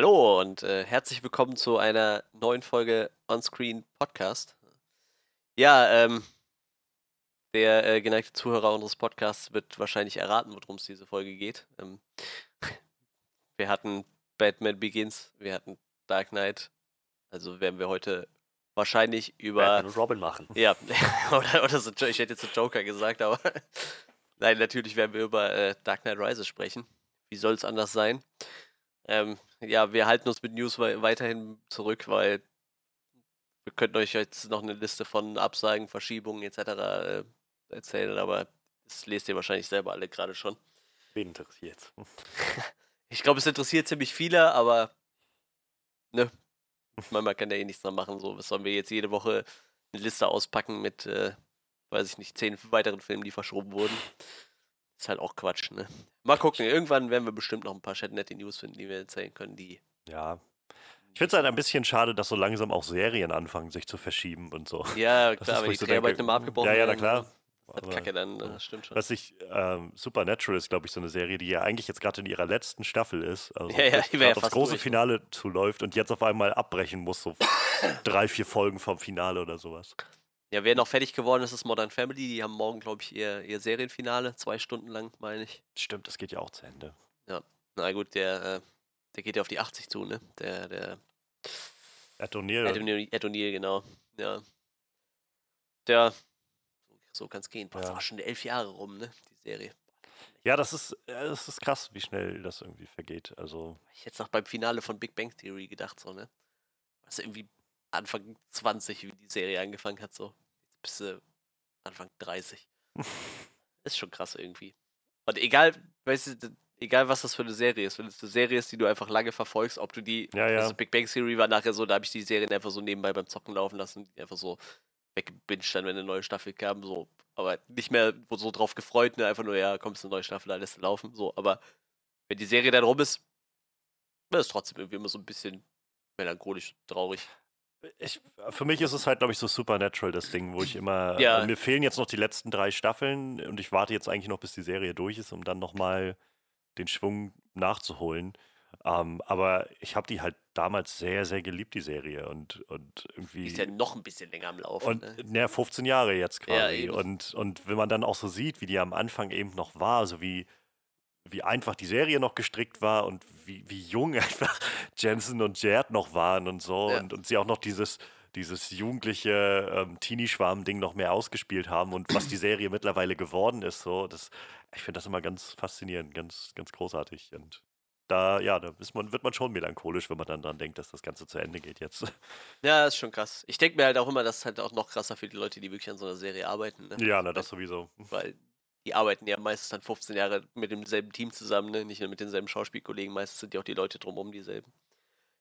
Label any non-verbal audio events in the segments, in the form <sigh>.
Hallo und äh, herzlich willkommen zu einer neuen Folge Onscreen Podcast. Ja, ähm, der äh, geneigte Zuhörer unseres Podcasts wird wahrscheinlich erraten, worum es diese Folge geht. Ähm, <laughs> wir hatten Batman Begins, wir hatten Dark Knight, also werden wir heute wahrscheinlich über. Batman und Robin machen. Ja, <laughs> oder, oder so, ich hätte jetzt so Joker gesagt, aber <laughs> nein, natürlich werden wir über äh, Dark Knight Rises sprechen. Wie soll es anders sein? Ähm, ja, wir halten uns mit News wei- weiterhin zurück, weil wir könnten euch jetzt noch eine Liste von Absagen, Verschiebungen etc. Äh, erzählen, aber das lest ihr wahrscheinlich selber alle gerade schon. Wen interessiert? <laughs> Ich glaube, es interessiert ziemlich viele, aber ne, man kann ja eh nichts dran machen. So, was sollen wir jetzt jede Woche eine Liste auspacken mit, äh, weiß ich nicht, zehn weiteren Filmen, die verschoben wurden? Ist halt auch Quatsch, ne? Mal gucken, irgendwann werden wir bestimmt noch ein paar nette News finden, die wir erzählen können, die. Ja. Ich finde es halt ein bisschen schade, dass so langsam auch Serien anfangen, sich zu verschieben und so. Ja, klar, wenn die ich so Dreharbeiten immer abgebrochen Ja, ja, na klar. Hat Aber- Kacke dann, das stimmt schon. Was ich, ähm, Supernatural ist, glaube ich, so eine Serie, die ja eigentlich jetzt gerade in ihrer letzten Staffel ist. Also <laughs> Ja, ja, die ja fast große durch, ne? Finale zuläuft und jetzt auf einmal abbrechen muss, so <laughs> drei, vier Folgen vom Finale oder sowas. Ja, wer noch fertig geworden ist, ist Modern Family. Die haben morgen, glaube ich, ihr, ihr Serienfinale, zwei Stunden lang, meine ich. Stimmt, das geht ja auch zu Ende. Na gut, der, äh, der geht ja auf die 80 zu, ne? Der, der Ed O'Neill. Genau. Ja. Der, so kann es gehen. Boah, das Ja. war schon elf Jahre rum, ne? Die Serie. Ja, das ist, äh, das ist krass, wie schnell das irgendwie vergeht. Also, Ich hätte noch beim Finale von Big Bang Theory gedacht, so, ne? Was irgendwie Anfang 20, wie die Serie angefangen hat, so. Jetzt bist du Anfang 30. <laughs> ist schon krass irgendwie. Und egal, weißt du, egal was das für eine Serie ist, wenn es eine Serie ist, die du einfach lange verfolgst, ob du die, Ja, ja. also Big Bang Theory war nachher so, da habe ich die Serien einfach so nebenbei beim Zocken laufen lassen, einfach so weggebinged dann, wenn eine neue Staffel kam, so, aber nicht mehr so drauf gefreut, ne, einfach nur, ja, kommst eine neue Staffel, da lässt du laufen, so, aber wenn die Serie dann rum ist, ist es trotzdem irgendwie immer so ein bisschen melancholisch, traurig. Ich, für mich ist es halt, glaube ich, so Supernatural, das Ding, wo ich immer. Ja. äh, mir fehlen jetzt noch die letzten drei Staffeln und ich warte jetzt eigentlich noch, bis die Serie durch ist, um dann nochmal den Schwung nachzuholen. Ähm, aber ich habe die halt damals sehr, sehr geliebt, die Serie. Und, und irgendwie. Die ist ja noch ein bisschen länger am Laufen. und ne? ne, 15 Jahre jetzt Ja, quasi. eben. und, und wenn man dann auch so sieht, wie die am Anfang eben noch war, so wie, wie einfach die Serie noch gestrickt war und wie, wie jung <laughs> einfach Jensen und Jared noch waren und so. Ja. Und, und sie auch noch dieses, dieses jugendliche ähm, Teenie-Schwarm-Ding noch mehr ausgespielt haben und was die <clears throat> Serie mittlerweile geworden ist. So, das, ich finde das immer ganz faszinierend, ganz, ganz großartig. Und da, ja, da ist man, wird man schon melancholisch, wenn man dann dran denkt, dass das Ganze zu Ende geht jetzt. <laughs> Ja, ist schon krass. Ich denke mir halt auch immer, das ist halt auch noch krasser für die Leute, die wirklich an so einer Serie arbeiten. Ne? ja, na, das sowieso. Weil die arbeiten ja meistens dann 15 Jahre mit demselben Team zusammen, ne? nicht nur mit denselben Schauspielkollegen, meistens sind ja auch die Leute drumherum dieselben.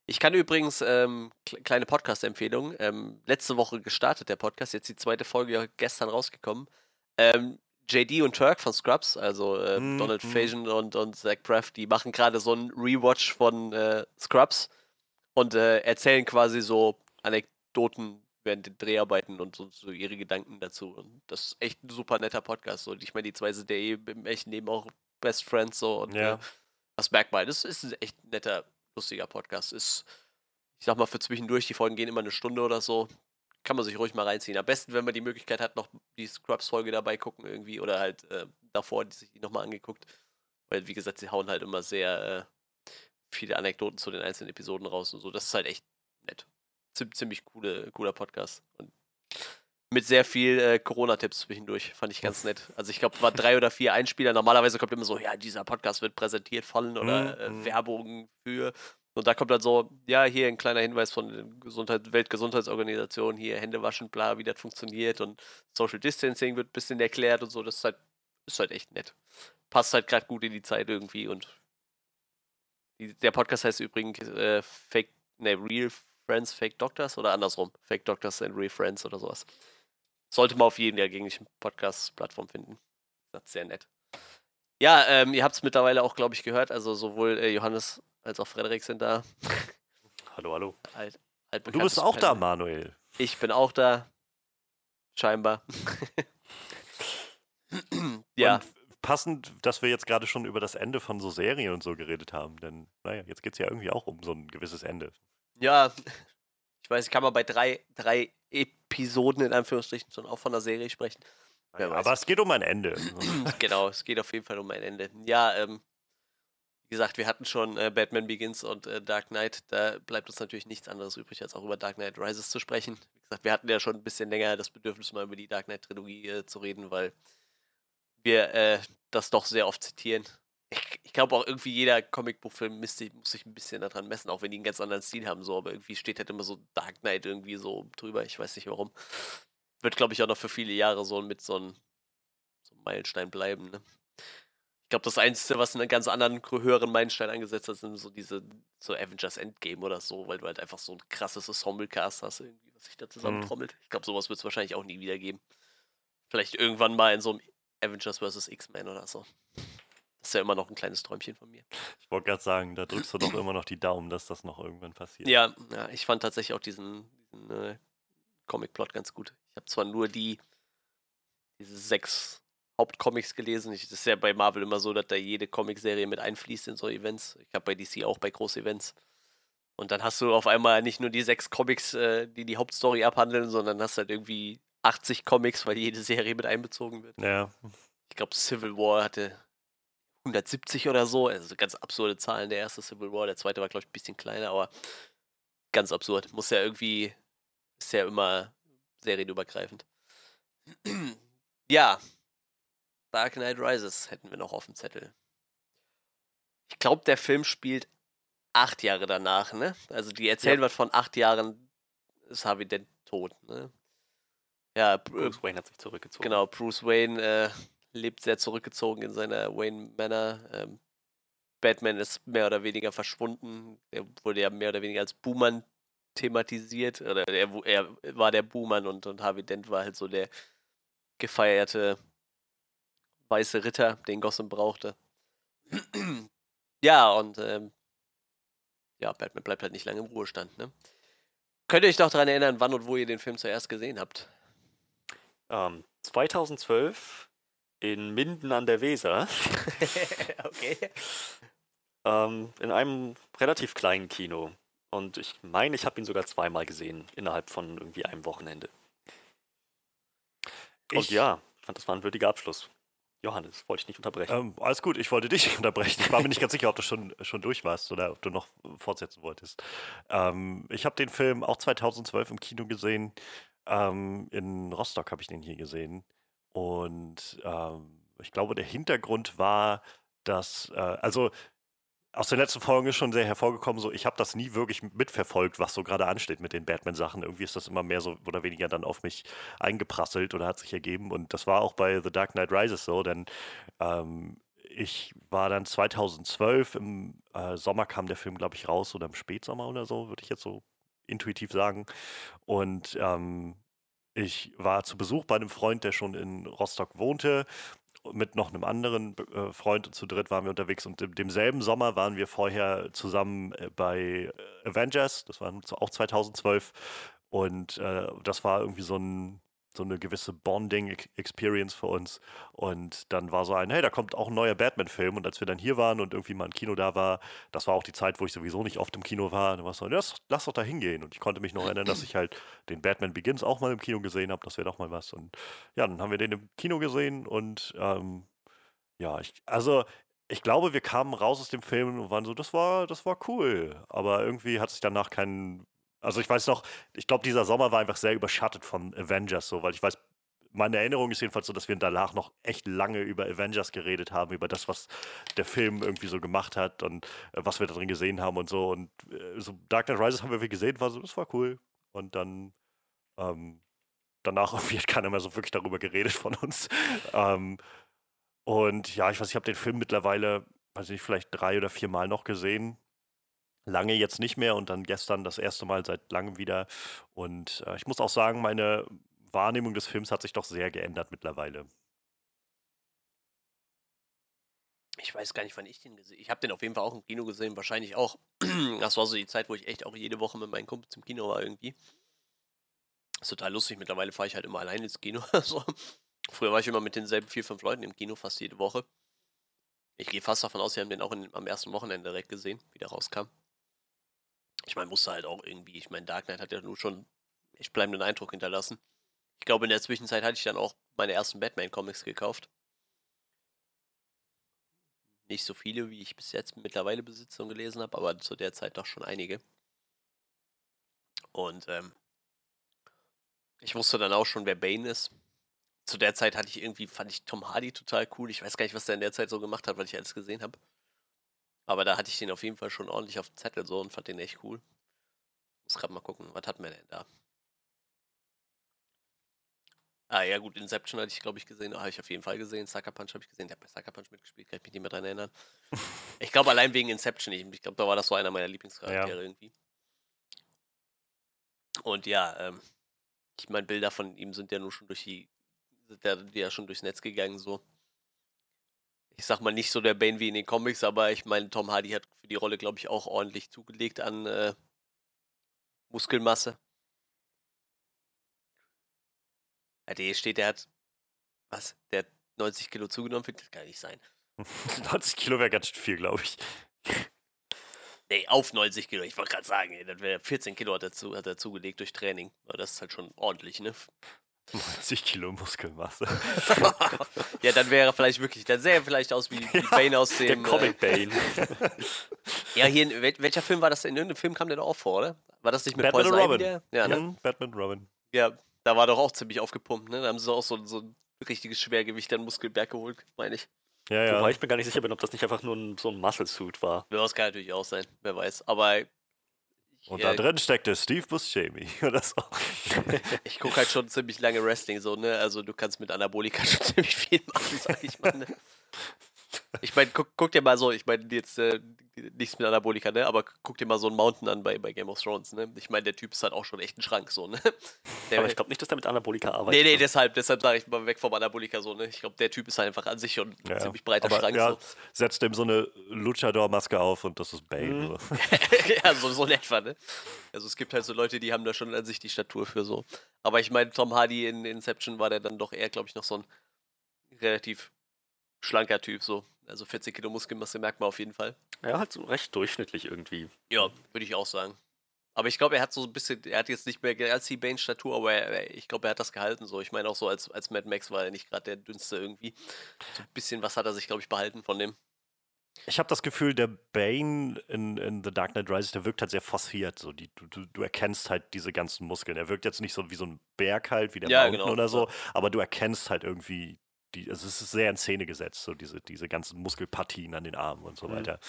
Ich kann übrigens, ähm, kle- kleine Podcast-Empfehlung, ähm, letzte Woche gestartet der Podcast, jetzt die zweite Folge ja gestern rausgekommen. Ähm, JD und Turk von Scrubs, also ähm, Mhm, Donald mhm. Faison und, und Zach Braff, die machen gerade so einen Rewatch von äh, Scrubs und äh, erzählen quasi so Anekdoten während den Dreharbeiten und so, so ihre Gedanken dazu. Und das ist echt ein super netter Podcast. Und Ich meine, die zwei sind ja eh im echten Leben auch Best Friends so und Ja. äh, das merkt man. Das ist ein echt netter, lustiger Podcast. Ist, ich sag mal, für zwischendurch, die Folgen gehen immer eine Stunde oder so. Kann man sich ruhig mal reinziehen. Am besten, wenn man die Möglichkeit hat, noch die Scrubs-Folge dabei gucken irgendwie oder halt äh, davor die sich die nochmal angeguckt. Weil, wie gesagt, sie hauen halt immer sehr äh, viele Anekdoten zu den einzelnen Episoden raus und so. Das ist halt echt nett. Ziem- ziemlich coole, cooler Podcast. Und mit sehr viel äh, Corona-Tipps zwischendurch. Fand ich ganz nett. Also ich glaube, war drei oder vier Einspieler. Normalerweise kommt immer so, ja, dieser Podcast wird präsentiert von oder Mhm, äh, mhm. Werbung für. Und da kommt dann so, ja, hier ein kleiner Hinweis von der Gesundheit, Weltgesundheitsorganisation, hier Hände waschen, bla, wie das funktioniert und Social Distancing wird ein bisschen erklärt und so. Das ist halt, ist halt echt nett. Passt halt gerade gut in die Zeit irgendwie und die, der Podcast heißt übrigens äh, Fake, ne, Real Friends, Fake Doctors oder andersrum. Fake Doctors and Real Friends oder sowas. Sollte man auf jeden der gängigsten Podcast-Plattform finden. Das ist sehr nett. Ja, ähm, ihr habt es mittlerweile auch, glaube ich, gehört. Also sowohl äh, Johannes als auch Frederik sind da. <laughs> Hallo, hallo. Alt, Und du bist auch da, Manuel. Ich bin auch da. Scheinbar. <laughs> ja. Und passend, dass wir jetzt gerade schon über das Ende von so Serien und so geredet haben, denn naja, jetzt geht es ja irgendwie auch um so ein gewisses Ende. Ja, <laughs> ich weiß, kann man bei drei, drei Episoden in Anführungsstrichen schon auch von der Serie sprechen. Ja, aber es geht um ein Ende. <clears throat> genau, es geht auf jeden Fall um ein Ende. Ja, ähm, wie gesagt, wir hatten schon äh, Batman Begins und äh, Dark Knight. Da bleibt uns natürlich nichts anderes übrig, als auch über Dark Knight Rises zu sprechen. Wie gesagt, wir hatten ja schon ein bisschen länger das Bedürfnis, mal über die Dark Knight Trilogie äh, zu reden, weil wir äh, das doch sehr oft zitieren. Ich, ich glaube auch irgendwie jeder Comicbuchfilm muss sich ein bisschen daran messen, auch wenn die einen ganz anderen Stil haben, so, aber irgendwie steht halt immer so Dark Knight irgendwie so drüber. Ich weiß nicht warum. Wird, glaube ich, auch noch für viele Jahre so mit so einem so Meilenstein bleiben, ne? Ich glaube, das Einzige, was einen ganz anderen, höheren Meilenstein angesetzt hat, sind so diese so Avengers Endgame oder so, weil du halt einfach so ein krasses Ensemble-Cast hast, irgendwie, was sich da zusammentrommelt. Mhm. Ich glaube, sowas wird es wahrscheinlich auch nie wieder geben. Vielleicht irgendwann mal in so einem Avengers vs. X-Men oder so. Das ist ja immer noch ein kleines Träumchen von mir. Ich wollte gerade sagen, da drückst du doch immer noch die Daumen, dass das noch irgendwann passiert. Ja, ja ich fand tatsächlich auch diesen, diesen äh, Comic-Plot ganz gut. Ich habe zwar nur die diese sechs Hauptcomics gelesen. Ich, das ist ja bei Marvel immer so, dass da jede Comicserie mit einfließt in so Events. Ich habe bei DC auch bei Groß-Events. Und dann hast du auf einmal nicht nur die sechs Comics, äh, die die Hauptstory abhandeln, sondern hast halt irgendwie 80 Comics, weil jede Serie mit einbezogen wird. Ja. Ich glaube, Civil War hatte 170 oder so. Also ganz absurde Zahlen, der erste Civil War. Der zweite war, glaube ich, ein bisschen kleiner, aber ganz absurd. Muss ja irgendwie, ist ja immer serienübergreifend. <clears throat> ja, Dark Knight Rises hätten wir noch auf dem Zettel. Ich glaube, der Film spielt acht Jahre danach, ne? Also die erzählen ja. was von acht Jahren ist Harvey Dent tot, ne? Ja, Bruce Wayne hat sich zurückgezogen. Genau, Bruce Wayne äh, lebt sehr zurückgezogen in seiner Wayne Manor. Ähm, Batman ist mehr oder weniger verschwunden. Er wurde ja mehr oder weniger als Buhmann thematisiert. Oder er, er war der Buhmann und, und Harvey Dent war halt so der gefeierte weiße Ritter, den Gotham brauchte. <clears throat> ja, und ähm, ja, Batman bleibt halt nicht lange im Ruhestand, ne? Könnt ihr euch doch daran erinnern, wann und wo ihr den Film zuerst gesehen habt? Ähm, 2012 in Minden an der Weser. <laughs> okay. Ähm, in einem relativ kleinen Kino. Und ich meine, ich habe ihn sogar zweimal gesehen, innerhalb von irgendwie einem Wochenende. Und ich ja, ich fand, das war ein würdiger Abschluss. Johannes, wollte ich nicht unterbrechen. Ähm, alles gut, ich wollte dich <laughs> nicht unterbrechen. Ich war mir nicht ganz sicher, ob du schon, schon durch warst oder ob du noch fortsetzen wolltest. Ähm, ich habe den Film auch 2012 im Kino gesehen. Ähm, in Rostock habe ich den hier gesehen. Und ähm, ich glaube, der Hintergrund war, dass, äh, also aus den letzten Folgen ist schon sehr hervorgekommen, so ich habe das nie wirklich mitverfolgt, was so gerade ansteht mit den Batman-Sachen. Irgendwie ist das immer mehr so oder weniger dann auf mich eingeprasselt oder hat sich ergeben. Und das war auch bei The Dark Knight Rises so, denn ähm, ich war dann 2012 im äh, Sommer kam der Film, glaube ich, raus oder im Spätsommer oder so, würde ich jetzt so intuitiv sagen. Und ähm, ich war zu Besuch bei einem Freund, der schon in Rostock wohnte mit noch einem anderen äh, Freund. Und zu dritt waren wir unterwegs. Und im demselben Sommer waren wir vorher zusammen äh, bei äh, Avengers, das war auch 2012 und äh, das war irgendwie so ein so eine gewisse Bonding-Experience für uns. Und dann war so ein, hey, da kommt auch ein neuer Batman-Film. Und als wir dann hier waren und irgendwie mal ein Kino da war, das war auch die Zeit, wo ich sowieso nicht oft im Kino war. Da war so, ja, lass doch da hingehen. Und ich konnte mich noch erinnern, dass ich halt den Batman Begins auch mal im Kino gesehen habe. Das wäre doch mal was. Und ja, dann haben wir den im Kino gesehen und ähm, ja, ich, also ich glaube, wir kamen raus aus dem Film und waren so, das war, das war cool. Aber irgendwie hat sich danach kein also ich weiß noch, ich glaube, dieser Sommer war einfach sehr überschattet von Avengers, so, weil ich weiß, meine Erinnerung ist jedenfalls so, dass wir danach noch echt lange über Avengers geredet haben, über das, was der Film irgendwie so gemacht hat und äh, was wir da drin gesehen haben und so. Und äh, so Dark Knight Rises haben wir gesehen, war so, das war cool. Und dann ähm, danach <laughs> irgendwie hat keiner mehr so wirklich darüber geredet von uns. <laughs> ähm, und ja, ich weiß, ich habe den Film mittlerweile, weiß ich nicht, vielleicht drei oder vier Mal noch gesehen lange jetzt nicht mehr und dann gestern das erste Mal seit langem wieder. Und äh, ich muss auch sagen, meine Wahrnehmung des Films hat sich doch sehr geändert mittlerweile. Ich weiß gar nicht, wann ich den gesehen habe. Ich habe den auf jeden Fall auch im Kino gesehen, wahrscheinlich auch. <clears throat> Das war so die Zeit, wo ich echt auch jede Woche mit meinen Kumpels im Kino war irgendwie. Ist total lustig. Mittlerweile fahre ich halt immer allein ins Kino. <laughs> so. Früher war ich immer mit denselben vier, fünf Leuten im Kino, fast jede Woche. Ich gehe fast davon aus, sie haben den auch in, am ersten Wochenende direkt gesehen, wie der rauskam. Ich meine, musste halt auch irgendwie, ich meine, Dark Knight hat ja nur schon echt bleibenden Eindruck hinterlassen. Ich glaube, in der Zwischenzeit hatte ich dann auch meine ersten Batman-Comics gekauft. Nicht so viele, wie ich bis jetzt mittlerweile besitze und gelesen habe, aber zu der Zeit doch schon einige. Und ähm, ich wusste dann auch schon, wer Bane ist. Zu der Zeit hatte ich irgendwie, fand ich Tom Hardy total cool. Ich weiß gar nicht, was der in der Zeit so gemacht hat, weil ich alles gesehen habe. Aber da hatte ich den auf jeden Fall schon ordentlich auf dem Zettel so und fand den echt cool. Muss gerade mal gucken, was hatten wir denn da? Ah ja gut, Inception hatte ich glaube ich gesehen, habe ich auf jeden Fall gesehen. Sucker Punch habe ich gesehen, der hat bei Sucker Punch mitgespielt, kann ich mich nicht mehr dran erinnern. <laughs> ich glaube allein wegen Inception, ich, ich glaube, da war das so einer meiner Lieblingscharaktere ja. irgendwie. Und ja, ähm, ich meine, Bilder von ihm sind ja nur schon durch die, sind ja, die ja schon durchs Netz gegangen so ich sag mal, nicht so der Bane wie in den Comics, aber ich meine, Tom Hardy hat für die Rolle, glaube ich, auch ordentlich zugelegt an äh, Muskelmasse. Ja, der steht, der hat, was, der hat 90 Kilo zugenommen, findet das kann nicht sein. <laughs> 90 Kilo wäre ganz viel, glaube ich. <laughs> Nee, auf 90 Kilo, ich wollte gerade sagen, ey, das wäre 14 Kilo hat er, zu, hat er zugelegt durch Training. Aber das ist halt schon ordentlich, ne? 90 Kilo Muskelmasse. <laughs> ja, dann wäre vielleicht wirklich, dann sähe er vielleicht aus wie, wie Bane aus <laughs> dem. Der Comic äh, Bane. ja, hier, in, welcher Film war das denn? In irgendeinem Film kam der doch auch vor, oder? War das nicht mit Batman Paul Robin? Der? Ja, ne? Batman Robin. Ja, da war doch auch ziemlich aufgepumpt, ne? Da haben sie auch so, so ein richtiges Schwergewicht an Muskelberg geholt, meine ich. Ja, ja. Wobei ich mir gar nicht sicher bin, ob das nicht einfach nur ein, so ein Muscle-Suit war. Ja, das kann natürlich auch sein, wer weiß. Aber und da drin steckt der Steve Buscemi <laughs> oder so. <laughs> ich gucke halt schon ziemlich lange Wrestling so, ne? Also du kannst mit Anabolika <laughs> schon ziemlich viel machen, sag ich mal. Ne? Ich meine, guck, guck, dir mal so, ich meine jetzt äh, nichts mit Anabolika, ne? Aber guck dir mal so einen Mountain an bei, bei Game of Thrones, ne? Ich meine, der Typ ist halt auch schon echt ein Schrank, so, ne? <laughs> Der, aber ich glaube nicht, dass der mit Anabolika arbeitet. Nee, nee, deshalb, deshalb sage ich mal weg vom Anabolika so, ne? Ich glaube, der Typ ist halt einfach an sich schon ja, ein ziemlich breiter aber, Schrank. Ja, so. setzt ihm so eine Luchador-Maske auf und das ist Bane. Mhm. So. <laughs> ja, so, so in etwa, ne? Also es gibt halt so Leute, die haben da schon an sich die Statur für so. Aber ich meine, Tom Hardy in Inception war der dann doch eher, glaube ich, noch so ein relativ schlanker Typ, so. Also 40 Kilo Muskelmasse merkt man auf jeden Fall. Ja, halt so recht durchschnittlich irgendwie. Ja, würde ich auch sagen. Aber ich glaube, er hat so ein bisschen, er hat jetzt nicht mehr als die Bane-Statur, aber er, ich glaube, er hat das gehalten so. Ich meine auch so als, als Mad Max war er nicht gerade der dünnste irgendwie. So ein bisschen was hat er sich, glaube ich, behalten von dem. Ich habe das Gefühl, der Bane in, in The Dark Knight Rises, der wirkt halt sehr forciert. So. Die, du, du, erkennst halt diese ganzen Muskeln. Er wirkt jetzt nicht so wie so ein Berg halt, wie der ja, Mountain genau, oder so, aber du erkennst halt irgendwie die, also es ist sehr in Szene gesetzt, so diese, diese ganzen Muskelpartien an den Armen und so mhm. weiter.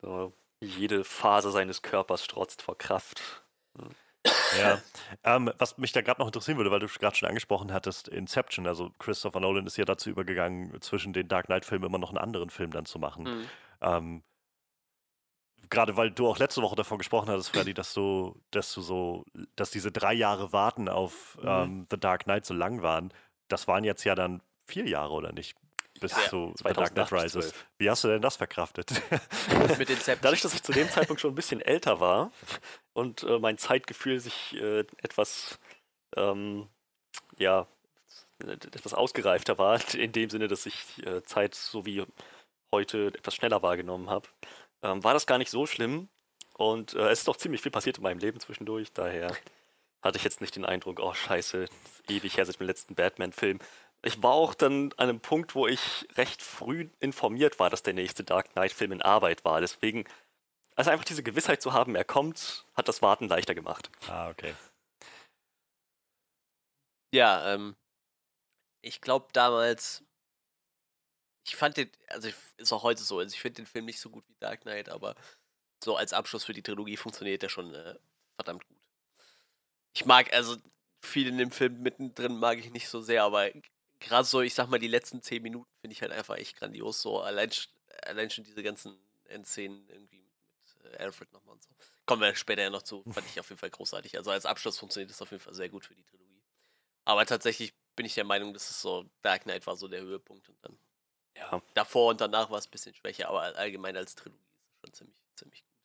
So, jede Phase seines Körpers strotzt vor Kraft. Ja, ähm, was mich da gerade noch interessieren würde, weil du gerade schon angesprochen hattest, Inception, also Christopher Nolan ist ja dazu übergegangen, zwischen den Dark Knight-Filmen immer noch einen anderen Film dann zu machen. Mhm. Ähm, gerade weil du auch letzte Woche davon gesprochen hattest, Freddy, dass du, dass du so, dass diese drei Jahre Warten auf mhm. ähm, The Dark Knight so lang waren das waren jetzt ja dann vier Jahre, oder nicht? Bis ja, zu The Dark Knight Rises. Wie hast du denn das verkraftet? Mit Dadurch, dass ich zu dem Zeitpunkt schon ein bisschen älter war und äh, mein Zeitgefühl sich äh, etwas, ähm, ja, etwas ausgereifter war, <laughs> in dem Sinne, dass ich äh, Zeit so wie heute etwas schneller wahrgenommen habe, ähm, war das gar nicht so schlimm. Und äh, es ist doch ziemlich viel passiert in meinem Leben zwischendurch, daher hatte ich jetzt nicht den Eindruck, oh scheiße, ewig her seit dem letzten Batman-Film. Ich war auch dann an einem Punkt, wo ich recht früh informiert war, dass der nächste Dark Knight-Film in Arbeit war. Deswegen, also einfach diese Gewissheit zu haben, er kommt, hat das Warten leichter gemacht. Ah, okay. Ja, ähm, ich glaube damals, ich fand den, also ist auch heute so, also ich finde den Film nicht so gut wie Dark Knight, aber so als Abschluss für die Trilogie funktioniert der schon äh, verdammt gut ich mag, also viel in dem Film mittendrin mag ich nicht so sehr, aber gerade so, ich sag mal, die letzten zehn Minuten finde ich halt einfach echt grandios. So allein, allein schon diese ganzen Endszenen irgendwie mit äh, Alfred nochmal und so. Kommen wir später ja noch zu, fand ich auf jeden Fall großartig. Also als Abschluss funktioniert das auf jeden Fall sehr gut für die Trilogie. Aber tatsächlich bin ich der Meinung, dass es so, Dark Knight war so der Höhepunkt und dann ja. davor und danach war es ein bisschen schwächer, aber allgemein als Trilogie ist es schon ziemlich, ziemlich gut.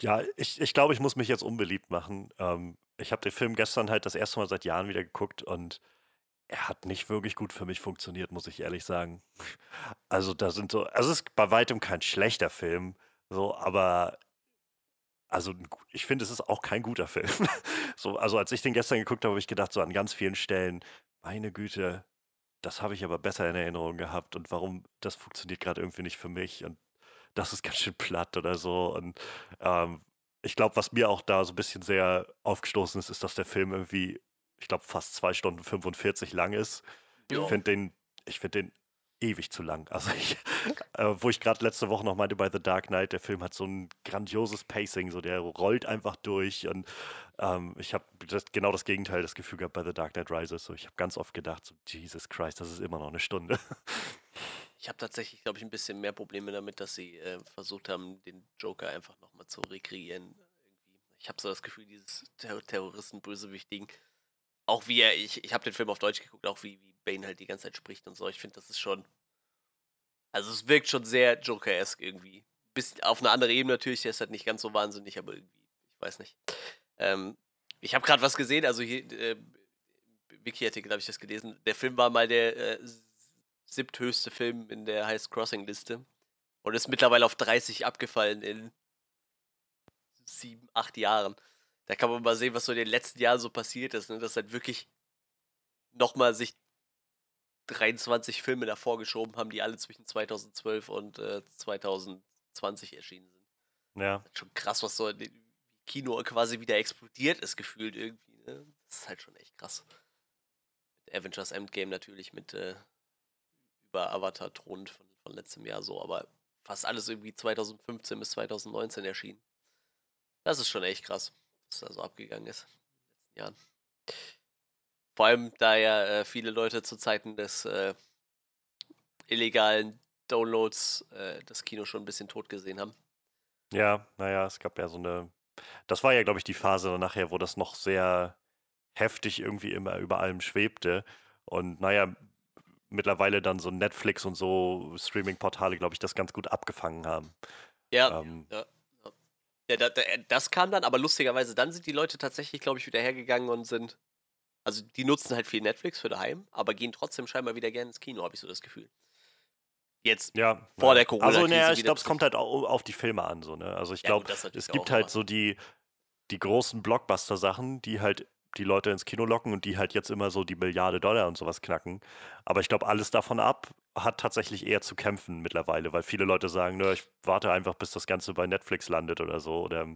Ja, ich, ich glaube, ich muss mich jetzt unbeliebt machen. Ähm, ich habe den Film gestern halt das erste Mal seit Jahren wieder geguckt und er hat nicht wirklich gut für mich funktioniert, muss ich ehrlich sagen. <laughs> Also da sind so, also es ist bei weitem kein schlechter Film, so, aber also ich finde, es ist auch kein guter <laughs> Film. so, also als ich den gestern geguckt habe, habe ich gedacht, so an ganz vielen Stellen, meine Güte, das habe ich aber besser in Erinnerung gehabt und warum, das funktioniert gerade irgendwie nicht für mich und das ist ganz schön platt oder so. Und ähm, ich glaube, was mir auch da so ein bisschen sehr aufgestoßen ist, ist, dass der Film irgendwie, ich glaube, fast zwei Stunden 45 lang ist. Ich finde den, ich finde den ewig zu lang. Also ich, <laughs> äh, wo ich gerade letzte Woche noch meinte bei The Dark Knight, der Film hat so ein grandioses Pacing, so der rollt einfach durch und ähm, ich habe genau das Gegenteil das Gefühl gehabt bei The Dark Knight Rises. So, ich habe ganz oft gedacht, so, Jesus Christ, das ist immer noch eine Stunde. <laughs> Ich habe tatsächlich, glaube ich, ein bisschen mehr Probleme damit, dass sie äh, versucht haben, den Joker einfach nochmal zu rekreieren. Irgendwie. Ich habe so das Gefühl, dieses Ter Terroristen-Bösewichtigen, auch wie er, ich, ich habe den Film auf Deutsch geguckt, auch wie, wie Bane halt die ganze Zeit spricht und so. Ich finde, das ist schon. Also es wirkt schon sehr Joker-esque irgendwie. Bis auf eine andere Ebene natürlich, der ist halt nicht ganz so wahnsinnig, aber irgendwie, ich weiß nicht. Ähm, ich habe gerade was gesehen, also hier, äh, Wiki-Artikel habe ich das gelesen. Der Film war mal der äh, siebthöchste Film in der Highest Crossing Liste und ist mittlerweile auf 30 abgefallen in sieben, acht Jahren. Da kann man mal sehen, was so in den letzten Jahren so passiert ist, ne? dass halt wirklich nochmal sich 23 Filme davor geschoben haben, die alle zwischen 2012 und äh, 2020 erschienen sind. Ja. Schon krass, was so im Kino quasi wieder explodiert ist, gefühlt irgendwie. Ne? Das ist halt schon echt krass. Avengers Endgame natürlich, mit äh, über Avatar Thron von, von letztem Jahr so, aber fast alles irgendwie 2015 bis 2019 erschienen. Das ist schon echt krass, was da so abgegangen ist in den letzten Jahren. Vor allem, da ja äh, viele Leute zu Zeiten des äh, illegalen Downloads äh, das Kino schon ein bisschen tot gesehen haben. Ja, naja, es gab ja so eine. Das war ja, glaube ich, die Phase nachher, wo das noch sehr heftig irgendwie immer über allem schwebte. Und naja, mittlerweile dann so Netflix und so Streaming-Portale, glaube ich, das ganz gut abgefangen haben. Ja, ähm, ja, ja. ja das kam dann, aber lustigerweise, dann sind die Leute tatsächlich, glaube ich, wieder hergegangen und sind also die nutzen halt viel Netflix für daheim, aber gehen trotzdem scheinbar wieder gerne ins Kino, habe ich so das Gefühl. Jetzt ja, vor ja. der corona Also ne, ich glaube, es kommt halt auch auf die Filme an, so, ne? Also ich glaube, ja, es gibt halt so die, die großen Blockbuster-Sachen, die halt die Leute ins Kino locken und die halt jetzt immer so die Milliarde Dollar und sowas knacken. Aber ich glaube, alles davon ab hat tatsächlich eher zu kämpfen mittlerweile, weil viele Leute sagen, ne, ich warte einfach, bis das Ganze bei Netflix landet oder so. Oder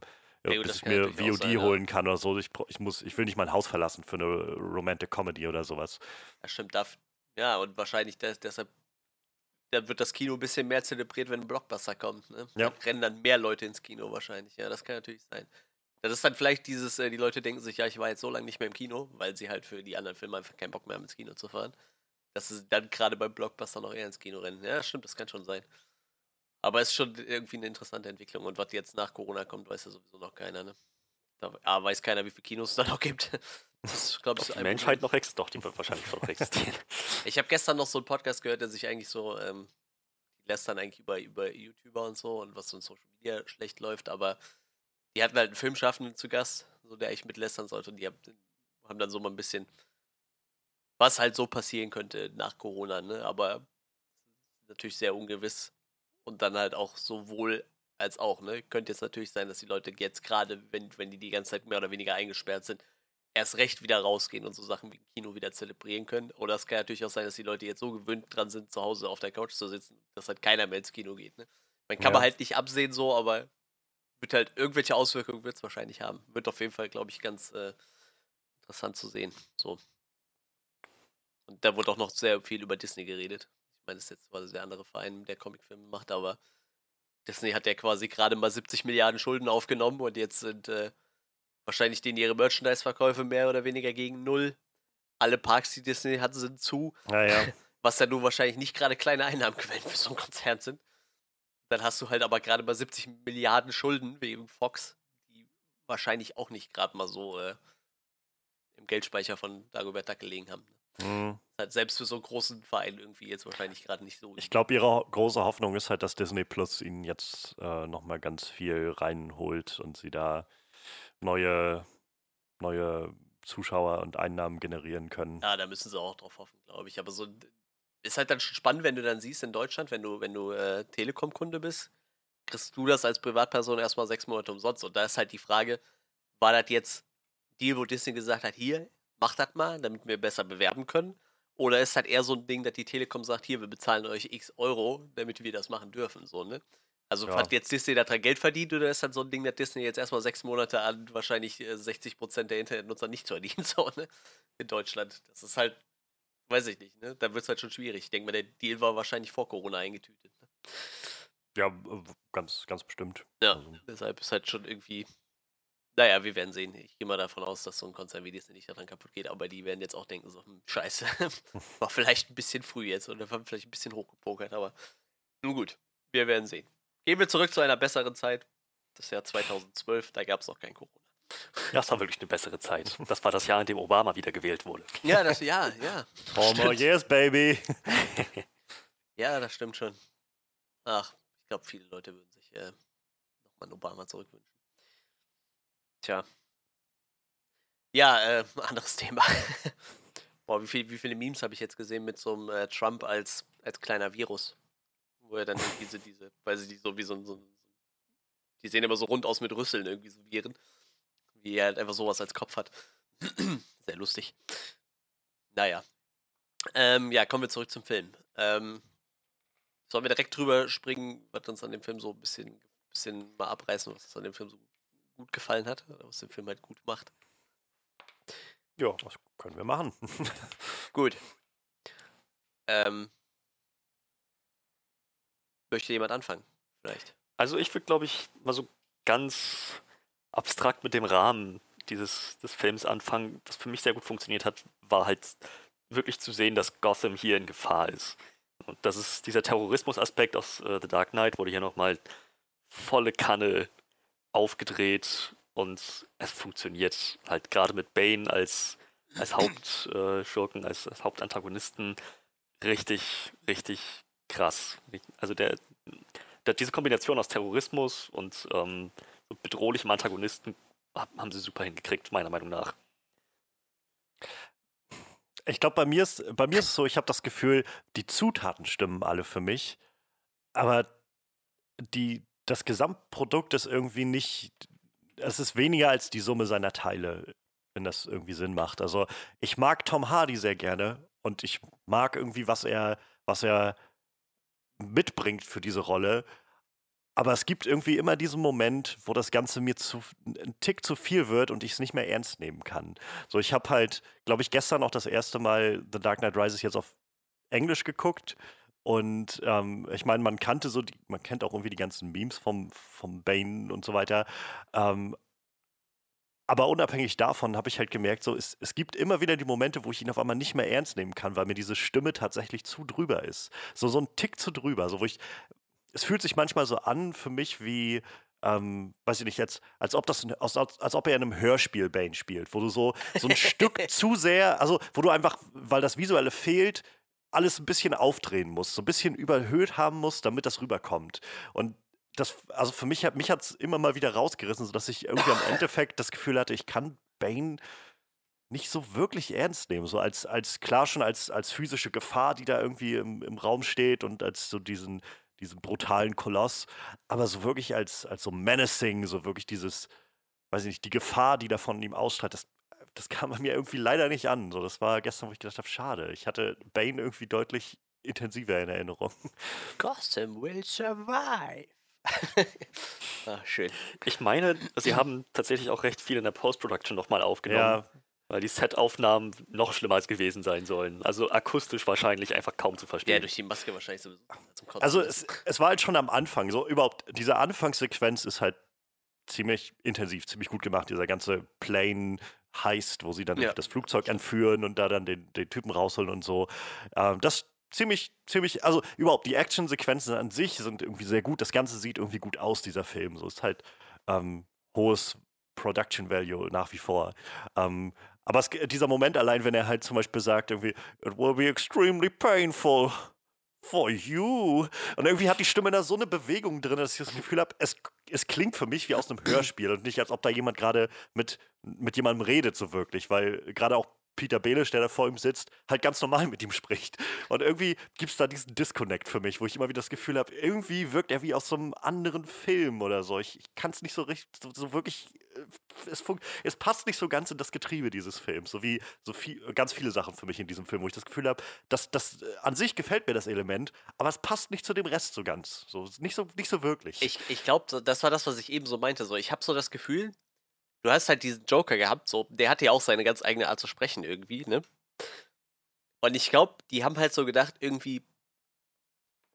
ja, ja, bis ich mir VOD sein, holen ja. kann oder so. Ich, ich, muss, ich will nicht mein Haus verlassen für eine Romantic Comedy oder sowas. Ja, stimmt. Darf, ja, und wahrscheinlich des, deshalb dann wird das Kino ein bisschen mehr zelebriert, wenn ein Blockbuster kommt. Ne? Ja. Dann rennen dann mehr Leute ins Kino wahrscheinlich. Ja, das kann natürlich sein. Das ist dann vielleicht dieses, äh, die Leute denken sich, ja, ich war jetzt so lange nicht mehr im Kino, weil sie halt für die anderen Filme einfach keinen Bock mehr haben, ins Kino zu fahren. Dass sie dann gerade beim Blockbuster noch eher ins Kino rennen. Ja, stimmt, das kann schon sein. Aber es ist schon irgendwie eine interessante Entwicklung. Und was jetzt nach Corona kommt, weiß ja sowieso noch keiner, ne? Da A, weiß keiner, wie viele Kinos es da noch gibt. <laughs> Das ist, glaube ich, so die Menschheit noch existiert. Doch, die wird wahrscheinlich schon noch existieren. <laughs> ich habe gestern noch so einen Podcast gehört, der sich eigentlich so, ähm, die lästern eigentlich über, über YouTuber und so und was so in Social Media schlecht läuft, aber die hatten halt einen Filmschaffenden zu Gast, so der ich mit lästern sollte und die haben dann so mal ein bisschen, was halt so passieren könnte nach Corona, ne? Aber natürlich sehr ungewiss, und dann halt auch sowohl als auch, ne? Könnte jetzt natürlich sein, dass die Leute jetzt gerade, wenn, wenn die die ganze Zeit mehr oder weniger eingesperrt sind, erst recht wieder rausgehen und so Sachen wie Kino wieder zelebrieren können. Oder es kann natürlich auch sein, dass die Leute jetzt so gewöhnt dran sind, zu Hause auf der Couch zu sitzen, dass halt keiner mehr ins Kino geht. Ne? Man kann ja. man halt nicht absehen so, aber wird halt irgendwelche Auswirkungen wird es wahrscheinlich haben. Wird auf jeden Fall, glaube ich, ganz äh, interessant zu sehen. So. Und da wurde auch noch sehr viel über Disney geredet meine, das ist jetzt quasi der andere Verein, der Comicfilme macht, aber Disney hat ja quasi gerade mal 70 Milliarden Schulden aufgenommen und jetzt sind äh, wahrscheinlich denen ihre Merchandise-Verkäufe mehr oder weniger gegen null. Alle Parks, die Disney hat, sind zu. Ja, ja. <laughs> Was ja nun wahrscheinlich nicht gerade kleine Einnahmenquellen für so einen Konzern sind. Dann hast du halt aber gerade mal 70 Milliarden Schulden wegen Fox, die wahrscheinlich auch nicht gerade mal so äh, im Geldspeicher von Dagobert Duck gelegen haben. Mhm. halt selbst für so einen großen Verein irgendwie jetzt wahrscheinlich gerade nicht so. Ich glaube, ihre große Hoffnung ist halt, dass Disney Plus ihnen jetzt äh, nochmal ganz viel reinholt und sie da neue, neue Zuschauer und Einnahmen generieren können. Ja, da müssen sie auch drauf hoffen, glaube ich. Aber so ist halt dann schon spannend, wenn du dann siehst in Deutschland, wenn du, wenn du äh, Telekom-Kunde bist, kriegst du das als Privatperson erstmal sechs Monate umsonst. Und da ist halt die Frage, war das jetzt Deal, wo Disney gesagt hat, hier, mach das mal, damit wir besser bewerben können? Oder ist halt eher so ein Ding, dass die Telekom sagt, hier, wir bezahlen euch x Euro, damit wir das machen dürfen, so, ne? Also ja. hat jetzt Disney da dran Geld verdient oder ist halt so ein Ding, dass Disney jetzt erstmal sechs Monate an wahrscheinlich 60% äh, der Internetnutzer nicht <laughs> verdient, so, ne? In Deutschland. Das ist halt, weiß ich nicht, ne? Da wird es halt schon schwierig. Ich denke mal, der Deal war wahrscheinlich vor Corona eingetütet. Ne? Ja, ganz, ganz bestimmt. Ja, also. deshalb ist halt schon irgendwie. Naja, wir werden sehen. Ich gehe mal davon aus, dass so ein Konzern wie Disney nicht daran kaputt geht, aber die werden jetzt auch denken, so, hm, scheiße, <laughs> war vielleicht ein bisschen früh jetzt oder war vielleicht ein bisschen hochgepokert, aber nun gut, wir werden sehen. Gehen wir zurück zu einer besseren Zeit. Das Jahr 2012, da gab es noch kein Corona. Das war wirklich eine bessere Zeit. Das war das Jahr, in dem Obama wieder gewählt wurde. Ja, das ja, ja. Oh yes, baby. <laughs> ja, das stimmt schon. Ach, ich glaube, viele Leute würden sich äh, nochmal einen Obama zurückwünschen. Tja. Ja, äh, <laughs> anderes Thema. Boah, wie, viel, wie viele Memes habe ich jetzt gesehen mit so einem äh, Trump als, als kleiner Virus? Wo er dann so diese, weil sie die so wie so, so, die sehen immer so rund aus mit Rüsseln irgendwie so Viren. Wie er halt einfach sowas als Kopf hat. <clears throat> Sehr lustig. Naja. Ähm, ja, kommen wir zurück zum Film. Ähm, Sollen wir direkt drüber springen, was uns an dem Film so ein bisschen, bisschen mal abreißen, was uns an dem Film so gut gefallen hat, was den Film halt gut macht? Ja, das können wir machen. <laughs> gut. Ähm, möchte jemand anfangen? Vielleicht. Also ich würde, glaube ich, mal so ganz abstrakt mit dem Rahmen dieses des Films anfangen. Was für mich sehr gut funktioniert hat, war halt wirklich zu sehen, dass Gotham hier in Gefahr ist. Und das ist dieser Terrorismus-Aspekt aus äh, The Dark Knight, wurde hier nochmal volle Kanne aufgedreht und es funktioniert halt gerade mit Bane als, als Hauptschurken, äh, als, als Hauptantagonisten richtig, richtig krass. Also der, der, diese Kombination aus Terrorismus und ähm, bedrohlichem Antagonisten haben sie super hingekriegt, meiner Meinung nach. Ich glaube, bei mir ist bei mir ist es so, ich habe das Gefühl, die Zutaten stimmen alle für mich, aber die das Gesamtprodukt ist irgendwie nicht es ist weniger als die Summe seiner Teile, wenn das irgendwie Sinn macht. Also, ich mag Tom Hardy sehr gerne und ich mag irgendwie, was er was er mitbringt für diese Rolle. Aber es gibt irgendwie immer diesen Moment, wo das Ganze mir zu ein Tick zu viel wird und ich es nicht mehr ernst nehmen kann. So, ich habe halt, glaube ich, gestern auch das erste Mal The Dark Knight Rises jetzt auf Englisch geguckt. Und ähm, ich meine, man kannte so, die, man kennt auch irgendwie die ganzen Memes vom, vom Bane und so weiter. Ähm, aber unabhängig davon habe ich halt gemerkt, so, es, es gibt immer wieder die Momente, wo ich ihn auf einmal nicht mehr ernst nehmen kann, weil mir diese Stimme tatsächlich zu drüber ist. So, so ein Tick zu drüber. So, wo ich, es fühlt sich manchmal so an für mich wie, ähm, weiß ich nicht jetzt, als ob das, als, als ob er in einem Hörspiel Bane spielt, wo du so, so ein Stück <laughs> zu sehr, also wo du einfach, weil das Visuelle fehlt, alles ein bisschen aufdrehen musst, so ein bisschen überhöht haben musst, damit das rüberkommt. Und das, also für mich, mich hat es immer mal wieder rausgerissen, sodass ich irgendwie am <laughs> Endeffekt das Gefühl hatte, ich kann Bane nicht so wirklich ernst nehmen. So als, als klar schon als, als physische Gefahr, die da irgendwie im, im Raum steht und als so diesen, diesen brutalen Koloss, aber so wirklich als, als so menacing, so wirklich dieses, weiß ich nicht, die Gefahr, die da von ihm ausstrahlt, das, das <laughs> kam bei mir irgendwie leider nicht an. So, das war gestern, wo ich gedacht habe, schade. Ich hatte Bane irgendwie deutlich intensiver in Erinnerung. Gotham will survive. <laughs> ah, schön. Ich meine, sie haben tatsächlich auch recht viel in der Post-Production nochmal aufgenommen. Ja, weil die Set-Aufnahmen noch schlimmer als gewesen sein sollen. Also akustisch wahrscheinlich einfach kaum zu verstehen. Ja, durch die Maske wahrscheinlich sowieso. Zum Kotzen. Also es, es war halt schon am Anfang. So überhaupt, diese Anfangssequenz ist halt ziemlich intensiv, ziemlich gut gemacht. Dieser ganze Plane Heist, wo sie dann ja. das Flugzeug entführen und da dann den, den Typen rausholen und so. Ähm, das ziemlich, ziemlich, also überhaupt die Actionsequenzen an sich sind irgendwie sehr gut. Das Ganze sieht irgendwie gut aus, dieser Film. So ist halt ähm, hohes Production Value nach wie vor. Ähm, Aber es, dieser Moment allein, wenn er halt zum Beispiel sagt, irgendwie, it will be extremely painful for you. Und irgendwie hat die Stimme da so eine Bewegung drin, dass ich das Gefühl habe, es, es klingt für mich wie aus einem Hörspiel und nicht, als ob da jemand gerade mit, mit jemandem redet, so wirklich. Weil gerade auch Peter Belisch, der da vor ihm sitzt, halt ganz normal mit ihm spricht. Und irgendwie gibt es da diesen Disconnect für mich, wo ich immer wieder das Gefühl habe, irgendwie wirkt er wie aus so einem anderen Film oder so. Ich, ich kann es nicht so richtig, so, so wirklich, äh, es, es, passt nicht so ganz in das Getriebe dieses Films, so wie so viel, ganz viele Sachen für mich in diesem Film, wo ich das Gefühl habe, dass das äh, an sich gefällt mir das Element, aber es passt nicht zu dem Rest so ganz, so nicht so nicht so wirklich. Ich, ich glaube, das war das, was ich eben so meinte. So, ich habe so das Gefühl, du hast halt diesen Joker gehabt, so, der hatte ja auch seine ganz eigene Art zu sprechen irgendwie, ne? Und ich glaube, die haben halt so gedacht, irgendwie,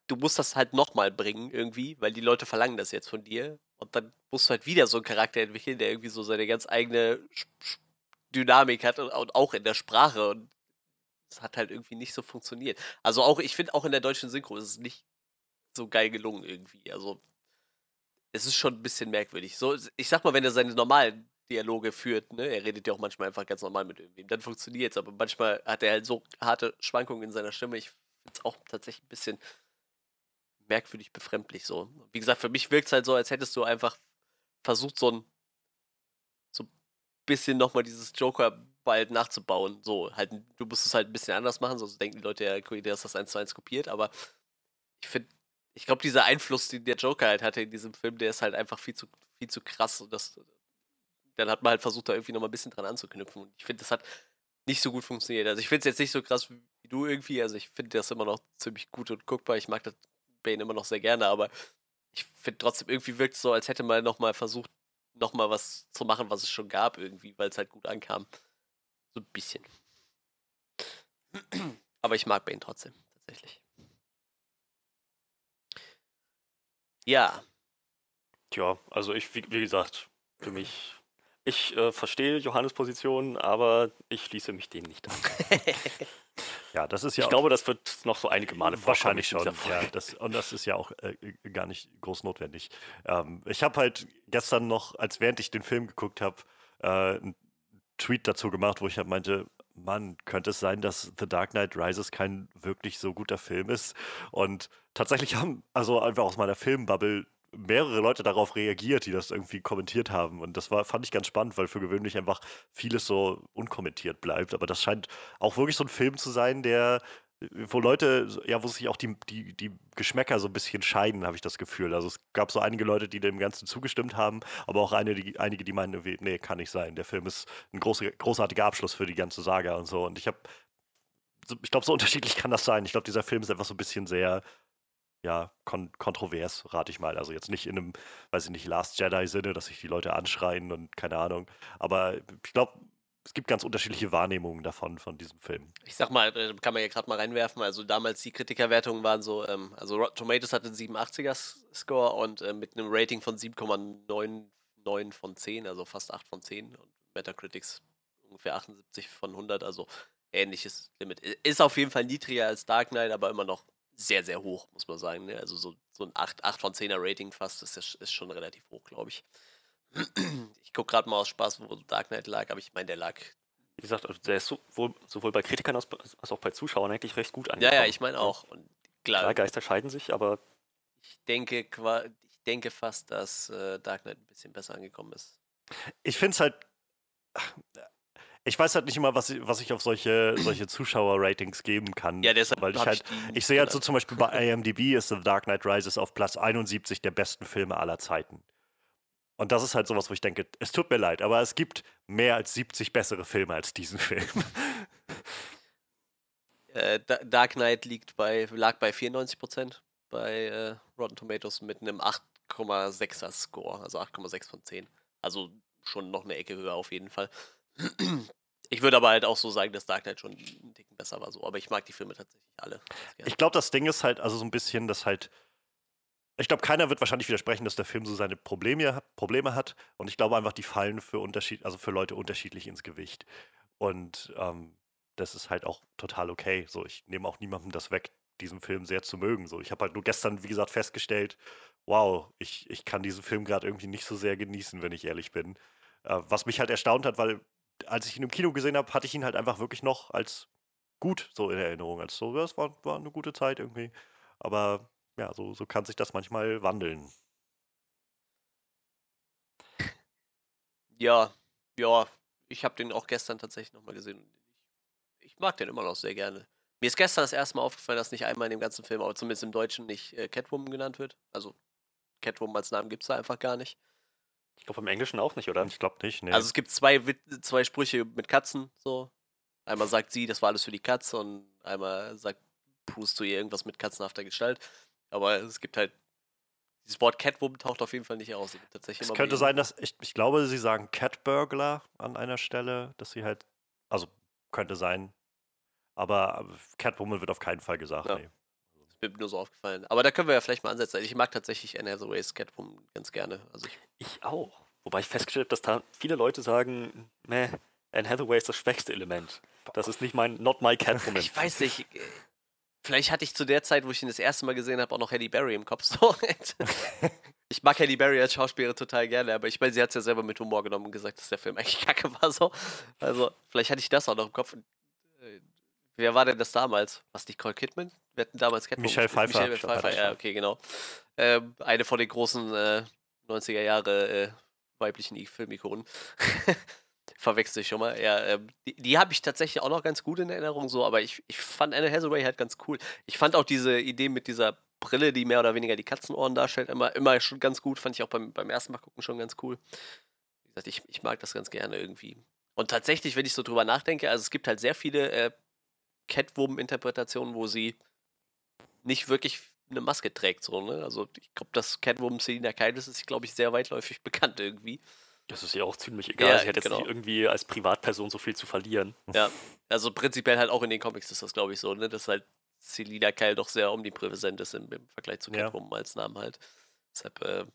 du musst das halt nochmal bringen, irgendwie, weil die Leute verlangen das jetzt von dir. Und dann musst du halt wieder so einen Charakter entwickeln, der irgendwie so seine ganz eigene Dynamik hat und, auch in der Sprache. Und es hat halt irgendwie nicht so funktioniert. Also auch, ich finde auch in der deutschen Synchro ist es nicht so geil gelungen irgendwie. Also es ist schon ein bisschen merkwürdig. So, ich sag mal, wenn er seine normalen Dialoge führt, ne? Er redet ja auch manchmal einfach ganz normal mit irgendwem. Dann funktioniert es, aber manchmal hat er halt so harte Schwankungen in seiner Stimme. Ich finde es auch tatsächlich ein bisschen merkwürdig befremdlich so. Wie gesagt, für mich wirkt es halt so, als hättest du einfach versucht, so ein so bisschen nochmal dieses Joker bald nachzubauen. So, halt, du musst es halt ein bisschen anders machen, sonst denken die Leute ja, der ist das eins zu eins kopiert, aber ich finde, ich glaube, dieser Einfluss, den der Joker halt hatte in diesem Film, der ist halt einfach viel zu, viel zu krass und das dann hat man halt versucht, da irgendwie nochmal ein bisschen dran anzuknüpfen. Und ich finde, das hat nicht so gut funktioniert. Also ich finde es jetzt nicht so krass wie du irgendwie. Also ich finde das immer noch ziemlich gut und guckbar. Ich mag das Bane immer noch sehr gerne, aber ich finde trotzdem irgendwie wirkt es so, als hätte man nochmal versucht, nochmal was zu machen, was es schon gab irgendwie, weil es halt gut ankam. So ein bisschen. Aber ich mag Bane trotzdem, tatsächlich. Ja. Tja, also ich, wie, wie gesagt, für mich ich äh, verstehe Johannes Position, aber ich schließe mich dem nicht an. <laughs> ja, das ist ja. Ich glaube, das wird noch so einige Male Wahrscheinlich schon. Ja, das, und das ist ja auch äh, gar nicht groß notwendig. Ähm, ich habe halt gestern noch, als während ich den Film geguckt habe, äh, einen Tweet dazu gemacht, wo ich halt meinte, Mann, könnte es sein, dass The Dark Knight Rises kein wirklich so guter Film ist? Und tatsächlich haben, also einfach aus meiner Filmbubble, mehrere Leute darauf reagiert, die das irgendwie kommentiert haben. Und das war, fand ich ganz spannend, weil für gewöhnlich einfach vieles so unkommentiert bleibt. Aber das scheint auch wirklich so ein Film zu sein, der, wo Leute, ja, wo sich auch die, die, die Geschmäcker so ein bisschen scheiden, habe ich das Gefühl. Also es gab so einige Leute, die dem Ganzen zugestimmt haben, aber auch eine, die, einige, die meinen, nee, kann nicht sein. Der Film ist ein groß, großartiger Abschluss für die ganze Saga und so. Und ich habe ich glaube, so unterschiedlich kann das sein. Ich glaube, dieser Film ist einfach so ein bisschen sehr ja, kon kontrovers, rate ich mal. Also jetzt nicht in einem, weiß ich nicht, Last Jedi-Sinne, dass sich die Leute anschreien und keine Ahnung. Aber ich glaube, es gibt ganz unterschiedliche Wahrnehmungen davon, von diesem Film. Ich sag mal, äh, kann man ja gerade mal reinwerfen. Also damals die Kritikerwertungen waren so, ähm, also Rotten Tomatoes hatte einen 87er-Score und äh, mit einem Rating von 7,99 von 10, also fast 8 von 10. Und Metacritics ungefähr 78 von 100, also ähnliches Limit. Ist auf jeden Fall niedriger als Dark Knight, aber immer noch sehr, sehr hoch, muss man sagen. Ne? Also so, so ein 8, 8 von 10er Rating fast ist, ist schon relativ hoch, glaube ich. <clears throat> Ich gucke gerade mal aus Spaß, wo Dark Knight lag, aber ich meine, der lag. Wie gesagt, also der ist sowohl, sowohl bei Kritikern als, als, auch bei Zuschauern eigentlich recht gut angekommen. Ja, ja, ich meine auch. Und klar, klar, Geister scheiden sich, aber. Ich denke, ich denke fast, dass äh, Dark Knight ein bisschen besser angekommen ist. Ich finde es halt ich weiß halt nicht immer, was, was ich auf solche, solche Zuschauer-Ratings geben kann. Ja, deshalb weil ich halt, ich, ich sehe halt so zum Beispiel bei IMDb ist The Dark Knight Rises auf Platz 71 der besten Filme aller Zeiten. Und das ist halt sowas, wo ich denke, es tut mir leid, aber es gibt mehr als 70 bessere Filme als diesen Film. <laughs> Äh, Dark Knight liegt bei, lag bei 94% bei äh, Rotten Tomatoes mit einem 8,6er Score, also 8,6 von 10. Also schon noch eine Ecke höher auf jeden Fall. Ich würde aber halt auch so sagen, dass Dark Knight schon einen Ticken besser war, so. Aber ich mag die Filme tatsächlich alle. Ich glaube, das Ding ist halt, also so ein bisschen, dass halt. Ich glaube, keiner wird wahrscheinlich widersprechen, dass der Film so seine Probleme, Probleme hat. Und ich glaube einfach, die fallen für Unterschied, also für Leute unterschiedlich ins Gewicht. Und ähm, das ist halt auch total okay. So, ich nehme auch niemandem das weg, diesen Film sehr zu mögen. So, ich habe halt nur gestern, wie gesagt, festgestellt, wow, ich, ich kann diesen Film gerade irgendwie nicht so sehr genießen, wenn ich ehrlich bin. Äh, was mich halt erstaunt hat, weil als ich ihn im Kino gesehen habe, hatte ich ihn halt einfach wirklich noch als gut so in Erinnerung. Als so, das war, war eine gute Zeit irgendwie. Aber ja, so, so kann sich das manchmal wandeln. Ja, ja, ich habe den auch gestern tatsächlich nochmal gesehen. Ich, mag den immer noch sehr gerne. Mir ist gestern das erste Mal aufgefallen, dass nicht einmal in dem ganzen Film, aber zumindest im Deutschen, nicht äh, Catwoman genannt wird. Also Catwoman als Namen gibt es da einfach gar nicht. Ich glaube im Englischen auch nicht, oder? Ich glaube nicht, nee. Also es gibt zwei, zwei Sprüche mit Katzen, so. Einmal sagt sie, das war alles für die Katze und einmal sagt Bruce zu ihr irgendwas mit katzenhafter Gestalt. Aber es gibt halt dieses Wort Catwoman taucht auf jeden Fall nicht aus. Tatsächlich es könnte sein, dass ich, ich glaube, sie sagen Catburglar an einer Stelle, dass sie halt, also könnte sein. Aber Catwoman wird auf keinen Fall gesagt. Ja. Nee. Mir nur so aufgefallen. Aber da können wir ja vielleicht mal ansetzen. Ich mag tatsächlich Anne Hathaways Catwoman ganz gerne. Also ich, ich auch. Wobei ich festgestellt habe, dass da viele Leute sagen, meh, Anne Hathaway ist das schwächste Element. Das ist nicht mein, not my Catwoman. <laughs> Ich weiß nicht. Vielleicht hatte ich zu der Zeit, wo ich ihn das erste Mal gesehen habe, auch noch Halle Berry im Kopf. So. <laughs> ich mag Halle Berry als Schauspielerin total gerne, aber ich meine, sie hat es ja selber mit Humor genommen und gesagt, dass der Film eigentlich kacke war. So. Also, vielleicht hatte ich das auch noch im Kopf. Wer war denn das damals? Was Nicole Kidman? Wir hatten damals Catwoman. Michelle Pfeiffer. Michelle Pfeiffer, ja, okay, genau. Ähm, eine von den großen äh, 90er Jahre äh, weiblichen Filmikonen. <laughs> verwechsel ich schon mal. Ja, ähm, die, die habe ich tatsächlich auch noch ganz gut in Erinnerung, so, aber ich, ich fand Anne Hathaway halt ganz cool. Ich fand auch diese Idee mit dieser Brille, die mehr oder weniger die Katzenohren darstellt, immer, immer schon ganz gut. Fand ich auch beim, beim ersten Mal gucken schon ganz cool. Wie gesagt, ich, ich mag das ganz gerne irgendwie. Und tatsächlich, wenn ich so drüber nachdenke, also es gibt halt sehr viele äh, Catwoman-Interpretationen, wo sie nicht wirklich eine Maske trägt, so, ne? Also ich glaube, dass Catwoman Selina Kyle ist, glaube ich, sehr weitläufig <laughs> bekannt irgendwie. Das ist ja auch ziemlich egal. Ja, Sie hat jetzt genau. nicht irgendwie als Privatperson so viel zu verlieren. Ja, also prinzipiell halt auch in den Comics ist das, glaube ich, so, ne? Dass halt Selina Kyle doch sehr omnipräsent ist im, im Vergleich zu Catwoman ja. als Namen halt. Deshalb äh,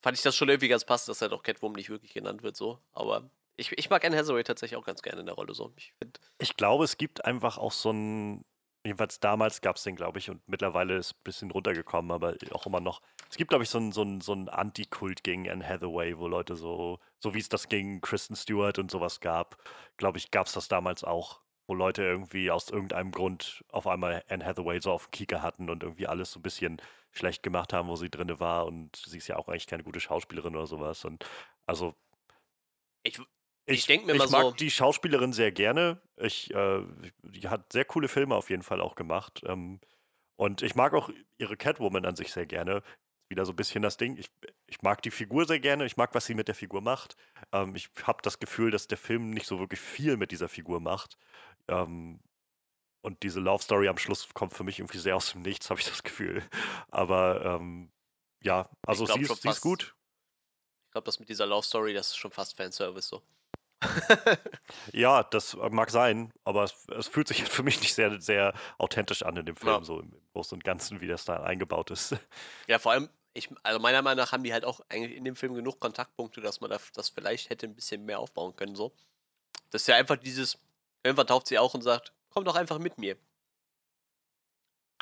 fand ich das schon irgendwie ganz passend, dass halt auch Catwoman nicht wirklich genannt wird, so. Aber ich, ich mag Anne Hathaway tatsächlich auch ganz gerne in der Rolle, so. Ich, ich glaube, es gibt einfach auch so ein Jedenfalls damals gab es den, glaube ich, und mittlerweile ist es ein bisschen runtergekommen, aber auch immer noch. Es gibt, glaube ich, so einen so so ein Anti-Kult gegen Anne Hathaway, wo Leute so, so wie es das gegen Kristen Stewart und sowas gab, glaube ich, gab es das damals auch, wo Leute irgendwie aus irgendeinem Grund auf einmal Anne Hathaway so auf dem Kieker hatten und irgendwie alles so ein bisschen schlecht gemacht haben, wo sie drin war und sie ist ja auch eigentlich keine gute Schauspielerin oder sowas. Und also ich, ich, ich denke mir ich mag so die Schauspielerin sehr gerne. Ich, äh, die hat sehr coole Filme auf jeden Fall auch gemacht. Ähm, und ich mag auch ihre Catwoman an sich sehr gerne. Wieder so ein bisschen das Ding. Ich, ich mag die Figur sehr gerne. Ich mag, was sie mit der Figur macht. Ähm, ich habe das Gefühl, dass der Film nicht so wirklich viel mit dieser Figur macht. Ähm, und diese Love Story am Schluss kommt für mich irgendwie sehr aus dem Nichts, <laughs> habe ich das Gefühl. Aber ähm, ja, also sie, ist, sie ist gut. Ich glaube, das mit dieser Love Story, das ist schon fast Fanservice so. <laughs> ja, das mag sein, aber es, es, fühlt sich <laughs> für mich nicht sehr, sehr authentisch an in dem Film, ja. so im Großen und Ganzen, wie das da eingebaut ist. <laughs> Ja, vor allem, ich, also meiner Meinung nach haben die halt auch eigentlich in dem Film genug Kontaktpunkte, dass man das vielleicht hätte ein bisschen mehr aufbauen können, so. Das ist ja einfach dieses, irgendwann taucht sie auch und sagt, komm doch einfach mit mir.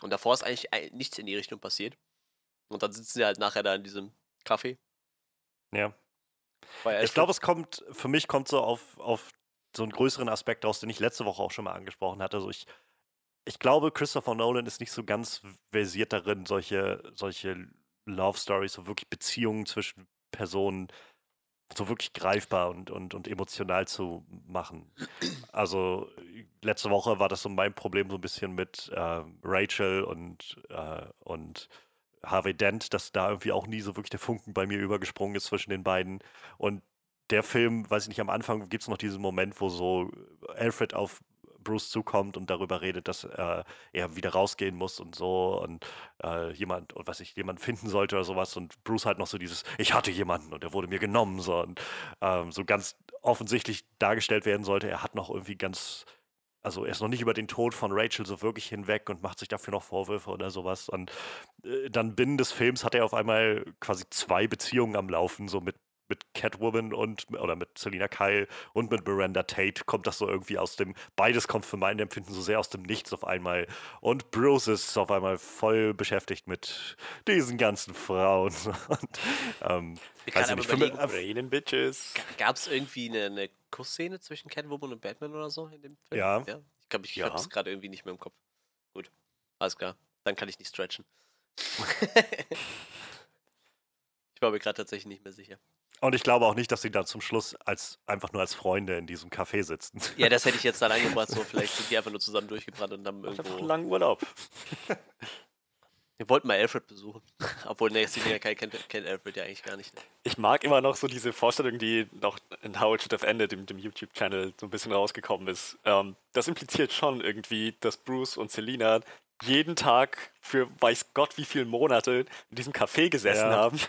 Und davor ist eigentlich nichts in die Richtung passiert. Und dann sitzen sie halt nachher da in diesem Café. Ja. Ich glaube, es kommt, für mich kommt so auf, auf so einen größeren Aspekt aus, den ich letzte Woche auch schon mal angesprochen hatte. Also ich, ich glaube, Christopher Nolan ist nicht so ganz versiert darin, solche, solche Love Stories, so wirklich Beziehungen zwischen Personen so wirklich greifbar und, und, und emotional zu machen. Also letzte Woche war das so mein Problem so ein bisschen mit äh, Rachel und, äh, und Harvey Dent, dass da irgendwie auch nie so wirklich der Funken bei mir übergesprungen ist zwischen den beiden. Und der Film, weiß ich nicht, am Anfang gibt es noch diesen Moment, wo so Alfred auf Bruce zukommt und darüber redet, dass äh, er wieder rausgehen muss und so und äh, jemand, was ich, jemand finden sollte oder sowas und Bruce halt noch so dieses, ich hatte jemanden und er wurde mir genommen, so und ähm, so ganz offensichtlich dargestellt werden sollte, er hat noch irgendwie ganz also er ist noch nicht über den Tod von Rachel so wirklich hinweg und macht sich dafür noch Vorwürfe oder sowas. Und äh, dann binnen des Films hat er auf einmal quasi zwei Beziehungen am Laufen, so mit mit Catwoman und oder mit Selina Kyle und mit Miranda Tate kommt das so irgendwie aus dem, beides kommt für mein Empfinden so sehr aus dem Nichts auf einmal. Und Bruce ist auf einmal voll beschäftigt mit diesen ganzen Frauen. <laughs> Und, ähm, Ich kann aber nicht, mich- überlegen, Bitches. Gab es irgendwie eine, eine Kussszene zwischen Catwoman und Batman oder so in dem Film? Ja. Ich glaube, ich Ja. habe es gerade irgendwie nicht mehr im Kopf. Gut. Alles klar. Dann kann ich nicht stretchen. <laughs> ich war mir gerade tatsächlich nicht mehr sicher. Und ich glaube auch nicht, dass sie dann zum Schluss als einfach nur als Freunde in diesem Café sitzen. Ja, das hätte ich jetzt dann <laughs> angebracht, so vielleicht sind die einfach nur zusammen durchgebrannt und haben Macht einfach einen irgendwo. langen Urlaub. <laughs> Wir wollten mal Alfred besuchen. <laughs> Obwohl, ne, Selina Kai kennt, kennt Alfred ja eigentlich gar nicht. Ich mag immer noch so diese Vorstellung, die noch in How It Should Have Ended, dem, dem YouTube-Channel, so ein bisschen rausgekommen ist. Ähm, das impliziert schon irgendwie, dass Bruce und Selina jeden Tag für weiß Gott wie viele Monate in diesem Café gesessen Ja. haben,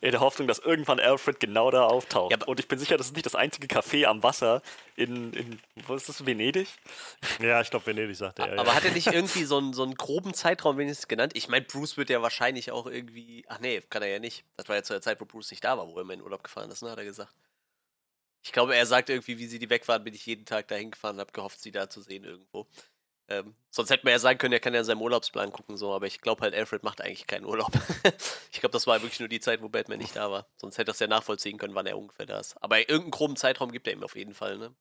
in der Hoffnung, dass irgendwann Alfred genau da auftaucht. Ja, aber- und ich bin sicher, das ist nicht das einzige Café am Wasser in, in wo ist das, Venedig? ja, ich glaube, Venedig sagte er. Aber ja. hat er nicht irgendwie <laughs> so einen, so einen groben Zeitraum wenigstens genannt? Ich meine, Bruce wird ja wahrscheinlich auch irgendwie. Ach nee, kann er ja nicht. Das war ja zu der Zeit, wo Bruce nicht da war, wo er immer in Urlaub gefahren ist, ne, hat er gesagt. Ich glaube, er sagt irgendwie, wie sie die weg waren, bin ich jeden Tag dahin gefahren und habe gehofft, sie da zu sehen irgendwo. Ähm, sonst hätte man ja sagen können, er kann ja in seinem Urlaubsplan gucken, so, aber ich glaube halt, Alfred macht eigentlich keinen Urlaub. <laughs> ich glaube, das war wirklich nur die Zeit, wo Batman nicht da war. Sonst hätte er es ja nachvollziehen können, wann er ungefähr da ist. Aber irgendeinen groben Zeitraum gibt er ihm auf jeden Fall, ne?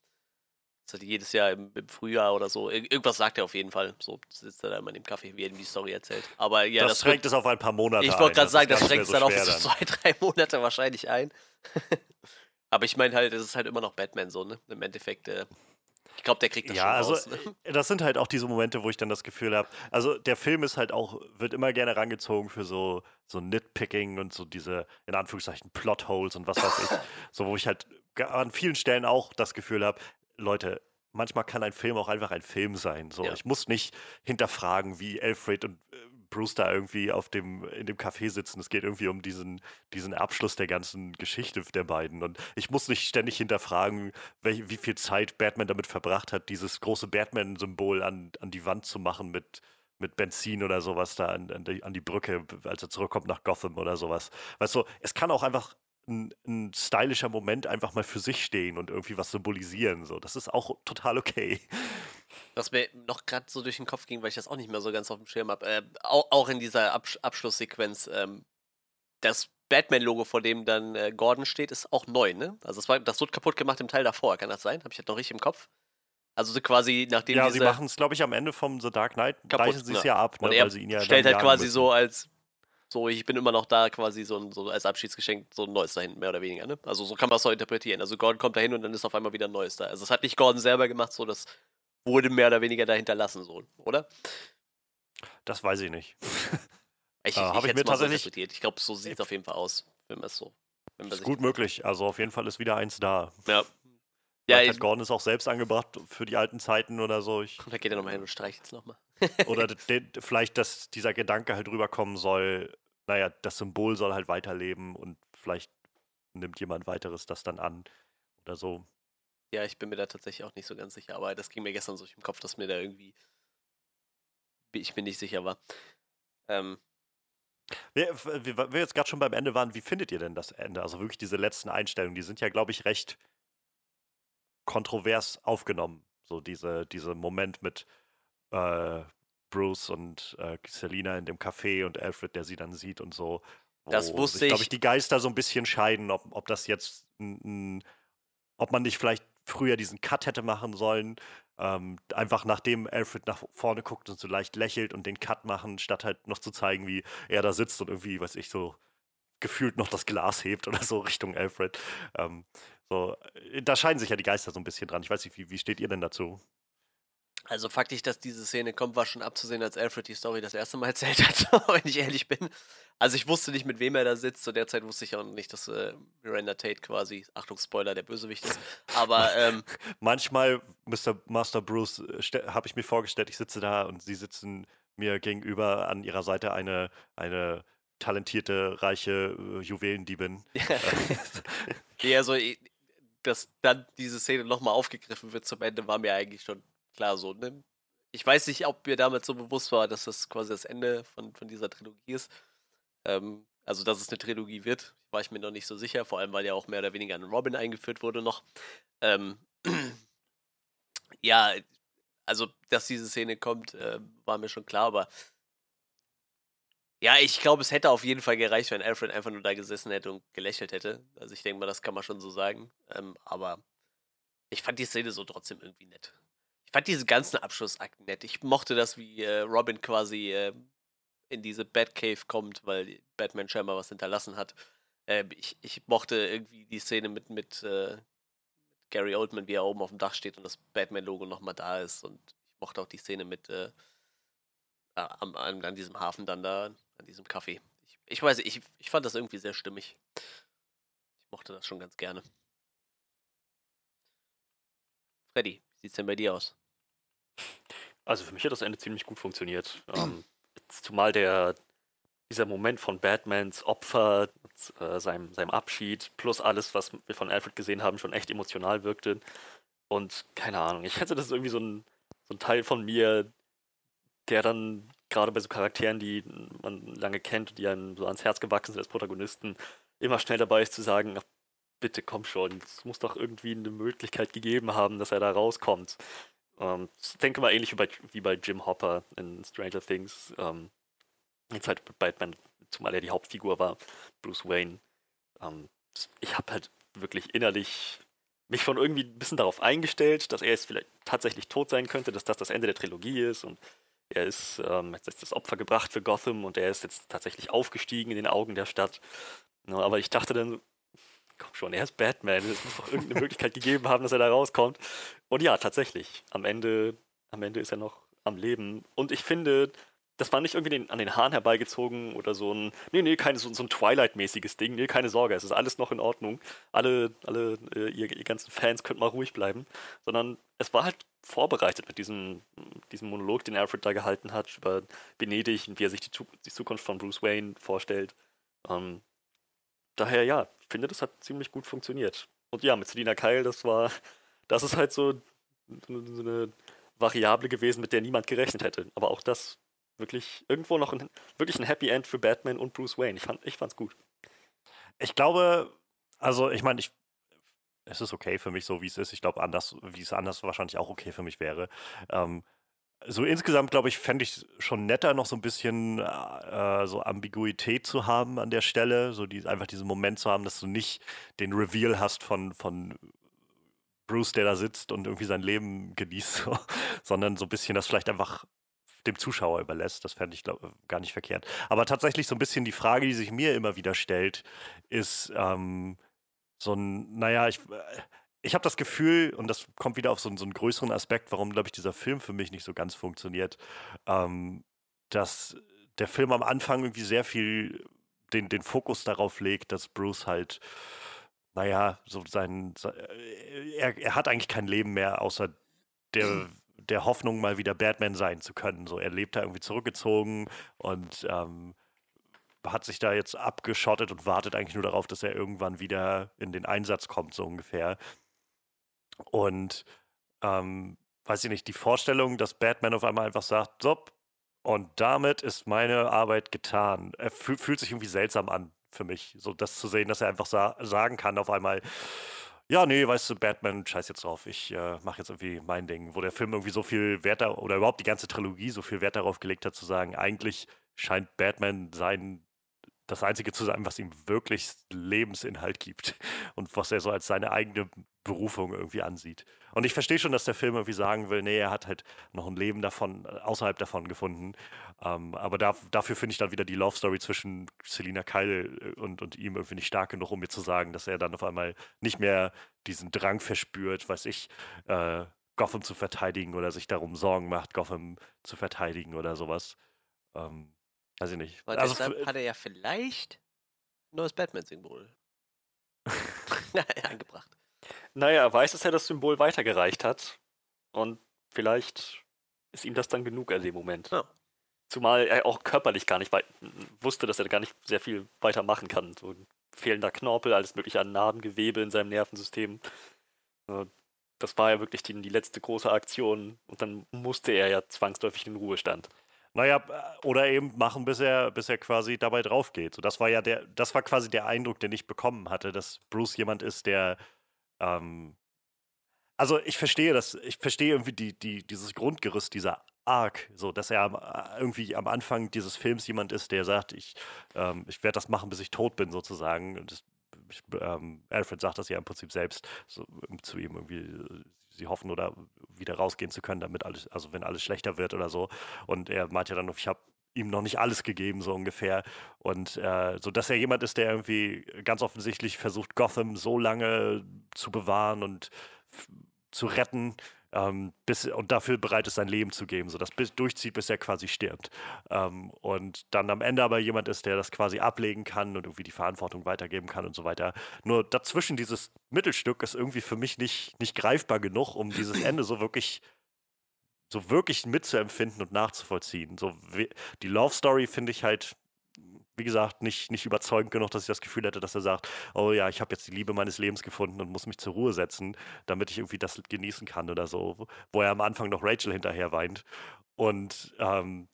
Das hat jedes Jahr im, im Frühjahr oder so. Ir irgendwas sagt er auf jeden Fall. So sitzt er da immer in dem Café, wie er ihm die Story erzählt. Aber ja, das, das, schränkt es auf ein paar Monate Ich wollte gerade sagen, das schränkt es dann auf so zwei, <laughs> drei Monate wahrscheinlich ein. <laughs> Aber ich meine halt, es ist halt immer noch Batman so, ne? Im Endeffekt, äh, ich glaube, der kriegt das Ja, schon also raus. Ne? das sind halt auch diese Momente, wo ich dann das Gefühl habe, also der Film ist halt auch, wird immer gerne rangezogen für so, so Nitpicking und so diese, in Anführungszeichen, Plotholes und was weiß ich. <laughs> so, wo ich halt an vielen Stellen auch das Gefühl habe, Leute, manchmal kann ein Film auch einfach ein Film sein. So, Ja. ich muss nicht hinterfragen, wie Alfred und äh, Bruce da irgendwie auf dem, in dem Café sitzen. Es geht irgendwie um diesen, diesen Abschluss der ganzen Geschichte der beiden. Und ich muss nicht ständig hinterfragen, welch, wie viel Zeit Batman damit verbracht hat, dieses große Batman-Symbol an, an die Wand zu machen mit, mit Benzin oder sowas da an, an, die, an die Brücke, als er zurückkommt nach Gotham oder sowas. Weißt du, es kann auch einfach ein, ein stylischer Moment einfach mal für sich stehen und irgendwie was symbolisieren. So. Das ist auch total okay. Was mir noch gerade so durch den Kopf ging, weil ich das auch nicht mehr so ganz auf dem Schirm habe, äh, auch, auch in dieser Absch Abschlusssequenz, ähm, das Batman-Logo, vor dem dann äh, Gordon steht, ist auch neu, ne? Also das, war, das wurde kaputt gemacht im Teil davor, kann das sein? Habe ich das noch richtig im Kopf? Also so quasi nachdem ja, sie machen es, glaube ich, am Ende vom The Dark Knight, Kaputt, sie es ja. ja ab, ne, Und er weil sie ihn ja stellt halt quasi müssen. so als, so ich bin immer noch da, quasi so, ein, so als Abschiedsgeschenk so ein neues dahin, mehr oder weniger, ne? Also so kann man es auch interpretieren. Also Gordon kommt dahin und dann ist auf einmal wieder ein neues da. Also das hat nicht Gordon selber gemacht, so das wurde mehr oder weniger dahinter lassen, so, oder? Das weiß ich nicht. <laughs> Ich, Äh, ich, hab ich mir so tatsächlich- interpretiert. Ich glaube, so sieht es auf jeden Fall aus, wenn man es so. Wenn Ist gut möglich. Also auf jeden Fall ist wieder eins da. Ja. Ja, hat Gordon es auch selbst angebracht für die alten Zeiten oder so. Ich, da geht er nochmal hin und streicht es nochmal. <laughs> oder <laughs> de, de, vielleicht, dass dieser Gedanke halt rüberkommen soll, naja, das Symbol soll halt weiterleben und vielleicht nimmt jemand weiteres das dann an oder so. Ja, ich bin mir da tatsächlich auch nicht so ganz sicher, aber das ging mir gestern so durch den Kopf, dass mir da irgendwie. Ich mir nicht sicher war. Ähm, Wir, wir, wir jetzt gerade schon beim Ende waren, wie findet ihr denn das Ende? Also wirklich diese letzten Einstellungen, die sind ja, glaube ich, recht kontrovers aufgenommen. So diese, diese Moment mit äh, Bruce und äh, Selina in dem Café und Alfred, der sie dann sieht und so. Das wusste sich, glaube ich. ich, die Geister so ein bisschen scheiden, ob, ob das jetzt ein, ein, ob man nicht vielleicht früher diesen Cut hätte machen sollen, ähm, einfach nachdem Alfred nach vorne guckt und so leicht lächelt und den Cut machen, statt halt noch zu zeigen, wie er da sitzt und irgendwie, weiß ich, so gefühlt noch das Glas hebt oder so Richtung Alfred. Ähm, so, äh, da scheiden sich ja die Geister so ein bisschen dran. Ich weiß nicht, wie, wie steht ihr denn dazu? Also faktisch, dass diese Szene kommt, war schon abzusehen, als Alfred die Story das erste Mal <laughs> erzählt hat, wenn ich ehrlich bin. Also ich wusste nicht, mit wem er da sitzt. Zu der Zeit wusste ich auch nicht, dass äh, Miranda Tate quasi, Achtung, Spoiler, der Bösewicht ist. Aber ähm, <laughs> Manchmal, Mr. Master Bruce, habe ich mir vorgestellt, ich sitze da und sie sitzen mir gegenüber an ihrer Seite eine, eine talentierte, reiche äh, Juwelendiebin. <laughs> ja, also, i- dass dann diese Szene nochmal aufgegriffen wird zum Ende, war mir eigentlich schon klar so. Ne? Ich weiß nicht, ob mir damals so bewusst war, dass das quasi das Ende von, von dieser Trilogie ist. Ähm, also, dass es eine Trilogie wird. war ich mir noch nicht so sicher, vor allem weil ja auch mehr oder weniger ein Robin eingeführt wurde noch. Ähm, <clears throat> ja, also, dass diese Szene kommt, äh, war mir schon klar, aber ja, ich glaube, es hätte auf jeden Fall gereicht, wenn Alfred einfach nur da gesessen hätte und gelächelt hätte. Also ich denke mal, das kann man schon so sagen. Ähm, aber ich fand die Szene so trotzdem irgendwie nett. Ich fand diesen ganzen Abschlussakt nett. Ich mochte das, wie äh, Robin quasi äh, in diese Batcave kommt, weil Batman scheinbar was hinterlassen hat. Äh, ich, ich mochte irgendwie die Szene mit, mit äh, Gary Oldman, wie er oben auf dem Dach steht und das Batman-Logo nochmal da ist. Und ich mochte auch die Szene mit äh, an, an, diesem Hafen dann da an diesem Kaffee. Ich, ich weiß, ich, ich fand das irgendwie sehr stimmig. Ich mochte das schon ganz gerne. Freddy, wie sieht's denn bei dir aus? Also für mich hat das Ende ziemlich gut funktioniert. ähm, zumal der dieser Moment von Batmans Opfer, äh, seinem, seinem Abschied, plus alles, was wir von Alfred gesehen haben, schon echt emotional wirkte. Und keine Ahnung, ich hätte das irgendwie so ein, so ein Teil von mir, der dann gerade bei so Charakteren, die man lange kennt die einem so ans Herz gewachsen sind als Protagonisten, immer schnell dabei ist zu sagen, ach, bitte komm schon, es muss doch irgendwie eine Möglichkeit gegeben haben, dass er da rauskommt. Ähm, ich denke mal ähnlich wie bei, wie bei Jim Hopper in Stranger Things. Ähm, jetzt halt mit Batman, zumal er die Hauptfigur war, Bruce Wayne. Ähm, ich habe halt wirklich innerlich mich schon irgendwie ein bisschen darauf eingestellt, dass er jetzt vielleicht tatsächlich tot sein könnte, dass das das Ende der Trilogie ist und er ist ähm, jetzt das Opfer gebracht für Gotham und er ist jetzt tatsächlich aufgestiegen in den Augen der Stadt. Ja, aber ich dachte dann, komm schon, er ist Batman. Es muss doch irgendeine <laughs> Möglichkeit gegeben haben, dass er da rauskommt. Und ja, tatsächlich. Am Ende, am Ende ist er noch am Leben. Und ich finde, das war nicht irgendwie den, an den Haaren herbeigezogen oder so ein, nee, nee, keine, so, so ein Twilight-mäßiges Ding, nee, keine Sorge, es ist alles noch in Ordnung. Alle, alle, äh, ihr, ihr ganzen Fans könnt mal ruhig bleiben. Sondern es war halt vorbereitet mit diesem, diesem Monolog, den Alfred da gehalten hat über Venedig und wie er sich die, die Zukunft von Bruce Wayne vorstellt. Ähm, daher ja, ich finde, das hat ziemlich gut funktioniert. Und ja, mit Selina Kyle, das war, das ist halt so, so eine Variable gewesen, mit der niemand gerechnet hätte. Aber auch das wirklich irgendwo noch ein, wirklich ein Happy End für Batman und Bruce Wayne. Ich, fand, ich fand's gut. Ich glaube, also ich meine, ich, es ist okay für mich so, wie es ist. Ich glaube, anders, wie es anders wahrscheinlich auch okay für mich wäre. Ähm, so insgesamt, glaube ich, fände ich schon netter, noch so ein bisschen äh, so Ambiguität zu haben an der Stelle. So die, einfach diesen Moment zu haben, dass du nicht den Reveal hast von, von Bruce, der da sitzt und irgendwie sein Leben genießt, <laughs> so, sondern so ein bisschen das vielleicht einfach dem Zuschauer überlässt. Das fände ich glaub, gar nicht verkehrt. Aber tatsächlich so ein bisschen die Frage, die sich mir immer wieder stellt, ist ähm, so ein, naja, ich, ich habe das Gefühl, und das kommt wieder auf so, so einen größeren Aspekt, warum, glaube ich, dieser Film für mich nicht so ganz funktioniert, ähm, dass der Film am Anfang irgendwie sehr viel den, den Fokus darauf legt, dass Bruce halt, naja, so sein, er, er hat eigentlich kein Leben mehr, außer der der Hoffnung, mal wieder Batman sein zu können. So, er lebt da irgendwie zurückgezogen und ähm, hat sich da jetzt abgeschottet und wartet eigentlich nur darauf, dass er irgendwann wieder in den Einsatz kommt, so ungefähr. Und ähm, weiß ich nicht, die Vorstellung, dass Batman auf einmal einfach sagt, so, und damit ist meine Arbeit getan. Er fühlt sich irgendwie seltsam an für mich, so das zu sehen, dass er einfach sa sagen kann auf einmal, ja, nee, weißt du, Batman, scheiß jetzt drauf, ich äh, mache jetzt irgendwie mein Ding, wo der Film irgendwie so viel Wert oder überhaupt die ganze Trilogie so viel Wert darauf gelegt hat, zu sagen, eigentlich scheint Batman sein das Einzige zu sein, was ihm wirklich Lebensinhalt gibt <laughs> und was er so als seine eigene Berufung irgendwie ansieht. Und ich verstehe schon, dass der Film irgendwie sagen will, nee, er hat halt noch ein Leben davon, außerhalb davon gefunden. Ähm, aber da, dafür finde ich dann wieder die Love Story zwischen Selina Kyle äh, und, und ihm irgendwie nicht stark genug, um mir zu sagen, dass er dann auf einmal nicht mehr diesen Drang verspürt, weiß ich, äh, Gotham zu verteidigen oder sich darum Sorgen macht, Gotham zu verteidigen oder sowas. Ähm, Weiß ich nicht. Weil also deshalb hat er ja vielleicht ein neues Batman-Symbol <laughs> <laughs> angebracht. Naja, er weiß, dass er das Symbol weitergereicht hat. Und vielleicht ist ihm das dann genug in dem Moment. Ja. Zumal er auch körperlich gar nicht wusste, dass er gar nicht sehr viel weiter machen kann. So fehlender Knorpel, alles mögliche an Narbengewebe in seinem Nervensystem. Das war ja wirklich die, die letzte große Aktion und dann musste er ja zwangsläufig in den Ruhestand. Naja, oder eben machen, bis er, bis er quasi dabei drauf geht. So, das war ja der, das war quasi der Eindruck, den ich bekommen hatte, dass Bruce jemand ist, der ähm, also ich verstehe das, ich verstehe irgendwie die, die, dieses Grundgerüst dieser Arc, so dass er am, äh, irgendwie am Anfang dieses Films jemand ist, der sagt, ich, ähm, ich werde das machen, bis ich tot bin, sozusagen. Das, ich, ähm, Alfred sagt das ja im Prinzip selbst so, zu ihm irgendwie, sie hoffen oder wieder rausgehen zu können, damit alles, also wenn alles schlechter wird oder so. Und er meint ja dann, ich habe ihm noch nicht alles gegeben, so ungefähr. Und äh, so, dass er jemand ist, der irgendwie ganz offensichtlich versucht, Gotham so lange zu bewahren und zu retten ähm, bis, und dafür bereit ist, sein Leben zu geben, so dass bis durchzieht, bis er quasi stirbt. Ähm, und dann am Ende aber jemand ist, der das quasi ablegen kann und irgendwie die Verantwortung weitergeben kann und so weiter. Nur dazwischen dieses Mittelstück ist irgendwie für mich nicht, nicht greifbar genug, um dieses <clears throat> Ende so wirklich so wirklich mitzuempfinden und nachzuvollziehen. So die Love Story finde ich halt wie gesagt, nicht, nicht überzeugend genug, dass ich das Gefühl hätte, dass er sagt, oh ja, ich habe jetzt die Liebe meines Lebens gefunden und muss mich zur Ruhe setzen, damit ich irgendwie das genießen kann oder so. Wo er am Anfang noch Rachel hinterher weint. Und ähm,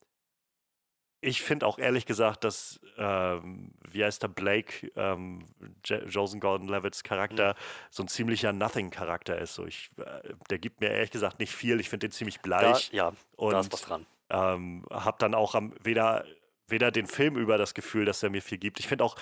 ich finde auch ehrlich gesagt, dass, ähm, wie heißt der, Blake, ähm, Joseph Gordon-Levitt's Charakter, mhm. so ein ziemlicher Nothing-Charakter ist. So ich, äh, der gibt mir ehrlich gesagt nicht viel. Ich finde den ziemlich bleich. Da, ja, und, da ist was dran. Ähm, hab dann auch am, weder weder den Film über das Gefühl, dass er mir viel gibt. Ich finde auch,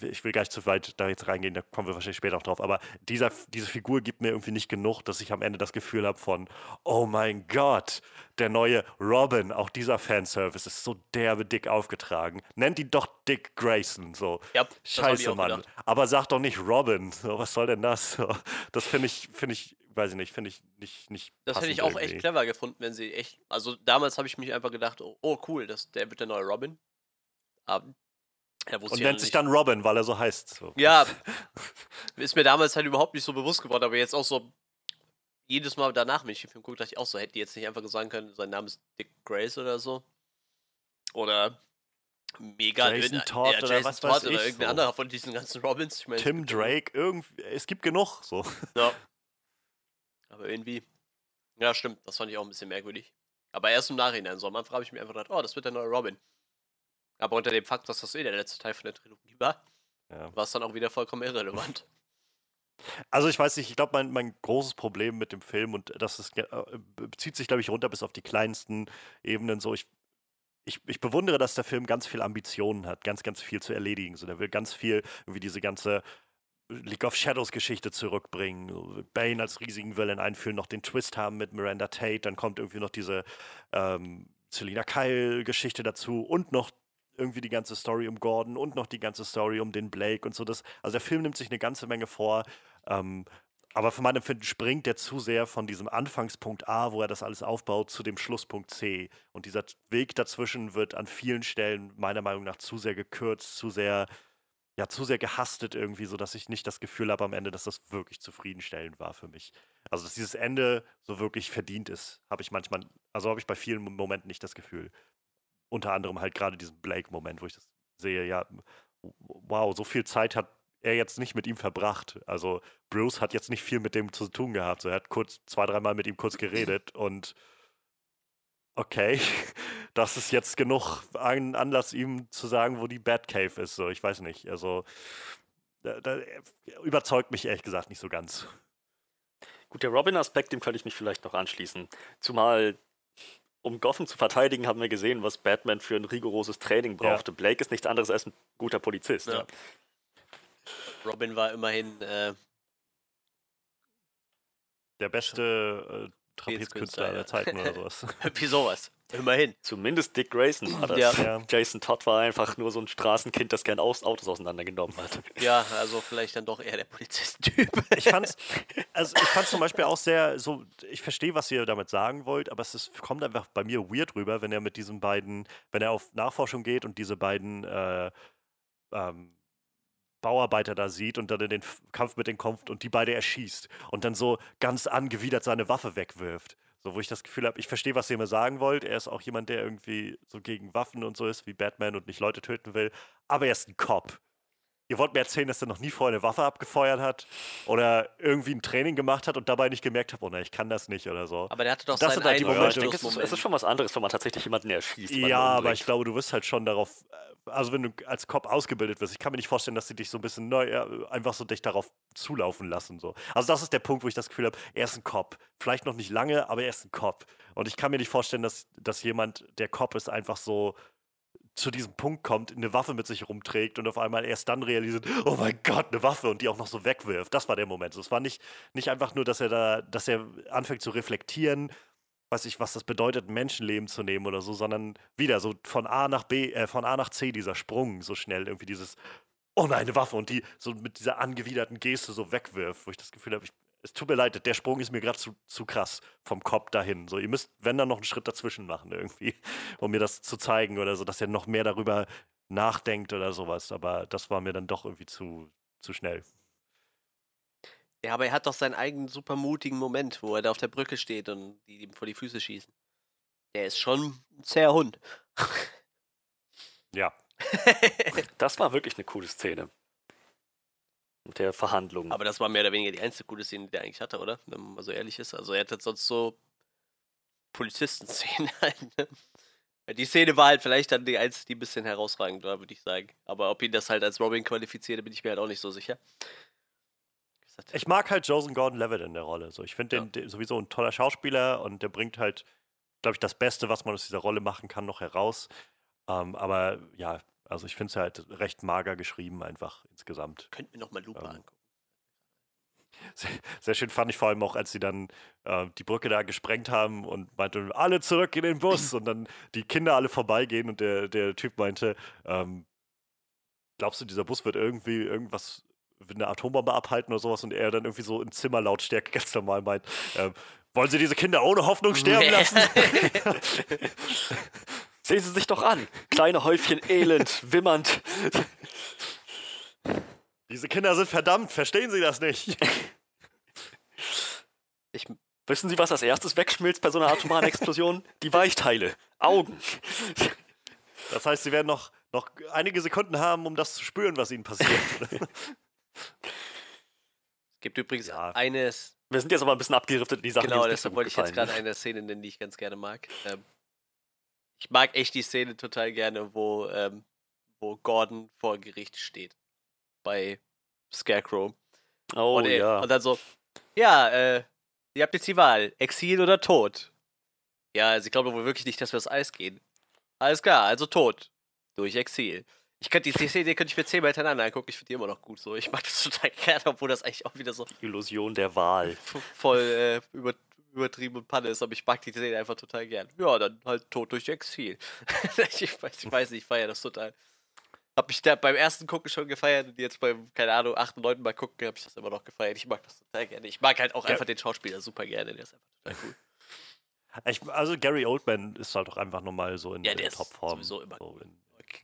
ich will gar nicht zu weit da jetzt reingehen, da kommen wir wahrscheinlich später noch drauf, aber dieser, diese Figur gibt mir irgendwie nicht genug, dass ich am Ende das Gefühl habe von, oh mein Gott, der neue Robin, auch dieser Fanservice ist so derbe dick aufgetragen. Nennt ihn doch Dick Grayson, so. Ja, Scheiße, Mann. Gedacht. Aber sag doch nicht Robin, so, was soll denn das? So, das finde ich, finde ich weiß ich nicht, finde ich nicht, nicht Das hätte ich auch irgendwie. echt clever gefunden, wenn sie echt. Also damals habe ich mich einfach gedacht, oh, oh, cool, das, der wird der neue Robin. Aber, ja, Und nennt sich dann Robin, weil er so heißt. So. Ja, <laughs> ist mir damals halt überhaupt nicht so bewusst geworden, aber jetzt auch so jedes Mal danach, wenn ich den Film gucke, dachte ich auch so, hätte die jetzt nicht einfach sagen können, sein Name ist Dick Grace oder so. Oder mega Jason Todd ja, Jason oder was Todd weiß oder ich, irgendein so. anderer von diesen ganzen Robins. Ich mein, Tim Drake, irgendwie, es gibt genug so. Ja. <laughs> Aber irgendwie, ja, stimmt, das fand ich auch ein bisschen merkwürdig. Aber erst im Nachhinein, so am Anfang habe ich mir einfach gedacht, oh, das wird der neue Robin. Aber unter dem Fakt, dass das eh der letzte Teil von der Trilogie war, ja. war es dann auch wieder vollkommen irrelevant. <laughs> Also ich weiß nicht, ich glaube, mein, mein großes Problem mit dem Film, und das ist, äh, bezieht sich, glaube ich, runter bis auf die kleinsten Ebenen so, ich, ich, ich bewundere, dass der Film ganz viel Ambitionen hat, ganz, ganz viel zu erledigen. So, der will ganz viel, wie diese ganze League of Shadows Geschichte zurückbringen, Bane als riesigen Villain einführen, noch den Twist haben mit Miranda Tate, dann kommt irgendwie noch diese ähm, Selina Kyle Geschichte dazu und noch irgendwie die ganze Story um Gordon und noch die ganze Story um den Blake und so. Das, also der Film nimmt sich eine ganze Menge vor, ähm, aber für mein Empfinden springt der zu sehr von diesem Anfangspunkt A, wo er das alles aufbaut, zu dem Schlusspunkt C. Und dieser Weg dazwischen wird an vielen Stellen meiner Meinung nach zu sehr gekürzt, zu sehr ja zu sehr gehastet irgendwie, sodass ich nicht das Gefühl habe am Ende, dass das wirklich zufriedenstellend war für mich. Also, dass dieses Ende so wirklich verdient ist, habe ich manchmal, also habe ich bei vielen Momenten nicht das Gefühl. Unter anderem halt gerade diesen Blake-Moment, wo ich das sehe, ja, wow, so viel Zeit hat er jetzt nicht mit ihm verbracht. Also Bruce hat jetzt nicht viel mit dem zu tun gehabt. So, er hat kurz, zwei, dreimal mit ihm kurz <clears throat> geredet und okay, <laughs> das ist jetzt genug ein Anlass, ihm zu sagen, wo die Batcave ist. So, ich weiß nicht. Also, da, da, überzeugt mich ehrlich gesagt nicht so ganz. Gut, der Robin-Aspekt, dem könnte ich mich vielleicht noch anschließen. Zumal, um Gotham zu verteidigen, haben wir gesehen, was Batman für ein rigoroses Training brauchte. Ja. Blake ist nichts anderes als ein guter Polizist. Ja. Robin war immerhin äh, der beste äh, Trapezkünstler aller Zeiten oder sowas. <laughs> Wie sowas. Immerhin. Zumindest Dick Grayson war das. Ja. Jason Todd war einfach nur so ein Straßenkind, das gern Autos auseinandergenommen hat. <laughs> Ja, also vielleicht dann doch eher der Polizistentyp. <laughs> Ich fand's, also ich fand's zum Beispiel auch sehr so, ich verstehe, was ihr damit sagen wollt, aber es ist, kommt einfach bei mir weird rüber, wenn er mit diesen beiden, wenn er auf Nachforschung geht und diese beiden äh, ähm, Bauarbeiter da sieht und dann in den Kampf mit denen kommt und die beide erschießt und dann so ganz angewidert seine Waffe wegwirft. So, wo ich das Gefühl habe, ich verstehe, was ihr mir sagen wollt. Er ist auch jemand, der irgendwie so gegen Waffen und so ist wie Batman und nicht Leute töten will. Aber er ist ein Cop. ihr wollt mir erzählen, dass er noch nie vorher eine Waffe abgefeuert hat oder irgendwie ein Training gemacht hat und dabei nicht gemerkt hat, oh nein, ich kann das nicht oder so. Aber der hatte doch Das seinen sind halt die einen Momente, ich denke, es ist, es ist schon was anderes, wenn man tatsächlich jemanden erschießt. Ja, aber ich glaube, du wirst halt schon darauf, äh, also wenn du als Cop ausgebildet wirst, ich kann mir nicht vorstellen, dass sie dich so ein bisschen neu, äh, einfach so dich darauf zulaufen lassen. So. Also das ist der Punkt, wo ich das Gefühl habe, er ist ein Cop. Vielleicht noch nicht lange, aber er ist ein Cop. Und ich kann mir nicht vorstellen, dass, dass jemand, der Cop ist, einfach so zu diesem Punkt kommt, eine Waffe mit sich rumträgt und auf einmal erst dann realisiert, oh mein Gott, eine Waffe und die auch noch so wegwirft. Das war der Moment. Es war nicht, nicht einfach nur, dass er da, dass er anfängt zu reflektieren, weiß ich, was das bedeutet, ein Menschenleben zu nehmen oder so, sondern wieder so von A nach B, äh, von A nach C, dieser Sprung so schnell, irgendwie dieses, oh nein, eine Waffe und die so mit dieser angewiderten Geste so wegwirft, wo ich das Gefühl habe, es tut mir leid, der Sprung ist mir gerade zu, zu krass vom Kopf dahin. So, ihr müsst, wenn dann noch einen Schritt dazwischen machen irgendwie, <laughs> um mir das zu zeigen oder so, dass er noch mehr darüber nachdenkt oder sowas. Aber das war mir dann doch irgendwie zu, zu schnell. Ja, aber er hat doch seinen eigenen super mutigen Moment, wo er da auf der Brücke steht und die ihm vor die Füße schießen. Der ist schon ein zäher Hund. Ja. <laughs> Das war wirklich eine coole Szene. Mit der Verhandlung. aber das war mehr oder weniger die einzige gute Szene, die er eigentlich hatte, oder? Wenn man mal so ehrlich ist. Also er hatte sonst so Polizisten-Szenen <laughs> halt, ne? Die Szene war halt vielleicht dann die einzige, die ein bisschen herausragend war, würde ich sagen. Aber ob ihn das halt als Robin qualifiziert, bin ich mir halt auch nicht so sicher. Gesagt, Ich mag halt Joseph Gordon-Levitt in der Rolle. So, ich finde Ja. den, sowieso ein toller Schauspieler und der bringt halt, glaube ich, das Beste, was man aus dieser Rolle machen kann, noch heraus. Ähm, aber ja, also ich finde es halt recht mager geschrieben einfach insgesamt. Könnt mir noch mal Lupe Ähm, angucken. Sehr, sehr schön fand ich vor allem auch, als sie dann äh, die Brücke da gesprengt haben und meinte, alle zurück in den Bus <clears throat> und dann die Kinder alle vorbeigehen und der, der Typ meinte, ähm, glaubst du, dieser Bus wird irgendwie irgendwas, eine Atombombe abhalten oder sowas und er dann irgendwie so in Zimmerlautstärke <laughs> ganz normal meint, ähm, wollen Sie diese Kinder ohne Hoffnung sterben lassen? <laughs> <laughs> Sehen Sie sich doch an. Kleine Häufchen elend, wimmernd. diese Kinder sind verdammt, verstehen Sie das nicht? Ich, Wissen Sie, was als erstes wegschmilzt bei so einer atomaren Explosion? Die Weichteile. Augen. Das heißt, Sie werden noch, noch einige Sekunden haben, um das zu spüren, was Ihnen passiert. Es gibt übrigens Ja. eines, Wir sind jetzt aber ein bisschen abgeriftet in die Sachen, genau, die deshalb wollte ich jetzt gerade eine Szene nennen, die ich ganz gerne mag. Ähm, ich mag echt die Szene total gerne, wo, ähm, wo Gordon vor Gericht steht. Bei Scarecrow. Oh und, er- ja. und dann so, ja, äh, ihr habt jetzt die Wahl, Exil oder Tod. Ja, also ich glaube wohl wirklich nicht, dass wir das Eis gehen. Alles klar, also Tod. Durch Exil. Ich könnte die Szene könnte ich mir zehnmal hintereinander angucken, ich finde die immer noch gut so. Ich mag das <laughs> total gerne, obwohl das eigentlich auch wieder so Illusion der Wahl. voll äh, über, übertrieben und Panne ist, aber ich mag die Szene einfach total gern. Ja, dann halt Tod durch Exil. <laughs> ich, weiß, ich weiß nicht, ich feiere das total. Hab mich da beim ersten Gucken schon gefeiert und jetzt beim, keine Ahnung, achten, neunten Mal gucken, habe ich das immer noch gefeiert. Ich mag das total gerne. Ich mag halt auch Ja. einfach den Schauspieler super gerne, der ist einfach total cool. Ich, also Gary Oldman ist halt auch einfach nochmal so in Ja, der ist Topform. sowieso immer so in,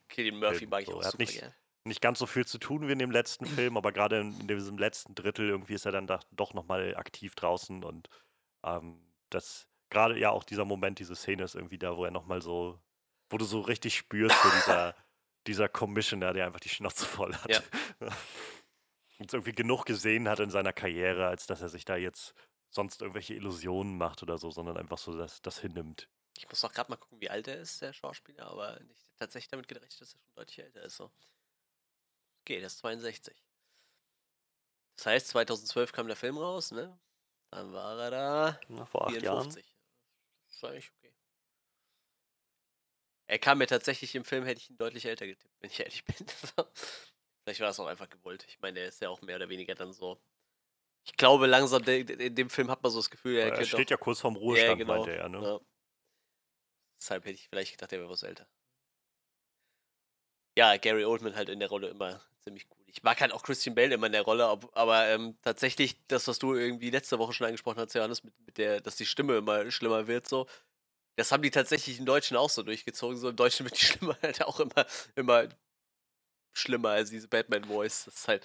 Killian Murphy mag ich so. auch Er hat super nicht- nicht ganz so viel zu tun wie in dem letzten Film, aber gerade in, in diesem letzten Drittel irgendwie ist er dann da, doch nochmal aktiv draußen und ähm, das gerade ja auch dieser Moment, diese Szene ist irgendwie da, wo er nochmal so, wo du so richtig spürst, so dieser, <laughs> dieser Commissioner, der einfach die Schnauze voll hat. Ja. <laughs> Und irgendwie genug gesehen hat in seiner Karriere, als dass er sich da jetzt sonst irgendwelche Illusionen macht oder so, sondern einfach so das, das hinnimmt. Ich muss doch gerade mal gucken, wie alt er ist, der Schauspieler, aber nicht tatsächlich damit gerechnet, dass er schon deutlich älter ist. So. Okay, der ist 62. Das heißt, 2012 kam der Film raus, ne? Dann war er da Na, vor acht Jahren. 54. Das ist eigentlich okay. Er kam mir tatsächlich im Film, hätte ich ihn deutlich älter getippt, wenn ich ehrlich <laughs> bin. Vielleicht war das auch einfach gewollt. Ich meine, er ist ja auch mehr oder weniger dann so. Ich glaube, langsam, in dem Film hat man so das Gefühl, er Er steht auch, ja kurz vorm Ruhestand, genau, meinte er. Ne? ja. Deshalb hätte ich vielleicht gedacht, er wäre was älter. Ja, Gary Oldman halt in der Rolle immer ziemlich cool. Ich mag halt auch Christian Bale immer in der Rolle, ob, aber ähm, tatsächlich, das, was du irgendwie letzte Woche schon angesprochen hast, Johannes, mit, mit der, dass die Stimme immer schlimmer wird, so, das haben die tatsächlich im Deutschen auch so durchgezogen. So im Deutschen wird die Stimme <laughs> halt auch immer, immer schlimmer als diese Batman-Voice. Das ist halt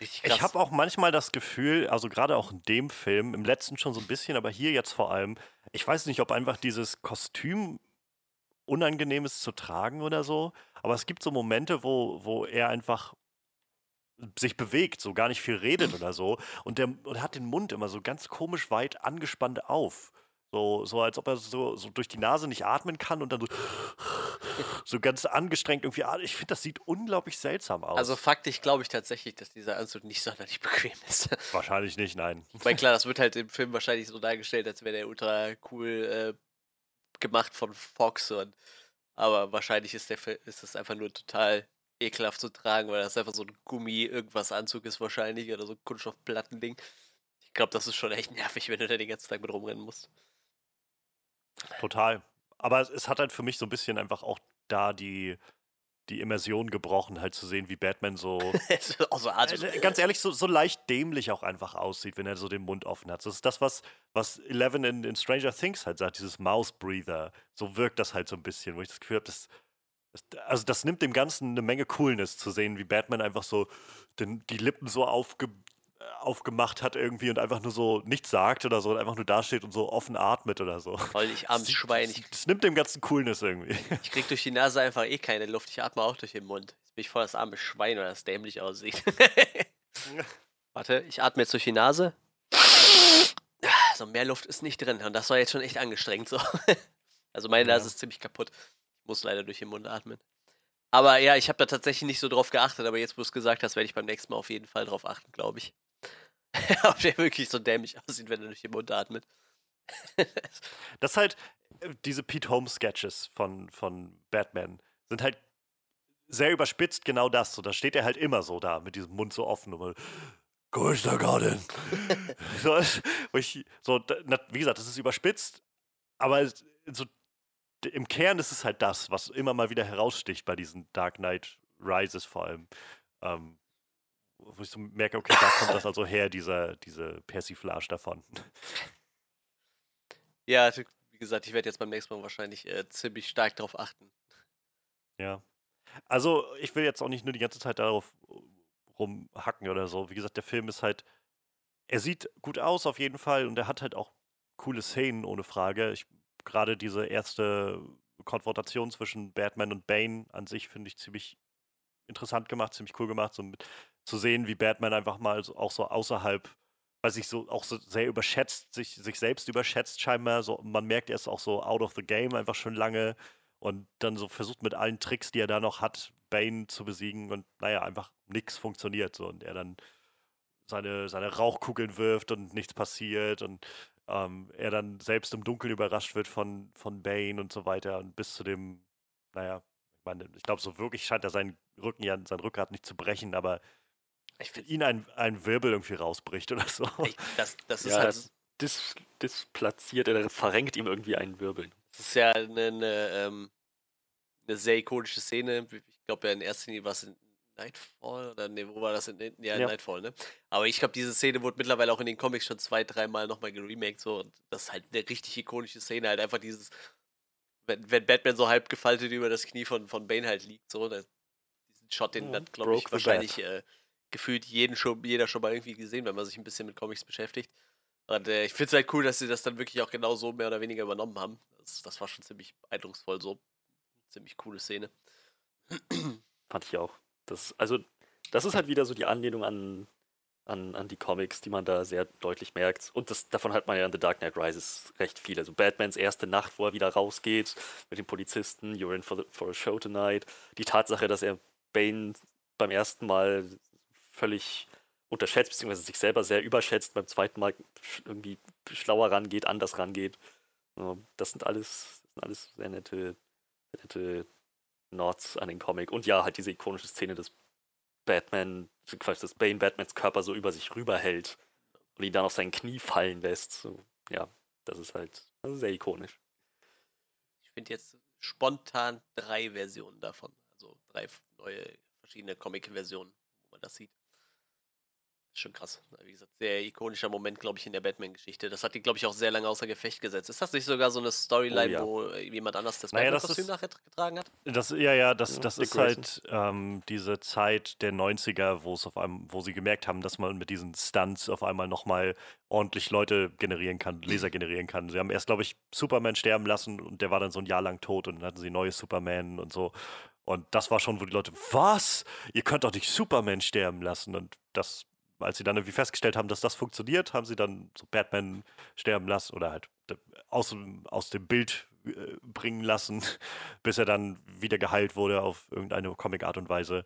richtig krass. Ich habe auch manchmal das Gefühl, also gerade auch in dem Film, im letzten schon so ein bisschen, aber hier jetzt vor allem, ich weiß nicht, ob einfach dieses Kostüm unangenehm ist zu tragen oder so, aber es gibt so Momente, wo, wo er einfach sich bewegt, so gar nicht viel redet oder so. Und der und hat den Mund immer so ganz komisch weit angespannt auf. So, so als ob er so, so durch die Nase nicht atmen kann und dann so, so ganz angestrengt irgendwie. Ich finde, das sieht unglaublich seltsam aus. Also faktisch glaube ich tatsächlich, dass dieser Anzug nicht sonderlich <laughs> bequem ist. Wahrscheinlich nicht, nein. Weil klar, das wird halt im Film wahrscheinlich so dargestellt, als wäre der ultra cool äh, gemacht von Fox. Und, aber wahrscheinlich ist, der, ist das einfach nur total ekelhaft zu tragen, weil das einfach so ein Gummi-Irgendwas-Anzug ist wahrscheinlich oder so ein Kunststoffplattending. Ich glaube, das ist schon echt nervig, wenn du da den ganzen Tag mit rumrennen musst. Total. Aber es, es hat halt für mich so ein bisschen einfach auch da die, die Immersion gebrochen, halt zu sehen, wie Batman so, <laughs> so äh, ganz ehrlich, so, so leicht dämlich auch einfach aussieht, wenn er so den Mund offen hat. Das ist das, was, was Eleven in, in Stranger Things halt sagt, dieses Mouse Breather. So wirkt das halt so ein bisschen, wo ich das Gefühl habe, das, das, also das nimmt dem Ganzen eine Menge Coolness zu sehen, wie Batman einfach so den, die Lippen so aufge, aufgemacht hat irgendwie und einfach nur so nichts sagt oder so und einfach nur dasteht und so offen atmet oder so. Voll ich armes Schwein. Ich, das nimmt dem ganzen Coolness irgendwie. Ich krieg durch die Nase einfach eh keine Luft. Ich atme auch durch den Mund. Jetzt bin ich voll das arme Schwein, weil das dämlich aussieht. <laughs> Warte, ich atme jetzt durch die Nase. So, mehr Luft ist nicht drin. Und das war jetzt schon echt angestrengt so. <laughs> Also meine Nase ja. ist ziemlich kaputt. Ich muss leider durch den Mund atmen. Aber ja, ich habe da tatsächlich nicht so drauf geachtet, aber jetzt, wo du es gesagt hast, werde ich beim nächsten Mal auf jeden Fall drauf achten, glaube ich. <laughs> Ob der wirklich so dämlich aussieht, wenn er durch den Mund atmet. <laughs> das halt, äh, diese Pete Holmes Sketches von, von Batman sind halt sehr überspitzt genau das. So, da steht er halt immer so da, mit diesem Mund so offen. Und Commissioner Garden. <laughs> so, ich, so, wie gesagt, das ist überspitzt, aber so, im Kern ist es halt das, was immer mal wieder heraussticht bei diesen Dark Knight Rises vor allem. Ähm, wo ich so merke, okay, da kommt das also her, dieser, diese Persiflage davon. Ja, wie gesagt, ich werde jetzt beim nächsten Mal wahrscheinlich äh, ziemlich stark darauf achten. Ja. Also, ich will jetzt auch nicht nur die ganze Zeit darauf rumhacken oder so. Wie gesagt, der Film ist halt, er sieht gut aus auf jeden Fall und er hat halt auch coole Szenen, ohne Frage. Gerade diese erste Konfrontation zwischen Batman und Bane an sich finde ich ziemlich interessant gemacht, ziemlich cool gemacht. So mit, zu sehen, wie Batman einfach mal so, auch so außerhalb, weil sich so auch so sehr überschätzt, sich, sich selbst überschätzt scheinbar. So, man merkt, er ist auch so out of the game einfach schon lange und dann so versucht mit allen Tricks, die er da noch hat, Bane zu besiegen und naja, einfach nichts funktioniert so und er dann seine, seine Rauchkugeln wirft und nichts passiert und ähm, er dann selbst im Dunkeln überrascht wird von, von Bane und so weiter und bis zu dem, naja, ich meine, ich glaube, so wirklich scheint er seinen Rücken ja, sein Rückgrat nicht zu brechen, aber ich finde ihn ein, ein Wirbel irgendwie rausbricht oder so. Ich, das, das ist ja, halt. Dis, displatziert, er verrenkt ihm irgendwie einen Wirbel. Das ist ja eine, eine, ähm, eine sehr ikonische Szene. Ich glaube ja in erster Linie war es in Nightfall oder ne, wo war das? In, ja, in ja. Nightfall, ne? Aber ich glaube, diese Szene wurde mittlerweile auch in den Comics schon zwei, dreimal nochmal geremaked. So. Und das ist halt eine richtig ikonische Szene. Halt einfach dieses, wenn, wenn Batman so halb gefaltet über das Knie von, von Bane halt liegt, so, das, diesen Shot, den ja, hat, glaube ich, wahrscheinlich äh, gefühlt jeden schon, jeder schon mal irgendwie gesehen, wenn man sich ein bisschen mit Comics beschäftigt. Und äh, ich finde es halt cool, dass sie das dann wirklich auch genau so mehr oder weniger übernommen haben. Das, das war schon ziemlich eindrucksvoll so. Ziemlich coole Szene. Fand ich auch. Das, also, das ist halt wieder so die Anlehnung an, an, an die Comics, die man da sehr deutlich merkt. Und das, davon hat man ja in The Dark Knight Rises recht viel. Also Batmans erste Nacht, wo er wieder rausgeht mit dem Polizisten, You're in for, the, for a show tonight. Die Tatsache, dass er Bane beim ersten Mal völlig unterschätzt, beziehungsweise sich selber sehr überschätzt, beim zweiten Mal irgendwie schlauer rangeht, anders rangeht. Das sind alles, sind alles sehr nette, sehr nette Nods an den Comic. Und ja, halt diese ikonische Szene des Batman, Quatsch, dass Bane Batmans Körper so über sich rüberhält und ihn dann auf sein Knie fallen lässt. So, ja, das ist halt das ist sehr ikonisch. Ich finde jetzt spontan drei Versionen davon. Also drei neue verschiedene Comic-Versionen, wo man das sieht. Schon krass. Wie gesagt, sehr ikonischer Moment, glaube ich, in der Batman-Geschichte. Das hat die, glaube ich, auch sehr lange außer Gefecht gesetzt. Ist das nicht sogar so eine Storyline, Oh ja. wo jemand anders das Naja, Batman-Kostüm ist- nachher getragen hat? Das, ja, ja, das, Ja, das ist halt ähm, diese Zeit der 90er, wo es auf einmal, wo sie gemerkt haben, dass man mit diesen Stunts auf einmal nochmal ordentlich Leute generieren kann, Leser generieren kann. Sie haben erst, glaube ich, Superman sterben lassen und der war dann so ein Jahr lang tot und dann hatten sie neue Superman und so. Und das war schon, wo die Leute, was? Ihr könnt doch nicht Superman sterben lassen. Und das, als sie dann irgendwie festgestellt haben, dass das funktioniert, haben sie dann so Batman sterben lassen oder halt äh, aus, aus dem Bild äh, bringen lassen, <laughs> bis er dann wieder geheilt wurde auf irgendeine Comic-Art und Weise.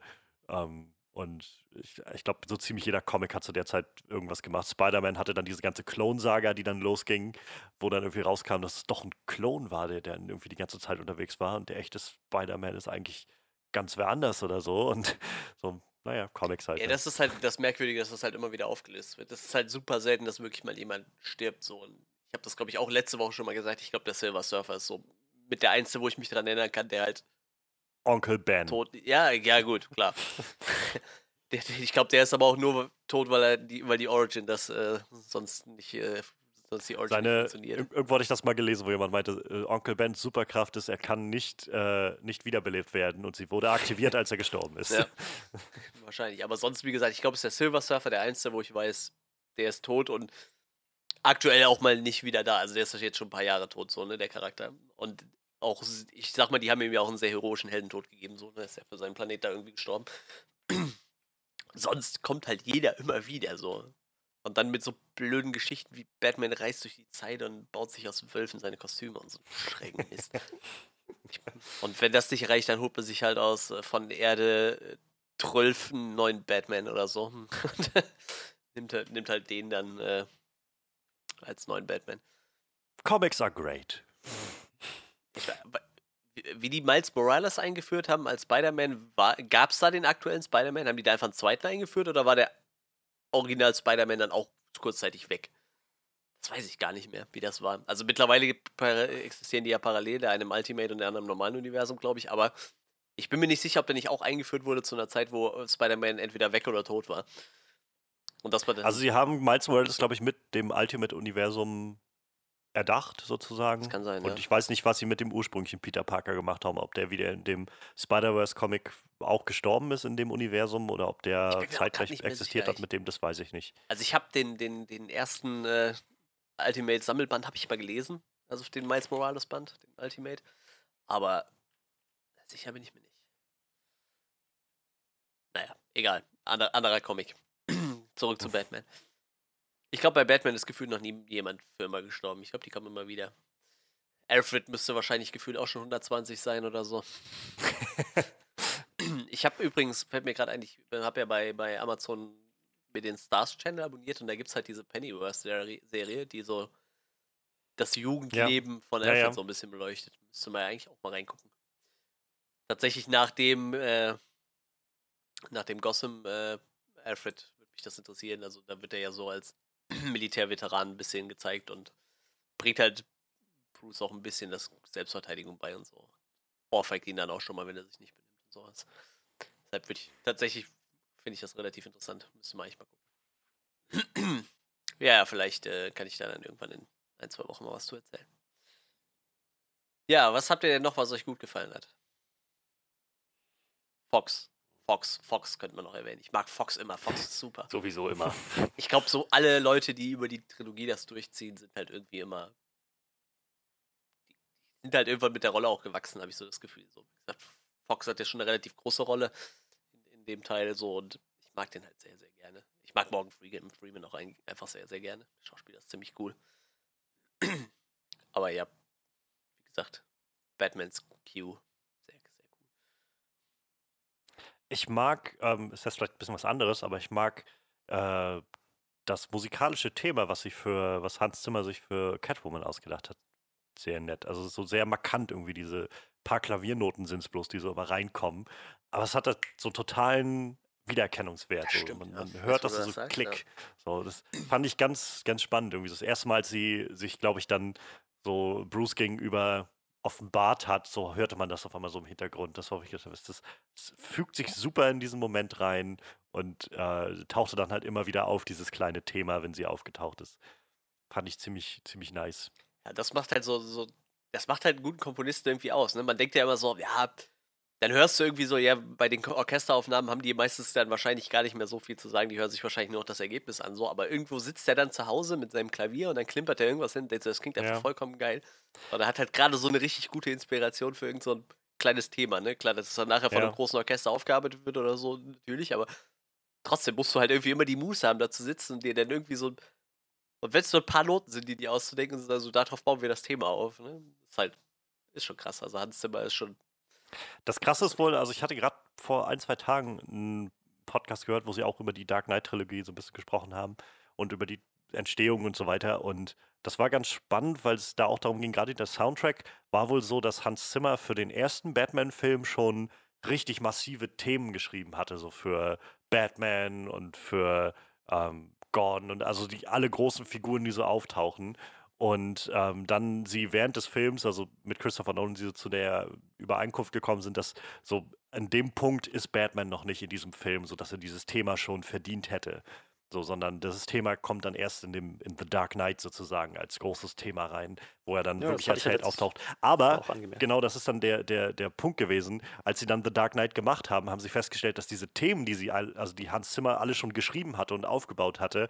Ähm, und ich, ich glaube, so ziemlich jeder Comic hat zu der Zeit irgendwas gemacht. Spider-Man hatte dann diese ganze Clone-Saga, die dann losging, wo dann irgendwie rauskam, dass es doch ein Klon war, der, der irgendwie die ganze Zeit unterwegs war. Und der echte Spider-Man ist eigentlich ganz wer anders oder so. Und <laughs> so, naja, Comics halt. Ja, ne? das ist halt das Merkwürdige, dass das halt immer wieder aufgelöst wird. Das ist halt super selten, dass wirklich mal jemand stirbt. So. Und ich habe das, glaube ich, auch letzte Woche schon mal gesagt. Ich glaube, der Silver Surfer ist so mit der Einzige, wo ich mich dran erinnern kann, der halt Onkel Ben. tot. Ja, ja, gut, klar. <laughs> Ich glaube, der ist aber auch nur tot, weil er die, weil die Origin das äh, sonst nicht, äh, sonst die Origin Seine, funktioniert. irgendwo hatte ich das mal gelesen, wo jemand meinte, äh, Onkel Bens Superkraft ist, er kann nicht, äh, nicht wiederbelebt werden und sie wurde aktiviert, als er gestorben ist. Ja. <laughs> Wahrscheinlich. Aber sonst, wie gesagt, ich glaube, es ist der Silver Surfer, der Einzige, wo ich weiß, der ist tot und aktuell auch mal nicht wieder da. Also der ist jetzt schon ein paar Jahre tot, so, ne, der Charakter. Und auch, ich sag mal, die haben ihm ja auch einen sehr heroischen Heldentod gegeben, so, ne, ist ja für seinen Planet da irgendwie gestorben. <clears throat> Sonst kommt halt jeder immer wieder so. Und dann mit so blöden Geschichten wie Batman reist durch die Zeit und baut sich aus Wölfen seine Kostüme und so schrägen Mist. Und wenn das nicht reicht, dann holt man sich halt aus äh, von Erde äh, 12 einen neuen Batman oder so. Und <laughs> nimmt, halt, nimmt halt den dann äh, als neuen Batman. Comics are great. Ich, wie die Miles Morales eingeführt haben als Spider-Man, gab es da den aktuellen Spider-Man? Haben die da einfach einen zweiten eingeführt oder war der Original Spider-Man dann auch kurzzeitig weg? Das weiß ich gar nicht mehr, wie das war. Also mittlerweile existieren die ja parallel, der eine im Ultimate und der andere im normalen Universum, glaube ich, aber ich bin mir nicht sicher, ob der nicht auch eingeführt wurde zu einer Zeit, wo äh, Spider-Man entweder weg oder tot war. Und das war dann. Also sie haben Miles Morales, glaube ich, mit dem Ultimate-Universum erdacht, sozusagen. Das kann sein, Und ja. ich weiß nicht, was sie mit dem ursprünglichen Peter Parker gemacht haben. Ob der wieder in dem Spider-Verse-Comic auch gestorben ist in dem Universum oder ob der zeitgleich existiert hat mit dem, das weiß ich nicht. Also ich habe den, den, den ersten äh, Ultimate-Sammelband habe ich mal gelesen. Also den Miles Morales-Band, den Ultimate. Aber sicher bin ich mir nicht. Naja, egal. Ander, anderer Comic. <clears throat> Zurück zu Batman. Ich glaube, bei Batman ist gefühlt noch nie jemand für immer gestorben. Ich glaube, die kommen immer wieder. Alfred müsste wahrscheinlich gefühlt auch schon 120 sein oder so. <laughs> Ich habe übrigens, fällt mir gerade ein, ich habe ja bei, bei Amazon mir den Stars Channel abonniert und da gibt es halt diese Pennyworth-Serie, die so das Jugendleben von Ja, Alfred ja. so ein bisschen beleuchtet. Müsste man ja eigentlich auch mal reingucken. Tatsächlich nach dem, äh, nach dem Gotham äh, Alfred würde mich das interessieren. Also da wird er ja so als <clears throat> Militärveteran ein bisschen gezeigt und bringt halt Bruce auch ein bisschen das Selbstverteidigung bei und so. Ohrfeigt ihn dann auch schon mal, wenn er sich nicht benimmt und sowas. Deshalb würde ich tatsächlich finde ich das relativ interessant. Müsste man eigentlich mal gucken. <clears throat> ja, vielleicht äh, kann ich da dann irgendwann in ein, zwei Wochen mal was zu erzählen. Ja, was habt ihr denn noch, was euch gut gefallen hat? Fox. Fox, Fox könnte man noch erwähnen. Ich mag Fox immer. Fox ist super. Sowieso immer. <laughs> Ich glaube, so alle Leute, die über die Trilogie das durchziehen, sind halt irgendwie immer. Die sind halt irgendwann mit der Rolle auch gewachsen, habe ich so das Gefühl. So, wie gesagt, Fox hat ja schon eine relativ große Rolle in, in dem Teil so und ich mag den halt sehr, sehr gerne. Ich mag Morgan Freeman, Freeman auch ein, einfach sehr, sehr gerne. Der Schauspieler ist ziemlich cool. <clears throat> Aber ja, wie gesagt, Batmans Q, sehr, sehr cool. Ich mag, ähm, es ist vielleicht ein bisschen was anderes, aber ich mag äh, das musikalische Thema, was sich für, was Hans Zimmer sich für Catwoman ausgedacht hat, sehr nett. Also so sehr markant irgendwie diese paar Klaviernoten sind es bloß, die so immer reinkommen. Aber es hat halt so einen totalen Wiedererkennungswert. Das So. stimmt, man, ja. man Jetzt, hört das so das sagst, Klick. So, das fand ich ganz, ganz spannend. Irgendwie so das erste Mal, als sie sich, glaube ich, dann so Bruce gegenüber offenbart hat, so hörte man das auf einmal so im Hintergrund. Das war das, das, das fügt sich super in diesen Moment rein und äh, tauchte dann halt immer wieder auf, dieses kleine Thema, wenn sie aufgetaucht ist. Fand ich ziemlich, ziemlich nice. Ja, das macht halt so, so, das macht halt einen guten Komponisten irgendwie aus. Ne? Man denkt ja immer so, ja, dann hörst du irgendwie so, ja, bei den Orchesteraufnahmen haben die meistens dann wahrscheinlich gar nicht mehr so viel zu sagen, die hören sich wahrscheinlich nur noch das Ergebnis an, so, aber irgendwo sitzt der dann zu Hause mit seinem Klavier und dann klimpert er irgendwas hin, das klingt einfach ja. vollkommen geil. Und er hat halt gerade so eine richtig gute Inspiration für irgend so ein kleines Thema, ne? Klar, dass es dann nachher von ja. einem großen Orchester aufgearbeitet wird oder so, natürlich, aber trotzdem musst du halt irgendwie immer die Muße haben, da zu sitzen und dir dann irgendwie so. Und wenn es nur ein paar Noten sind, die die auszudenken, sind also darauf bauen wir das Thema auf, ne? Ist halt, ist schon krass. Also Hans Zimmer ist schon das Krasse ist wohl, also ich hatte gerade vor ein, zwei Tagen einen Podcast gehört, wo sie auch über die Dark Knight-Trilogie so ein bisschen gesprochen haben und über die Entstehung und so weiter. Und das war ganz spannend, weil es da auch darum ging, gerade der Soundtrack war wohl so, dass Hans Zimmer für den ersten Batman-Film schon richtig massive Themen geschrieben hatte, so für Batman und für ähm, Gordon und also die alle großen Figuren, die so auftauchen. Und ähm, dann sie während des Films, also mit Christopher Nolan, sie so zu der Übereinkunft gekommen sind, dass so an dem Punkt ist Batman noch nicht in diesem Film, sodass er dieses Thema schon verdient hätte. So, sondern das Thema kommt dann erst in dem in The Dark Knight sozusagen als großes Thema rein, wo er dann ja, wirklich als Held auftaucht. Aber genau das ist dann der, der, der Punkt gewesen. Als sie dann The Dark Knight gemacht haben, haben sie festgestellt, dass diese Themen, die sie, also die Hans Zimmer alle schon geschrieben hatte und aufgebaut hatte,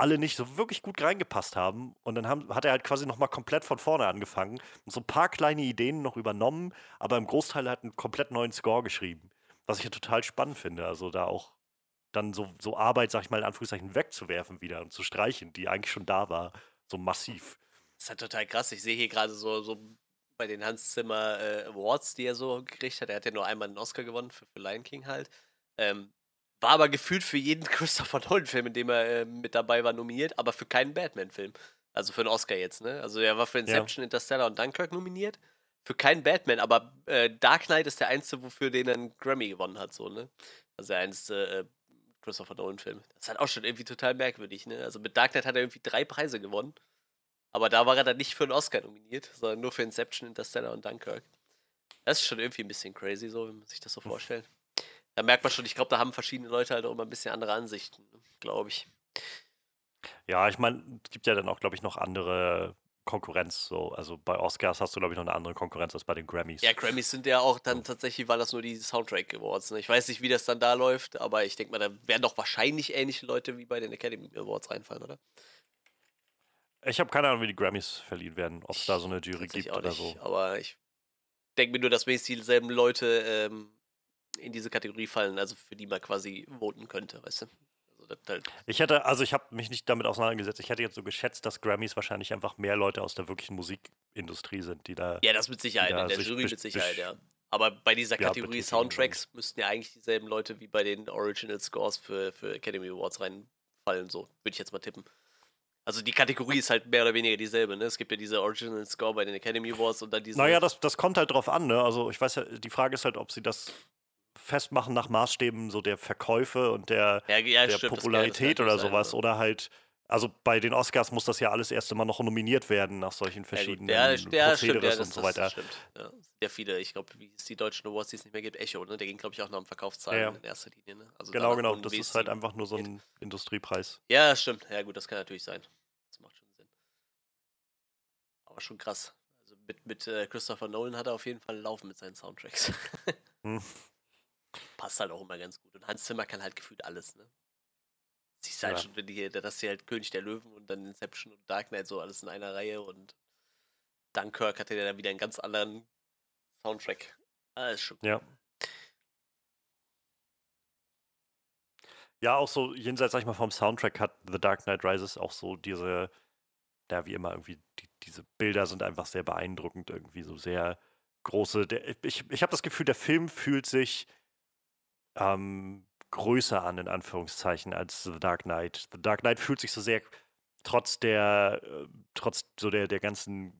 alle nicht so wirklich gut reingepasst haben. Und dann haben, hat er halt quasi nochmal komplett von vorne angefangen und so ein paar kleine Ideen noch übernommen, aber im Großteil hat einen komplett neuen Score geschrieben. Was ich ja total spannend finde. Also da auch dann so, so Arbeit, sag ich mal, in Anführungszeichen wegzuwerfen wieder und zu streichen, die eigentlich schon da war, so massiv. Das ist halt total krass. Ich sehe hier gerade so, so bei den Hans Zimmer äh, Awards, die er so gekriegt hat. Er hat ja nur einmal einen Oscar gewonnen für, für Lion King halt. Ähm, war aber gefühlt für jeden <laughs> Christopher Nolan-Film, in dem er äh, mit dabei war, nominiert, aber für keinen Batman-Film. Also für einen Oscar jetzt, ne? Also er war für Inception, ja. Interstellar und Dunkirk nominiert. Für keinen Batman, aber äh, Dark Knight ist der einzige, wofür den einen Grammy gewonnen hat, so, ne? Also der einzige äh, Christopher Nolan-Film. Das ist halt auch schon irgendwie total merkwürdig, ne? Also mit Dark Knight hat er irgendwie drei Preise gewonnen. Aber da war er dann nicht für einen Oscar nominiert, sondern nur für Inception, Interstellar und Dunkirk. Das ist schon irgendwie ein bisschen crazy, so, wenn man sich das so vorstellt. Da merkt man schon, ich glaube, da haben verschiedene Leute halt auch immer ein bisschen andere Ansichten, glaube ich. Ja, ich meine, es gibt ja dann auch, glaube ich, noch andere Konkurrenz. So. Also bei Oscars hast du, glaube ich, noch eine andere Konkurrenz als bei den Grammys. Ja, Grammys sind ja auch dann tatsächlich, weil das nur die Soundtrack Awards. Ne? Ich weiß nicht, wie das dann da läuft, aber ich denke mal, da werden doch wahrscheinlich ähnliche Leute wie bei den Academy Awards reinfallen, oder? Ich habe keine Ahnung, wie die Grammys verliehen werden, ob es da so eine Jury gibt oder so. Aber ich denke mir nur, dass wenigstens dieselben Leute ähm, in diese Kategorie fallen, also für die man quasi voten könnte, weißt du? Also halt ich hätte, also ich habe mich nicht damit auseinandergesetzt. Ich hätte jetzt so geschätzt, dass Grammys wahrscheinlich einfach mehr Leute aus der wirklichen Musikindustrie sind, die da. Ja, das mit Sicherheit, in der Jury mit Sicherheit, ja. Aber bei dieser Kategorie ja, Soundtracks müssten ja eigentlich dieselben Leute wie bei den Original Scores für, für Academy Awards reinfallen, so würde ich jetzt mal tippen. Also die Kategorie ist halt mehr oder weniger dieselbe, ne? Es gibt ja diese Original Score bei den Academy Awards und dann diese. Naja, das, das kommt halt drauf an, ne? Also ich weiß ja, die Frage ist halt, ob sie das festmachen nach Maßstäben so der Verkäufe und der, ja, ja, der stimmt, Popularität oder sowas. Sein, oder halt, also bei den Oscars muss das ja alles erst immer noch nominiert werden nach solchen verschiedenen ja, ja, stimmt, ja, das, und so weiter. Das stimmt. Ja, sehr viele, ich glaube, wie es die deutschen Awards, die es nicht mehr gibt, Echo, ne? Der ging, glaube ich, auch noch um Verkaufszahlen in erster Linie. Ne? Also genau, genau. Das ist halt einfach nur so ein Industriepreis. Ja, stimmt. Ja, gut, das kann natürlich sein. Das macht schon Sinn. Aber schon krass. Also mit, mit äh, Christopher Nolan hat er auf jeden Fall laufen mit seinen Soundtracks. hm <laughs> passt halt auch immer ganz gut. Und Hans Zimmer kann halt gefühlt alles, ne? Siehst halt ja. schon, wenn die hier, dass sie halt König der Löwen und dann Inception und Dark Knight so alles in einer Reihe und Dunkirk hatte ja dann wieder einen ganz anderen Soundtrack. Alles schon. Ja. Ja, auch so jenseits, sag ich mal, vom Soundtrack hat The Dark Knight Rises auch so diese, ja, wie immer irgendwie, die, diese Bilder sind einfach sehr beeindruckend, irgendwie so sehr große. Der, ich ich habe das Gefühl, der Film fühlt sich ähm, größer an, in Anführungszeichen, als The Dark Knight. The Dark Knight fühlt sich so sehr, trotz der, äh, trotz so der, der ganzen,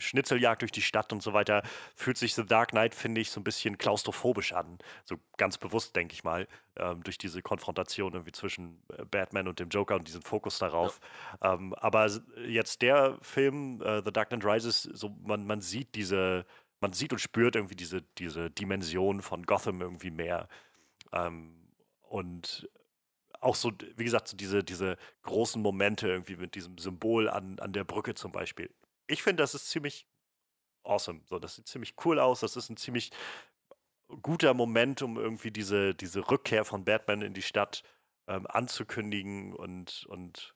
Schnitzeljagd durch die Stadt und so weiter, fühlt sich The Dark Knight, finde ich, so ein bisschen klaustrophobisch an. So ganz bewusst, denke ich mal, ähm, durch diese Konfrontation irgendwie zwischen äh, Batman und dem Joker und diesen Fokus darauf. Ja. Ähm, aber jetzt der Film, äh, The Dark Knight Rises, so man, man sieht diese, man sieht und spürt irgendwie diese, diese Dimension von Gotham irgendwie mehr. Ähm, und auch so, wie gesagt, so diese, diese großen Momente irgendwie mit diesem Symbol an, an der Brücke zum Beispiel. Ich finde, das ist ziemlich awesome. So, das sieht ziemlich cool aus. Das ist ein ziemlich guter Moment, um irgendwie diese, diese Rückkehr von Batman in die Stadt ähm, anzukündigen und, und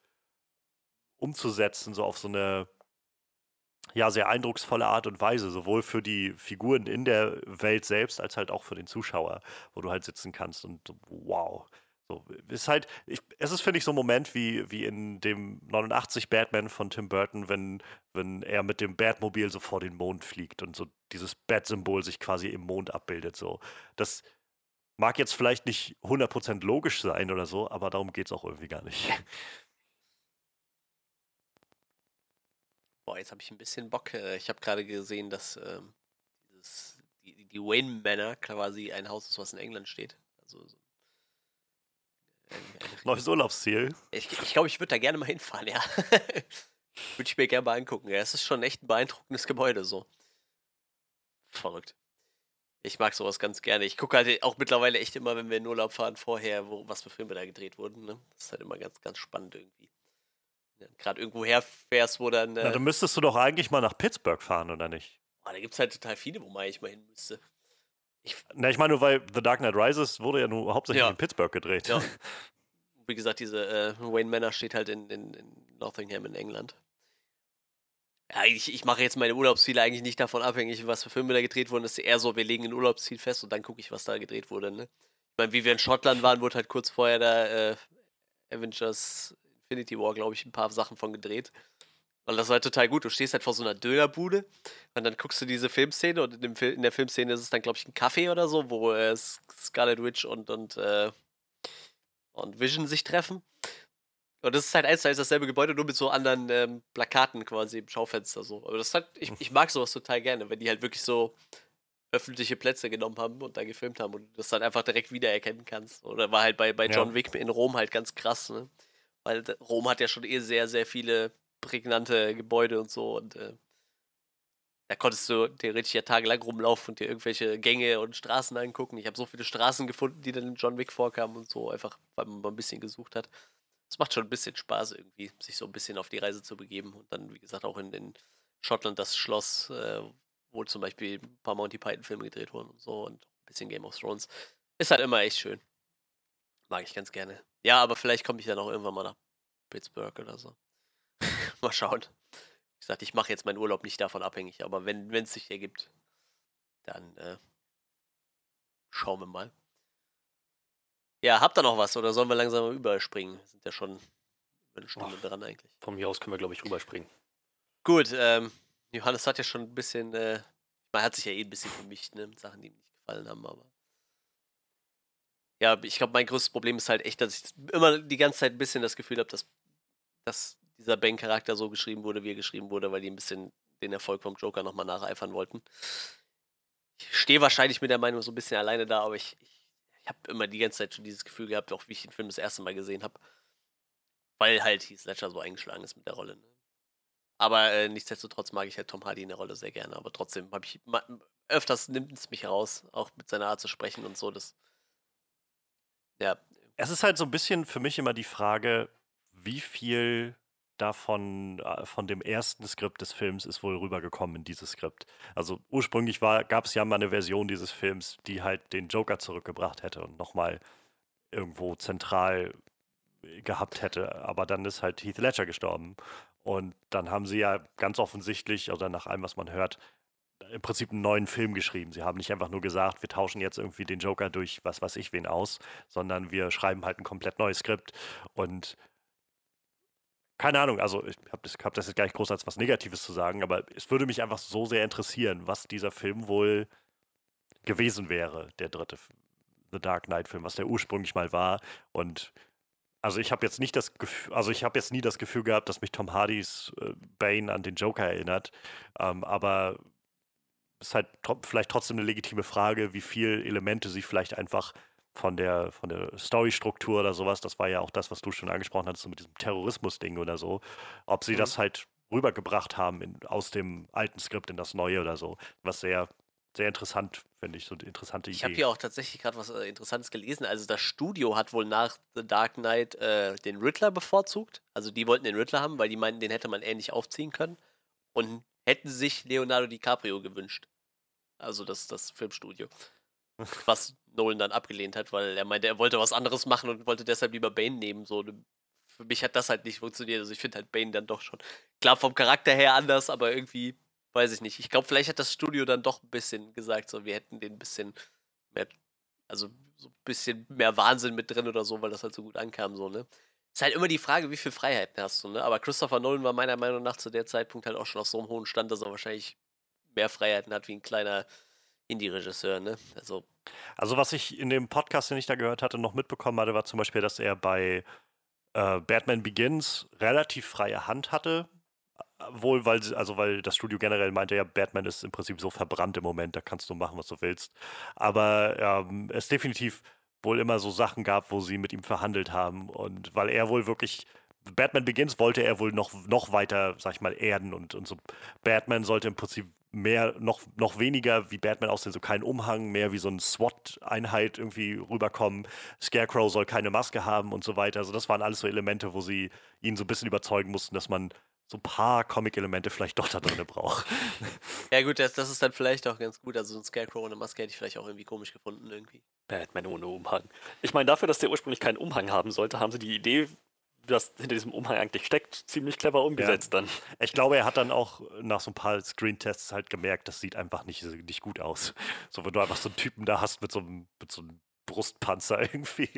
umzusetzen, so auf so eine ja, sehr eindrucksvolle Art und Weise, sowohl für die Figuren in der Welt selbst, als halt auch für den Zuschauer, wo du halt sitzen kannst und wow, so, ist halt, ich, es ist, finde ich, so ein Moment wie, wie in dem 89 Batman von Tim Burton, wenn, wenn er mit dem Batmobil so vor den Mond fliegt und so dieses Bat-Symbol sich quasi im Mond abbildet. So. Das mag jetzt vielleicht nicht 100% logisch sein oder so, aber darum geht es auch irgendwie gar nicht. <laughs> Boah, jetzt habe ich ein bisschen Bock. Äh, ich habe gerade gesehen, dass ähm, dieses, die, die Wayne Manor quasi ein Haus ist, was in England steht. Also so Neues Urlaubsziel. Ich glaube, ich, glaub, ich würde da gerne mal hinfahren, ja. <laughs> würde ich mir gerne mal angucken. Ja, es ist schon echt ein beeindruckendes Gebäude so. Verrückt. Ich mag sowas ganz gerne. Ich gucke halt auch mittlerweile echt immer, wenn wir in Urlaub fahren, vorher, wo, was für Filme da gedreht wurden. Ne? Das ist halt immer ganz, ganz spannend irgendwie. Ja, Gerade irgendwo herfährst, wo dann. Äh, Na, dann müsstest du doch eigentlich mal nach Pittsburgh fahren, oder nicht? Oh, da gibt es halt total viele, wo man eigentlich mal hin müsste. Ich, Na, ich meine nur, weil The Dark Knight Rises wurde ja nur hauptsächlich ja. in Pittsburgh gedreht. Ja. <laughs> Wie gesagt, diese äh, Wayne Manor steht halt in, in, in Nottingham in England. Ja, ich, ich mache jetzt meine Urlaubsziele eigentlich nicht davon abhängig, was für Filme da gedreht wurden. Es ist eher so, wir legen ein Urlaubsziel fest und dann gucke ich, was da gedreht wurde. Ne? Ich meine, wie wir in Schottland waren, wurde halt kurz vorher da äh, Avengers Infinity War, glaube ich, ein paar Sachen von gedreht. Weil das war halt total gut. Du stehst halt vor so einer Dönerbude und dann guckst du diese Filmszene und in, Fil in der Filmszene ist es dann, glaube ich, ein Café oder so, wo äh, Scarlet Witch und, und, äh, und Vision sich treffen. Und das ist halt eins zu eins dasselbe Gebäude, nur mit so anderen ähm, Plakaten quasi im Schaufenster so. Aber das halt, ich, ich mag sowas total gerne, wenn die halt wirklich so öffentliche Plätze genommen haben und da gefilmt haben und du das dann einfach direkt wiedererkennen kannst. Oder war halt bei, bei John ja. Wick in Rom halt ganz krass, ne? Weil Rom hat ja schon eh sehr, sehr viele prägnante Gebäude und so. Und äh, da konntest du theoretisch ja tagelang rumlaufen und dir irgendwelche Gänge und Straßen angucken. Ich habe so viele Straßen gefunden, die dann in John Wick vorkamen und so, einfach weil man mal ein bisschen gesucht hat. Es macht schon ein bisschen Spaß irgendwie, sich so ein bisschen auf die Reise zu begeben. Und dann, wie gesagt, auch in, in Schottland das Schloss, äh, wo zum Beispiel ein paar Monty Python-Filme gedreht wurden und so und ein bisschen Game of Thrones. Ist halt immer echt schön. Mag ich ganz gerne. Ja, aber vielleicht komme ich dann auch irgendwann mal nach Pittsburgh oder so. <laughs> Mal schauen. Wie gesagt, ich mache jetzt meinen Urlaub nicht davon abhängig, aber wenn es sich ergibt, dann äh, schauen wir mal. Ja, habt ihr noch was oder sollen wir langsam überspringen? Wir sind ja schon eine Stunde oh, dran eigentlich. Von mir aus können wir, glaube ich, rüberspringen. Gut, ähm, Johannes hat ja schon ein bisschen, äh, man hat sich ja eh ein bisschen vermischt, ne, mit Sachen, die ihm nicht gefallen haben, aber. Ja, ich glaube, mein größtes Problem ist halt echt, dass ich immer die ganze Zeit ein bisschen das Gefühl habe, dass, dass dieser Bane-Charakter so geschrieben wurde, wie er geschrieben wurde, weil die ein bisschen den Erfolg vom Joker nochmal nacheifern wollten. Ich stehe wahrscheinlich mit der Meinung so ein bisschen alleine da, aber ich, ich, ich habe immer die ganze Zeit schon dieses Gefühl gehabt, auch wie ich den Film das erste Mal gesehen habe. Weil halt Heath Ledger so eingeschlagen ist mit der Rolle. Ne? Aber äh, nichtsdestotrotz mag ich halt Tom Hardy in der Rolle sehr gerne. Aber trotzdem habe ich öfters nimmt es mich raus, auch mit seiner Art zu sprechen und so. Das, ja. Es ist halt so ein bisschen für mich immer die Frage, wie viel davon, äh, von dem ersten Skript des Films ist wohl rübergekommen in dieses Skript. Also ursprünglich gab es ja mal eine Version dieses Films, die halt den Joker zurückgebracht hätte und nochmal irgendwo zentral gehabt hätte. Aber dann ist halt Heath Ledger gestorben. Und dann haben sie ja ganz offensichtlich, oder nach allem, was man hört, im Prinzip einen neuen Film geschrieben. Sie haben nicht einfach nur gesagt, wir tauschen jetzt irgendwie den Joker durch was weiß ich wen aus, sondern wir schreiben halt ein komplett neues Skript. Und keine Ahnung, also ich habe das, hab das jetzt gar nicht groß als was Negatives zu sagen, aber es würde mich einfach so sehr interessieren, was dieser Film wohl gewesen wäre, der dritte The Dark Knight-Film, was der ursprünglich mal war. Und also ich habe jetzt nicht das Gefühl, also ich habe jetzt nie das Gefühl gehabt, dass mich Tom Hardys äh, Bane an den Joker erinnert. Ähm, aber ist halt tro vielleicht trotzdem eine legitime Frage, wie viele Elemente sie vielleicht einfach von der, von der Storystruktur oder sowas, das war ja auch das, was du schon angesprochen hattest, so mit diesem Terrorismus-Ding oder so, ob sie mhm. das halt rübergebracht haben in, aus dem alten Skript in das neue oder so, was sehr sehr interessant, finde ich, so eine interessante Idee. Ich habe hier auch tatsächlich gerade was äh, Interessantes gelesen. Also das Studio hat wohl nach The Dark Knight äh, den Riddler bevorzugt. Also die wollten den Riddler haben, weil die meinten, den hätte man ähnlich aufziehen können. Und hätten sich Leonardo DiCaprio gewünscht. Also das, das Filmstudio. was Nolan dann abgelehnt hat, weil er meinte, er wollte was anderes machen und wollte deshalb lieber Bane nehmen. So, für mich hat das halt nicht funktioniert. Also ich finde halt Bane dann doch schon, klar vom Charakter her anders, aber irgendwie weiß ich nicht. Ich glaube, vielleicht hat das Studio dann doch ein bisschen gesagt, so wir hätten den ein bisschen mehr, also so ein bisschen mehr Wahnsinn mit drin oder so, weil das halt so gut ankam, so, ne? Ist halt immer die Frage, wie viel Freiheiten hast du, ne? Aber Christopher Nolan war meiner Meinung nach zu der Zeitpunkt halt auch schon auf so einem hohen Stand, dass er wahrscheinlich mehr Freiheiten hat wie ein kleiner Indie-Regisseur, ne? Also. Also, was ich in dem Podcast, den ich da gehört hatte, noch mitbekommen hatte, war zum Beispiel, dass er bei äh, Batman Begins relativ freie Hand hatte wohl, weil, also weil das Studio generell meinte, ja, Batman ist im Prinzip so verbrannt im Moment, da kannst du machen, was du willst. Aber ähm, es definitiv wohl immer so Sachen gab, wo sie mit ihm verhandelt haben. Und weil er wohl wirklich, Batman Begins wollte er wohl noch, noch weiter, sag ich mal, erden und, und so. Batman sollte im Prinzip mehr, noch, noch weniger wie Batman aussehen, so kein Umhang, mehr wie so ein SWAT-Einheit irgendwie rüberkommen. Scarecrow soll keine Maske haben und so weiter. Also das waren alles so Elemente, wo sie ihn so ein bisschen überzeugen mussten, dass man so ein paar Comic-Elemente vielleicht doch da drin braucht. <laughs> Ja, gut, das, das ist dann vielleicht auch ganz gut. Also so ein Scarecrow ohne Maske hätte ich vielleicht auch irgendwie komisch gefunden, irgendwie. Batman ohne Umhang. Ich meine, dafür, dass der ursprünglich keinen Umhang haben sollte, haben sie die Idee, was hinter diesem Umhang eigentlich steckt, ziemlich clever umgesetzt ja. dann. Ich glaube, er hat dann auch nach so ein paar Screen-Tests halt gemerkt, das sieht einfach nicht, nicht gut aus. So, wenn du einfach so einen Typen da hast mit so einem, mit so einem Brustpanzer <laughs> irgendwie,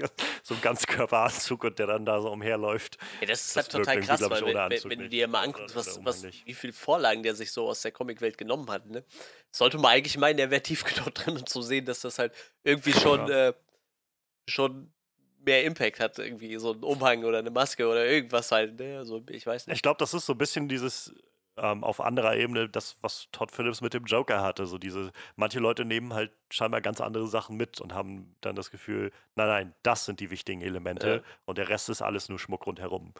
so ein Ganzkörperanzug und der dann da so umherläuft. Ja, das ist halt total krass, weil wenn, wenn, wenn, du dir mal anguckst, was, was, wie viele Vorlagen der sich so aus der Comicwelt genommen hat, ne? sollte man eigentlich meinen, der wäre tief genug drin, um zu sehen, dass das halt irgendwie schon, ja. äh, schon mehr Impact hat, irgendwie so ein Umhang oder eine Maske oder irgendwas halt, ne? Also, ich weiß nicht. Ich glaube, das ist so ein bisschen dieses ähm, auf anderer Ebene das, was Todd Phillips mit dem Joker hatte. So diese, manche Leute nehmen halt scheinbar ganz andere Sachen mit und haben dann das Gefühl, nein, nein, das sind die wichtigen Elemente ja. und der Rest ist alles nur Schmuck rundherum.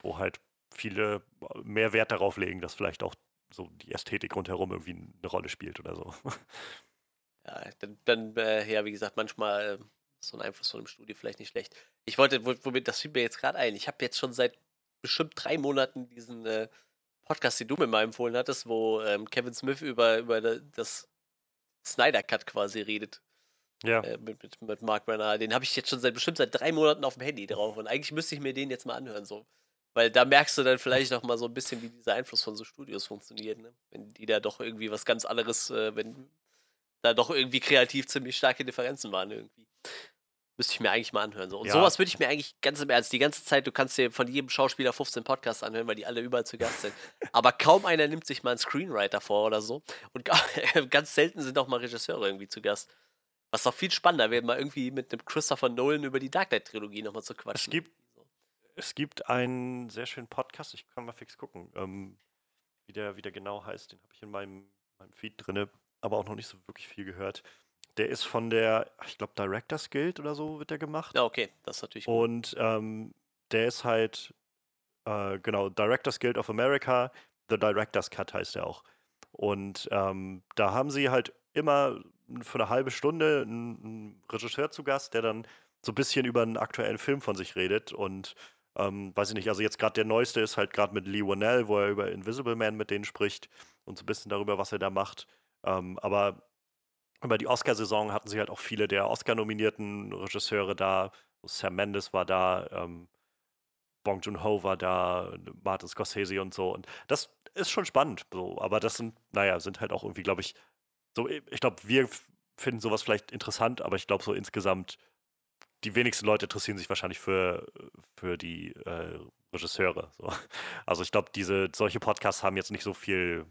Wo halt viele mehr Wert darauf legen, dass vielleicht auch so die Ästhetik rundherum irgendwie eine Rolle spielt oder so. <laughs> Ja, dann, dann äh, ja, wie gesagt, manchmal äh, so ein Einfluss von einem Studio vielleicht nicht schlecht. Ich wollte, womit, das fiel mir jetzt gerade ein, ich habe jetzt schon seit bestimmt drei Monaten diesen äh, Podcast, den du mir mal empfohlen hattest, wo ähm, Kevin Smith über, über das Snyder Cut quasi redet. Ja. Äh, mit, mit, mit Mark Brenner. Den habe ich jetzt schon seit bestimmt seit drei Monaten auf dem Handy drauf. Und eigentlich müsste ich mir den jetzt mal anhören. So. Weil da merkst du dann vielleicht auch mal so ein bisschen, wie dieser Einfluss von so Studios funktioniert. Ne? Wenn die da doch irgendwie was ganz anderes, äh, wenn da doch irgendwie kreativ ziemlich starke Differenzen waren irgendwie. Müsste ich mir eigentlich mal anhören. So. Und ja. sowas würde ich mir eigentlich ganz im Ernst, die ganze Zeit, du kannst dir von jedem Schauspieler 15 Podcasts anhören, weil die alle überall zu Gast sind. Aber kaum einer nimmt sich mal einen Screenwriter vor oder so. Und <laughs> ganz selten sind auch mal Regisseure irgendwie zu Gast. Was doch viel spannender wäre, mal irgendwie mit einem Christopher Nolan über die Dark Knight-Trilogie nochmal zu quatschen. Es gibt, es gibt einen sehr schönen Podcast, ich kann mal fix gucken, ähm, wie, der, wie der genau heißt. Den habe ich in meinem, meinem Feed drin, aber auch noch nicht so wirklich viel gehört. Der ist von der, ich glaube, Directors Guild oder so wird der gemacht. Ja, okay, das ist natürlich gut. Und ähm, der ist halt, äh, genau, Directors Guild of America, The Directors Cut heißt er auch. Und ähm, da haben sie halt immer für eine halbe Stunde einen, einen Regisseur zu Gast, der dann so ein bisschen über einen aktuellen Film von sich redet und ähm, weiß ich nicht, also jetzt gerade der neueste ist halt gerade mit Lee Wannell, wo er über Invisible Man mit denen spricht und so ein bisschen darüber, was er da macht. Ähm, aber über die Oscarsaison hatten sie halt auch viele der Oscar-nominierten Regisseure da. Sam Mendes war da, ähm, Bong Joon-ho war da, Martin Scorsese und so. Und das ist schon spannend, so. Aber das sind, naja, sind halt auch irgendwie, glaube ich, so, ich glaube, wir finden sowas vielleicht interessant, aber ich glaube so insgesamt, die wenigsten Leute interessieren sich wahrscheinlich für, für die äh, Regisseure. So. <laughs> Also ich glaube, diese solche Podcasts haben jetzt nicht so viel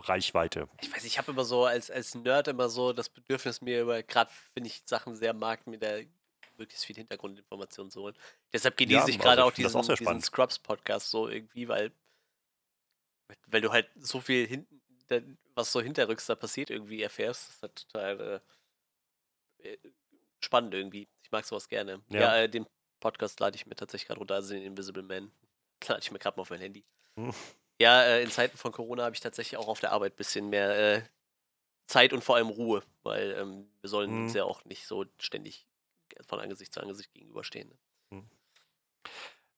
Reichweite. Ich weiß, ich habe immer so als, als Nerd immer so das Bedürfnis, mir über, gerade wenn ich Sachen sehr mag, mir da möglichst viel Hintergrundinformationen zu holen. Deshalb genieße ja, ich gerade also auch diesen, auch diesen Scrubs-Podcast so irgendwie, weil, weil du halt so viel hinten, was so hinterrücks da passiert, irgendwie erfährst. Das ist halt total äh, spannend irgendwie. Ich mag sowas gerne. Ja, ja äh, den Podcast lade ich mir tatsächlich gerade runter, also den Invisible Man. Lade ich mir gerade mal auf mein Handy. Hm. <laughs> Ja, äh, in Zeiten von Corona habe ich tatsächlich auch auf der Arbeit ein bisschen mehr äh, Zeit und vor allem Ruhe, weil ähm, wir sollen hm. uns ja auch nicht so ständig von Angesicht zu Angesicht gegenüberstehen. Ne? Hm. Um,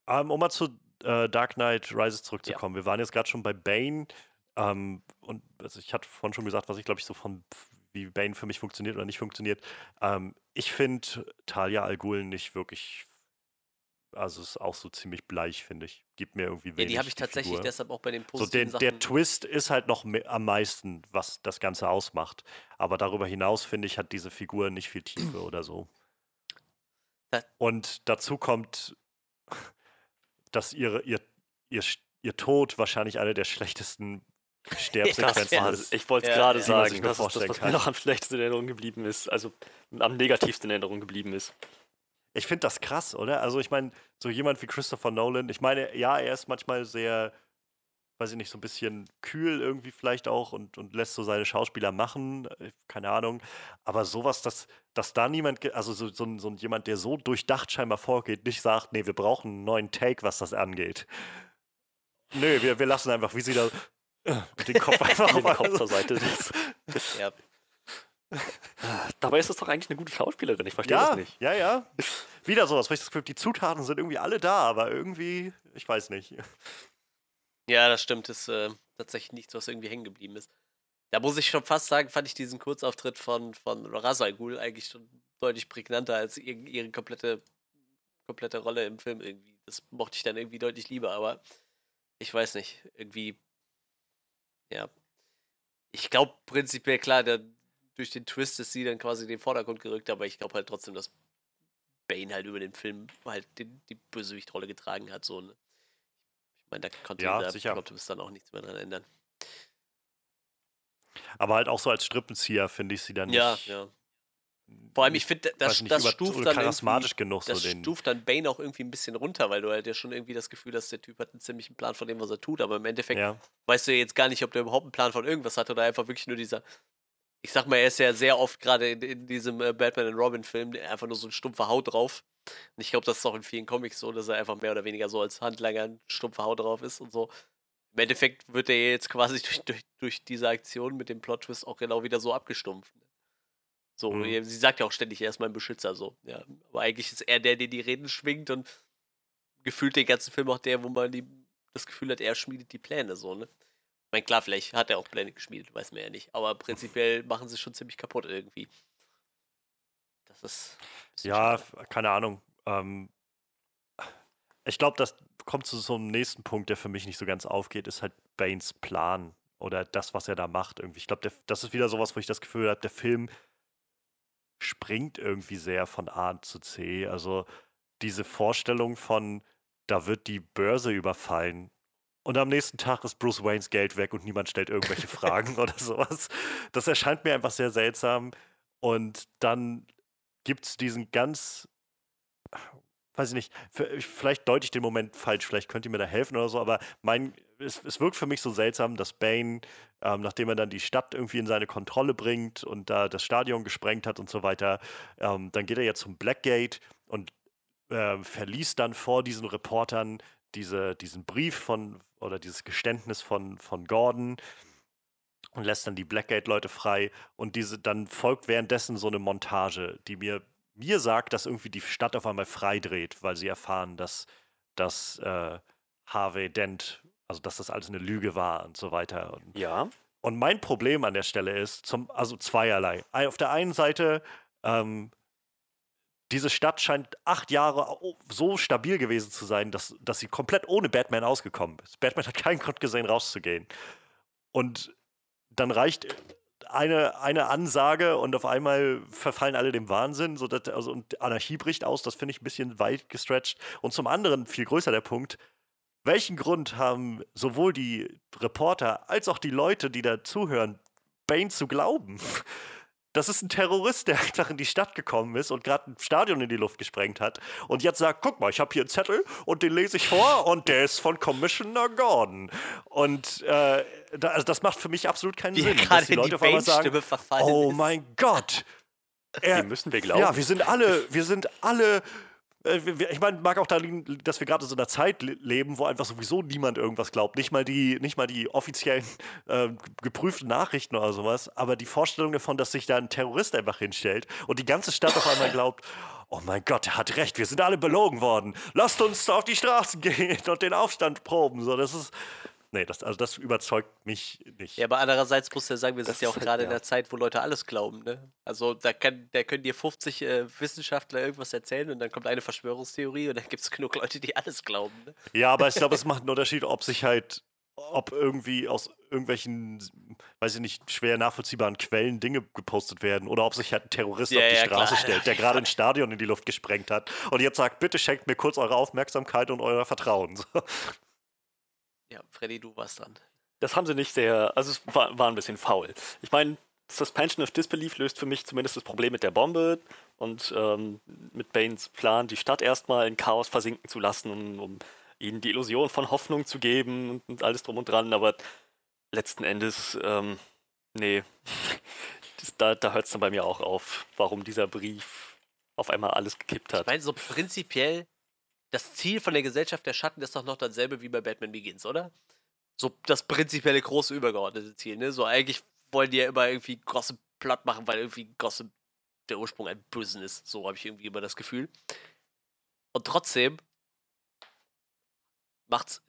ähm, um mal zu äh, Dark Knight Rises zurückzukommen. Ja. Wir waren jetzt gerade schon bei Bane. Ähm, und also ich hatte vorhin schon gesagt, was ich glaube ich so von wie Bane für mich funktioniert oder nicht funktioniert. Ähm, ich finde Talia Al Ghul nicht wirklich, also ist auch so ziemlich bleich, finde ich. Gibt mir irgendwie wenig. Ja, die habe ich tatsächlich Figur. deshalb auch bei den positiven so, der, der Twist ist halt noch am meisten, was das Ganze ausmacht. Aber darüber hinaus, finde ich, hat diese Figur nicht viel Tiefe oder so. Und dazu kommt, dass ihre, ihr, ihr, ihr Tod wahrscheinlich eine der schlechtesten <laughs> Sterbsequenzen ja, ist. Ich wollte es ja, gerade ja, sagen, das ist das, was mir noch am schlechtesten in Erinnerung geblieben ist, also am negativsten in Erinnerung geblieben ist. Ich finde das krass, oder? Also ich meine, so jemand wie Christopher Nolan, ich meine, ja, er ist manchmal sehr, weiß ich nicht, so ein bisschen kühl irgendwie vielleicht auch und, und lässt so seine Schauspieler machen, äh, keine Ahnung. Aber sowas, dass, dass da niemand, also so, so, so jemand, der so durchdacht scheinbar vorgeht, nicht sagt, nee, wir brauchen einen neuen Take, was das angeht. Nö, wir, wir lassen einfach, wie sie da und den Kopf <laughs> einfach den Kopf zur Seite. <laughs> ja. <laughs> Dabei ist das doch eigentlich eine gute Schauspielerin, ich verstehe ja, das nicht. Ja, ja. Wieder sowas, weil ich das Gefühl die Zutaten sind irgendwie alle da, aber irgendwie, ich weiß nicht. Ja, das stimmt, ist äh, tatsächlich nichts, was irgendwie hängen geblieben ist. Da muss ich schon fast sagen, fand ich diesen Kurzauftritt von, von Ra's Ghul eigentlich schon deutlich prägnanter als ihre, ihre komplette, komplette Rolle im Film irgendwie. Das mochte ich dann irgendwie deutlich lieber, aber ich weiß nicht, irgendwie ja. Ich glaube prinzipiell klar, der, durch den Twist ist sie dann quasi in den Vordergrund gerückt, aber ich glaube halt trotzdem, dass Bane halt über den Film halt den, die Bösewichtrolle getragen hat. So, ne? Ich meine, da konnte ja, der sicher. Dann auch nichts mehr dran ändern. Aber halt auch so als Strippenzieher finde ich sie dann ja, nicht. Ja, ja. Vor allem, ich finde, das, nicht, das stuft dann charismatisch genug das so den. stuft dann Bane auch irgendwie ein bisschen runter, weil du halt ja schon irgendwie das Gefühl hast, der Typ hat einen ziemlichen Plan von dem, was er tut, aber im Endeffekt ja. weißt du ja jetzt gar nicht, ob der überhaupt einen Plan von irgendwas hat oder einfach wirklich nur dieser. Ich sag mal, er ist ja sehr oft gerade in, in, diesem äh, Batman und Robin Film einfach nur so ein stumpfer Haut drauf. Und ich glaube, das ist auch in vielen Comics so, dass er einfach mehr oder weniger so als Handlanger ein stumpfer Haut drauf ist und so. Im Endeffekt wird er jetzt quasi <laughs> durch, durch, durch diese Aktion mit dem Plot-Twist auch genau wieder so abgestumpft. So, mhm. sie sagt ja auch ständig, er ist mein Beschützer, so. Ja, aber eigentlich ist er der, der die Reden schwingt und gefühlt den ganzen Film auch der, wo man die, das Gefühl hat, er schmiedet die Pläne, so, ne? Ich meine, klar, vielleicht hat er auch Pläne geschmiedet, weiß man ja nicht. Aber prinzipiell machen sie schon ziemlich kaputt irgendwie. Das ist. Ja, schade. keine Ahnung. Ähm, ich glaube, das kommt zu so einem nächsten Punkt, der für mich nicht so ganz aufgeht, ist halt Banes Plan oder das, was er da macht. Irgendwie. Ich glaube, das ist wieder sowas, wo ich das Gefühl habe, der Film springt irgendwie sehr von A zu C. Also diese Vorstellung von, da wird die Börse überfallen und am nächsten Tag ist Bruce Waynes Geld weg und niemand stellt irgendwelche Fragen <laughs> oder sowas. Das erscheint mir einfach sehr seltsam. Und dann gibt es diesen ganz, weiß ich nicht, vielleicht deute ich den Moment falsch, vielleicht könnt ihr mir da helfen oder so, aber mein, es, es wirkt für mich so seltsam, dass Bane ähm, nachdem er dann die Stadt irgendwie in seine Kontrolle bringt und da das Stadion gesprengt hat und so weiter, ähm, dann geht er jetzt zum Blackgate und äh, verliest dann vor diesen Reportern diese, diesen Brief von oder dieses Geständnis von, von Gordon und lässt dann die Blackgate-Leute frei und diese dann folgt währenddessen so eine Montage, die mir mir sagt, dass irgendwie die Stadt auf einmal freidreht, weil sie erfahren, dass, dass äh, Harvey Dent also, dass das alles eine Lüge war und so weiter. Und, ja. Und mein Problem an der Stelle ist, zum, also zweierlei. Auf der einen Seite, ähm, diese Stadt scheint acht Jahre so stabil gewesen zu sein, dass, dass sie komplett ohne Batman ausgekommen ist. Batman hat keinen Grund gesehen, rauszugehen. Und dann reicht eine, eine Ansage und auf einmal verfallen alle dem Wahnsinn, sodass, also, und Anarchie bricht aus. Das finde ich ein bisschen weit gestretched. Und zum anderen, viel größer der Punkt, welchen Grund haben sowohl die Reporter als auch die Leute, die da zuhören, Bane zu glauben? Das ist ein Terrorist, der <laughs> einfach in die Stadt gekommen ist und gerade ein Stadion in die Luft gesprengt hat und jetzt sagt, guck mal, ich habe hier einen Zettel und den lese ich vor und der ist von Commissioner Gordon. Und äh, da, also das macht für mich absolut keinen Wie Sinn, dass die die Leute auf einmal sagen, oh ist. mein Gott. Er, Die müssen wir glauben. ja, wir sind alle, wir sind alle. Äh, Ich meine, mag auch da liegen, dass wir gerade in so einer Zeit le- leben, wo einfach sowieso niemand irgendwas glaubt. Nicht mal die, nicht mal die offiziellen <laughs> äh, geprüften Nachrichten oder sowas. Aber die Vorstellung davon, dass sich da ein Terrorist einfach hinstellt und die ganze Stadt auf einmal <laughs> glaubt, oh mein Gott, er hat recht, wir sind alle belogen worden. Lasst uns auf die Straßen gehen und den Aufstand proben. So, das ist. Nee, das, also das überzeugt mich nicht. Ja, aber andererseits musst du ja sagen, wir Das sind ja auch halt- gerade in ja. der Zeit, wo Leute alles glauben, ne? Also da, kann, da können dir 50 äh, Wissenschaftler irgendwas erzählen und dann kommt eine Verschwörungstheorie und dann gibt es genug Leute, die alles glauben, ne? Ja, aber ich glaube, es macht einen Unterschied, ob sich halt, ob irgendwie aus irgendwelchen, weiß ich nicht, schwer nachvollziehbaren Quellen Dinge gepostet werden oder ob sich halt ein Terrorist Ja, auf die ja, Straße klar. stellt, der gerade ein <laughs> Stadion in die Luft gesprengt hat und jetzt sagt, bitte schenkt mir kurz eure Aufmerksamkeit und euer Vertrauen. So. Ja, Freddy, du warst dran. Das haben sie nicht sehr, also es war, war ein bisschen faul. Ich meine, Suspension of Disbelief löst für mich zumindest das Problem mit der Bombe und ähm, mit Banes Plan, die Stadt erstmal in Chaos versinken zu lassen, um, um ihnen die Illusion von Hoffnung zu geben und, und alles drum und dran, aber letzten Endes, ähm, nee, das, da, da hört es dann bei mir auch auf, warum dieser Brief auf einmal alles gekippt Ich hat. meine, so prinzipiell, das Ziel von der Gesellschaft der Schatten ist doch noch dasselbe wie bei Batman Begins, oder? So das prinzipielle große übergeordnete Ziel, ne? So eigentlich wollen die ja immer irgendwie Gossip platt machen, weil irgendwie Gossip der Ursprung ein Bösen ist. So habe ich irgendwie immer das Gefühl. Und trotzdem macht's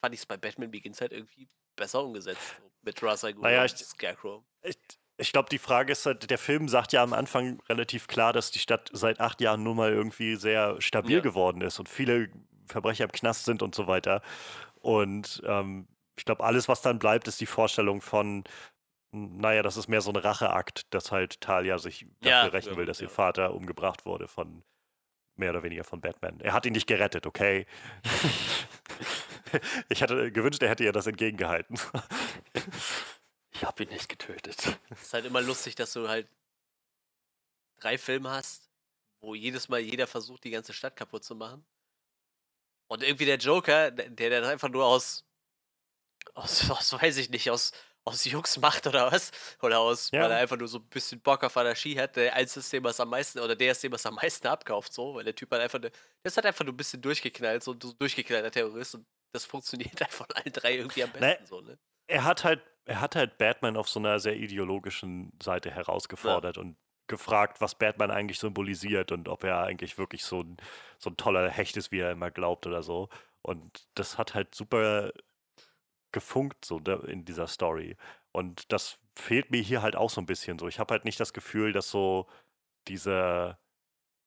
fand ich es bei Batman Begins halt irgendwie besser umgesetzt. So mit Ra's al Ghul Naja, und ich- Scarecrow. Ich, ich glaube, die Frage ist halt, der Film sagt ja am Anfang relativ klar, dass die Stadt seit acht Jahren nun mal irgendwie sehr stabil Ja. geworden ist und viele Verbrecher im Knast sind und so weiter. Und ähm, ich glaube, alles, was dann bleibt, ist die Vorstellung von, naja, das ist mehr so ein Racheakt, dass halt Talia sich dafür Ja, rächen will, dass ja. ihr Vater umgebracht wurde von mehr oder weniger von Batman. Er hat ihn nicht gerettet, okay? <laughs> ich hatte gewünscht, er hätte ihr das entgegengehalten. <laughs> Ich habe ihn nicht getötet. Es ist halt immer lustig, dass du halt drei Filme hast, wo jedes Mal jeder versucht, die ganze Stadt kaputt zu machen. Und irgendwie der Joker, der, das einfach nur aus, aus, aus weiß ich nicht, aus, aus Jux macht oder was? Oder aus, Ja. weil er einfach nur so ein bisschen Bock auf Anarchie hat, der eins ist dem, was am meisten, oder der ist dem, was am meisten abkauft, so, weil der Typ halt einfach, ne- der ist halt einfach nur ein bisschen durchgeknallt, so ein durchgeknallter Terrorist und das funktioniert <laughs> halt von allen drei irgendwie am besten, Ne, so, ne? er hat halt, er hat halt Batman auf so einer sehr ideologischen Seite herausgefordert und gefragt, was Batman eigentlich symbolisiert und ob er eigentlich wirklich so ein, so ein toller Hecht ist, wie er immer glaubt oder so. Und das hat halt super gefunkt so in dieser Story. Und das fehlt mir hier halt auch so ein bisschen so. Ich habe halt nicht das Gefühl, dass so diese,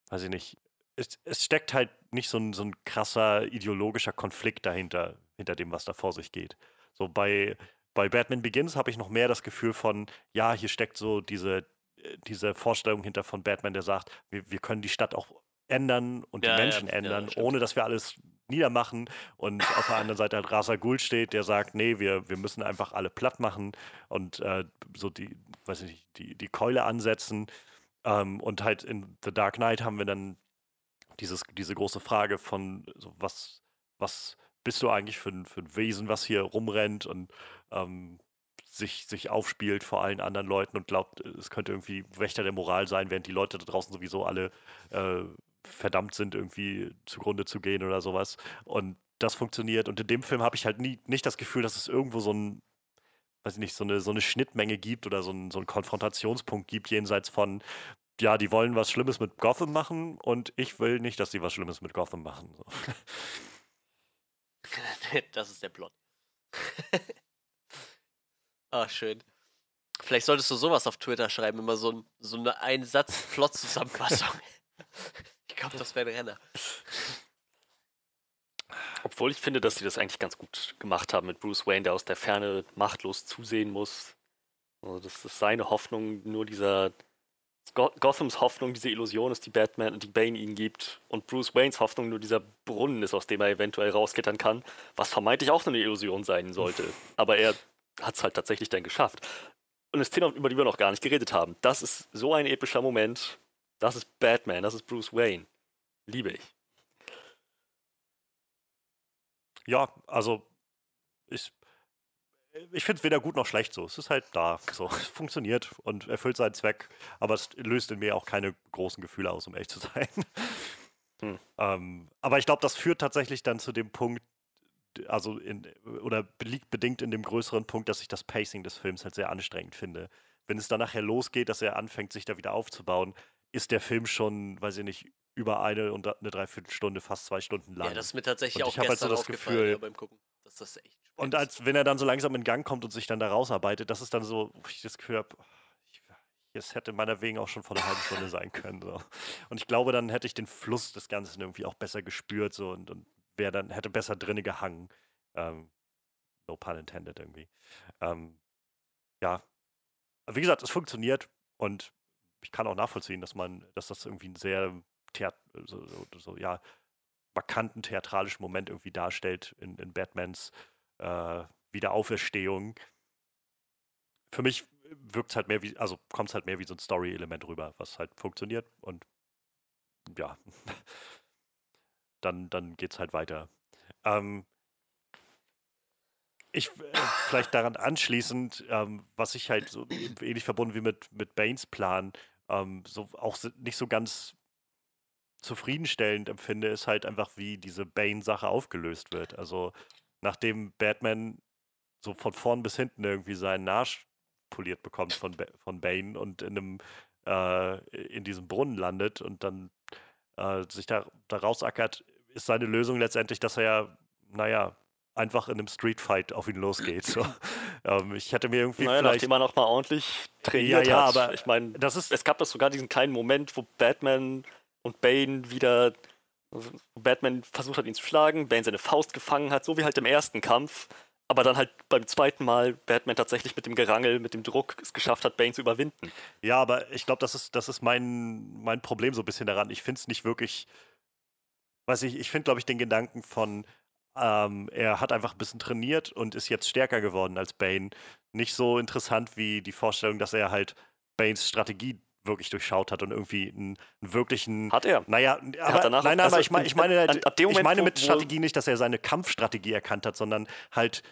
weiß ich nicht, es, es steckt halt nicht so ein, so ein krasser ideologischer Konflikt dahinter, hinter dem, was da vor sich geht. So bei, bei Batman Begins habe ich noch mehr das Gefühl von, ja, hier steckt so diese, äh, diese Vorstellung hinter von Batman, der sagt, wir, wir können die Stadt auch ändern und Ja, die ja, Menschen ja, ändern, stimmt. ohne dass wir alles niedermachen. Und auf der anderen Seite hat Rasa Ghul steht, der sagt, nee, wir, wir müssen einfach alle platt machen und äh, so die, weiß ich nicht, die, die Keule ansetzen. Ähm, und halt in The Dark Knight haben wir dann dieses, diese große Frage von, so was, was bist du eigentlich für ein, für ein Wesen, was hier rumrennt und ähm, sich, sich aufspielt vor allen anderen Leuten und glaubt, es könnte irgendwie Wächter der Moral sein, während die Leute da draußen sowieso alle äh, verdammt sind, irgendwie zugrunde zu gehen oder sowas. Und das funktioniert. Und in dem Film habe ich halt nie, nicht das Gefühl, dass es irgendwo so ein, weiß ich nicht, so eine, so eine Schnittmenge gibt oder so ein, so einen Konfrontationspunkt gibt, jenseits von, ja, die wollen was Schlimmes mit Gotham machen und ich will nicht, dass sie was Schlimmes mit Gotham machen. So. <laughs> das ist der Plot. <laughs> Ah, schön. Vielleicht solltest du sowas auf Twitter schreiben, immer so, ein, so eine Einsatz-Plot-Zusammenfassung. <laughs> ich glaube, das wäre ein Renner. Obwohl ich finde, dass sie das eigentlich ganz gut gemacht haben mit Bruce Wayne, der aus der Ferne machtlos zusehen muss. Also das ist seine Hoffnung, nur dieser Gothams Hoffnung, diese Illusion ist, die Batman und die Bane ihnen gibt. Und Bruce Waynes Hoffnung nur dieser Brunnen ist, aus dem er eventuell rausklettern kann, was vermeintlich auch nur eine Illusion sein sollte. <laughs> Aber er hat es halt tatsächlich dann geschafft. eine Szene, über die wir noch gar nicht geredet haben. Das ist so ein epischer Moment. Das ist Batman, das ist Bruce Wayne. Liebe ich. Ja, also ich, ich finde es weder gut noch schlecht so. Es ist halt da. So, es funktioniert und erfüllt seinen Zweck, aber es löst in mir auch keine großen Gefühle aus, um ehrlich zu sein. Hm. Ähm, aber ich glaube, das führt tatsächlich dann zu dem Punkt, also in, oder liegt bedingt in dem größeren Punkt, dass ich das Pacing des Films halt sehr anstrengend finde. Wenn es dann nachher losgeht, dass er anfängt, sich da wieder aufzubauen, ist der Film schon, weiß ich nicht, über eine und eine Dreiviertelstunde, fast zwei Stunden lang. Ja, das ist mir tatsächlich und auch ich gestern halt so das Gefühl, ja, beim Gucken. Dass das echt und als wenn er dann so langsam in Gang kommt und sich dann da rausarbeitet, das ist dann so, wo ich das Gefühl habe, es hätte meinetwegen auch schon vor einer halben Stunde sein können. So. Und ich glaube, dann hätte ich den Fluss des Ganzen irgendwie auch besser gespürt so, und, und wäre dann, hätte besser drinne gehangen. Ähm, no pun intended irgendwie. Ähm, ja. Wie gesagt, es funktioniert und ich kann auch nachvollziehen, dass man, dass das irgendwie ein sehr Theat so, so, so, ja, markanten theatralischen Moment irgendwie darstellt in, in Batmans äh, Wiederauferstehung. Für mich wirkt es halt mehr wie, also kommt es halt mehr wie so ein Story-Element rüber, was halt funktioniert und ja, <laughs> dann, dann geht es halt weiter. Ähm, ich äh, vielleicht daran anschließend, ähm, was ich halt so ähnlich verbunden wie mit, mit Banes Plan, ähm, so auch nicht so ganz zufriedenstellend empfinde, ist halt einfach, wie diese Bane-Sache aufgelöst wird. Also nachdem Batman so von vorn bis hinten irgendwie seinen Arsch poliert bekommt von, ba von Bane und in einem äh, in diesem Brunnen landet und dann äh, sich da, da rausackert, ist seine Lösung letztendlich, dass er ja, naja, einfach in einem Streetfight auf ihn losgeht. So. <laughs> ähm, ich hätte mir irgendwie naja, vielleicht... nachdem er nochmal ordentlich trainiert ja, ja, hat. aber ich meine, es gab doch sogar diesen kleinen Moment, wo Batman und Bane wieder Batman versucht hat, ihn zu schlagen, Bane seine Faust gefangen hat, so wie halt im ersten Kampf. Aber dann halt beim zweiten Mal Batman tatsächlich mit dem Gerangel, mit dem Druck es geschafft hat, Bane zu überwinden. Ja, aber ich glaube, das ist, das ist mein, mein Problem so ein bisschen daran. Ich finde es nicht wirklich. Weiß ich, ich finde, glaube ich, den Gedanken von, ähm, er hat einfach ein bisschen trainiert und ist jetzt stärker geworden als Bane, nicht so interessant wie die Vorstellung, dass er halt Banes Strategie wirklich durchschaut hat und irgendwie einen, einen wirklichen. Hat er? Naja, aber, nein, nein, aber ich, mein, ich meine, halt, ab, Moment, ich meine mit Strategie nicht, dass er seine Kampfstrategie erkannt hat, sondern halt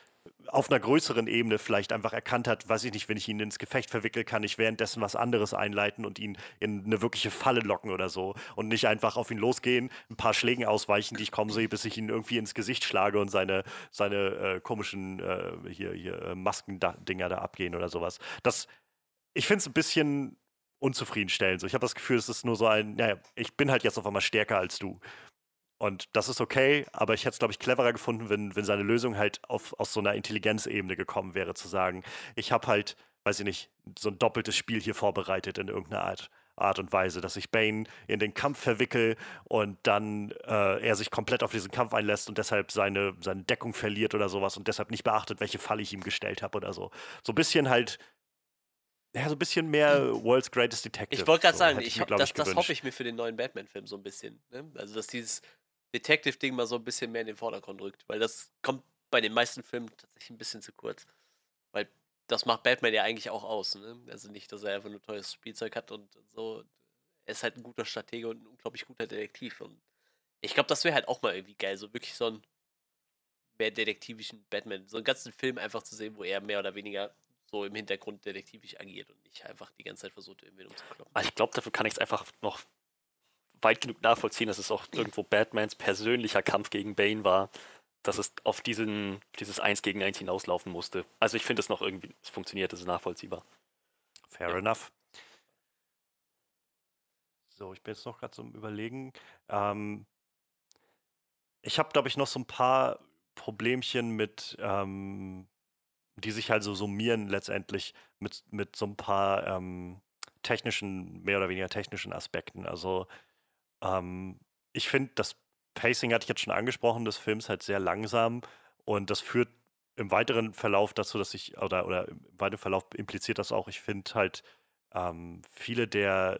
auf einer größeren Ebene vielleicht einfach erkannt hat, weiß ich nicht, wenn ich ihn ins Gefecht verwickeln kann, ich währenddessen was anderes einleiten und ihn in eine wirkliche Falle locken oder so und nicht einfach auf ihn losgehen, ein paar Schlägen ausweichen, die ich kaum sehe, bis ich ihn irgendwie ins Gesicht schlage und seine, seine äh, komischen äh, hier, hier äh, Maskendinger da abgehen oder sowas. Das, ich finde es ein bisschen unzufriedenstellend. So, ich habe das Gefühl, es ist nur so ein, naja, ich bin halt jetzt auf einmal stärker als du. Und das ist okay, aber ich hätte es, glaube ich, cleverer gefunden, wenn, wenn seine Lösung halt auf, aus so einer Intelligenzebene gekommen wäre, zu sagen, ich habe halt, weiß ich nicht, so ein doppeltes Spiel hier vorbereitet in irgendeiner Art. Art und Weise, dass ich Bane in den Kampf verwickel und dann äh, er sich komplett auf diesen Kampf einlässt und deshalb seine, seine Deckung verliert oder sowas und deshalb nicht beachtet, welche Falle ich ihm gestellt habe oder so. So ein bisschen halt ja, so ein bisschen mehr hm. World's Greatest Detective. Ich wollte gerade so, sagen, ich, mir, das, das hoffe ich mir für den neuen Batman-Film so ein bisschen. Ne? Also, dass dieses Detective-Ding mal so ein bisschen mehr in den Vordergrund rückt, weil das kommt bei den meisten Filmen tatsächlich ein bisschen zu kurz. Weil das macht Batman ja eigentlich auch aus. Ne? Also nicht, dass er einfach nur teures Spielzeug hat und so. Er ist halt ein guter Stratege und ein unglaublich guter Detektiv. Und ich glaube, das wäre halt auch mal irgendwie geil, so wirklich so einen mehr detektivischen Batman, so einen ganzen Film einfach zu sehen, wo er mehr oder weniger so im Hintergrund detektivisch agiert und nicht einfach die ganze Zeit versucht, irgendwie umzukloppen. Ich glaube, dafür kann ich es einfach noch weit genug nachvollziehen, dass es auch irgendwo Batmans persönlicher Kampf gegen Bane war, dass es auf diesen, dieses Eins gegen Eins hinauslaufen musste. Also ich finde es noch irgendwie, es funktioniert, es ist nachvollziehbar. Fair ja. enough. So, ich bin jetzt noch gerade zum Überlegen. Ähm, ich habe, glaube ich, noch so ein paar Problemchen mit ähm, die sich halt so summieren letztendlich mit, mit so ein paar ähm, technischen, mehr oder weniger technischen Aspekten. Also ähm, ich finde, das Pacing hatte ich jetzt schon angesprochen, des Films halt sehr langsam und das führt im weiteren Verlauf dazu, dass ich, oder, oder im weiteren Verlauf impliziert das auch, ich finde halt ähm, viele der,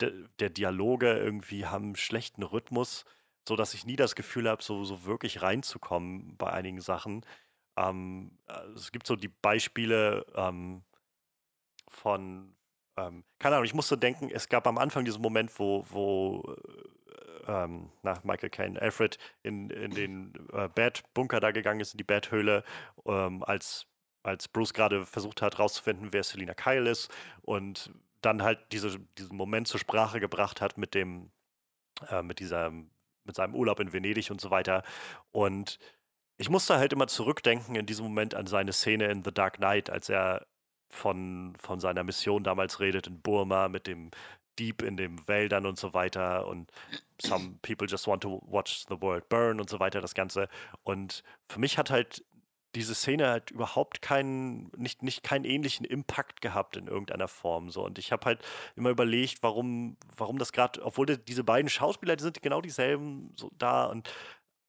der, der Dialoge irgendwie haben schlechten Rhythmus, so dass ich nie das Gefühl habe, so, so wirklich reinzukommen bei einigen Sachen. Ähm, äh, es gibt so die Beispiele, ähm, von, ähm, keine Ahnung, ich musste denken, es gab am Anfang diesen Moment, wo, wo äh, ähm, nach Michael Caine, Alfred in, in den äh, Bad-Bunker da gegangen ist, in die Bad-Höhle, ähm, als, als Bruce gerade versucht hat, rauszufinden, wer Selina Kyle ist und dann halt diese, diesen Moment zur Sprache gebracht hat mit dem, äh, mit dieser, mit seinem Urlaub in Venedig und so weiter. Und ich musste halt immer zurückdenken in diesem Moment an seine Szene in The Dark Knight, als er von, von seiner Mission damals redet in Burma mit dem Dieb in den Wäldern und so weiter und some people just want to watch the world burn und so weiter, das Ganze. Und für mich hat halt diese Szene halt überhaupt keinen, nicht, nicht keinen ähnlichen Impact gehabt in irgendeiner Form. So. Und ich habe halt immer überlegt, warum, warum das gerade, obwohl die, diese beiden Schauspieler, die sind genau dieselben so da und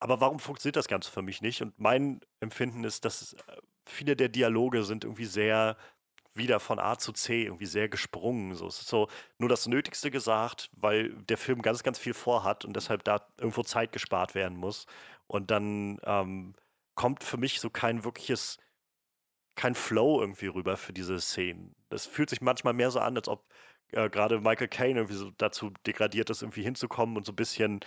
aber warum funktioniert das Ganze für mich nicht? Und mein Empfinden ist, dass äh, viele der Dialoge sind irgendwie sehr wieder von A zu C irgendwie sehr gesprungen. So, es ist so nur das Nötigste gesagt, weil der Film ganz, ganz viel vorhat und deshalb da irgendwo Zeit gespart werden muss. Und dann ähm, kommt für mich so kein wirkliches, kein Flow irgendwie rüber für diese Szenen. Das fühlt sich manchmal mehr so an, als ob äh, gerade Michael Caine irgendwie so dazu degradiert ist, irgendwie hinzukommen und so ein bisschen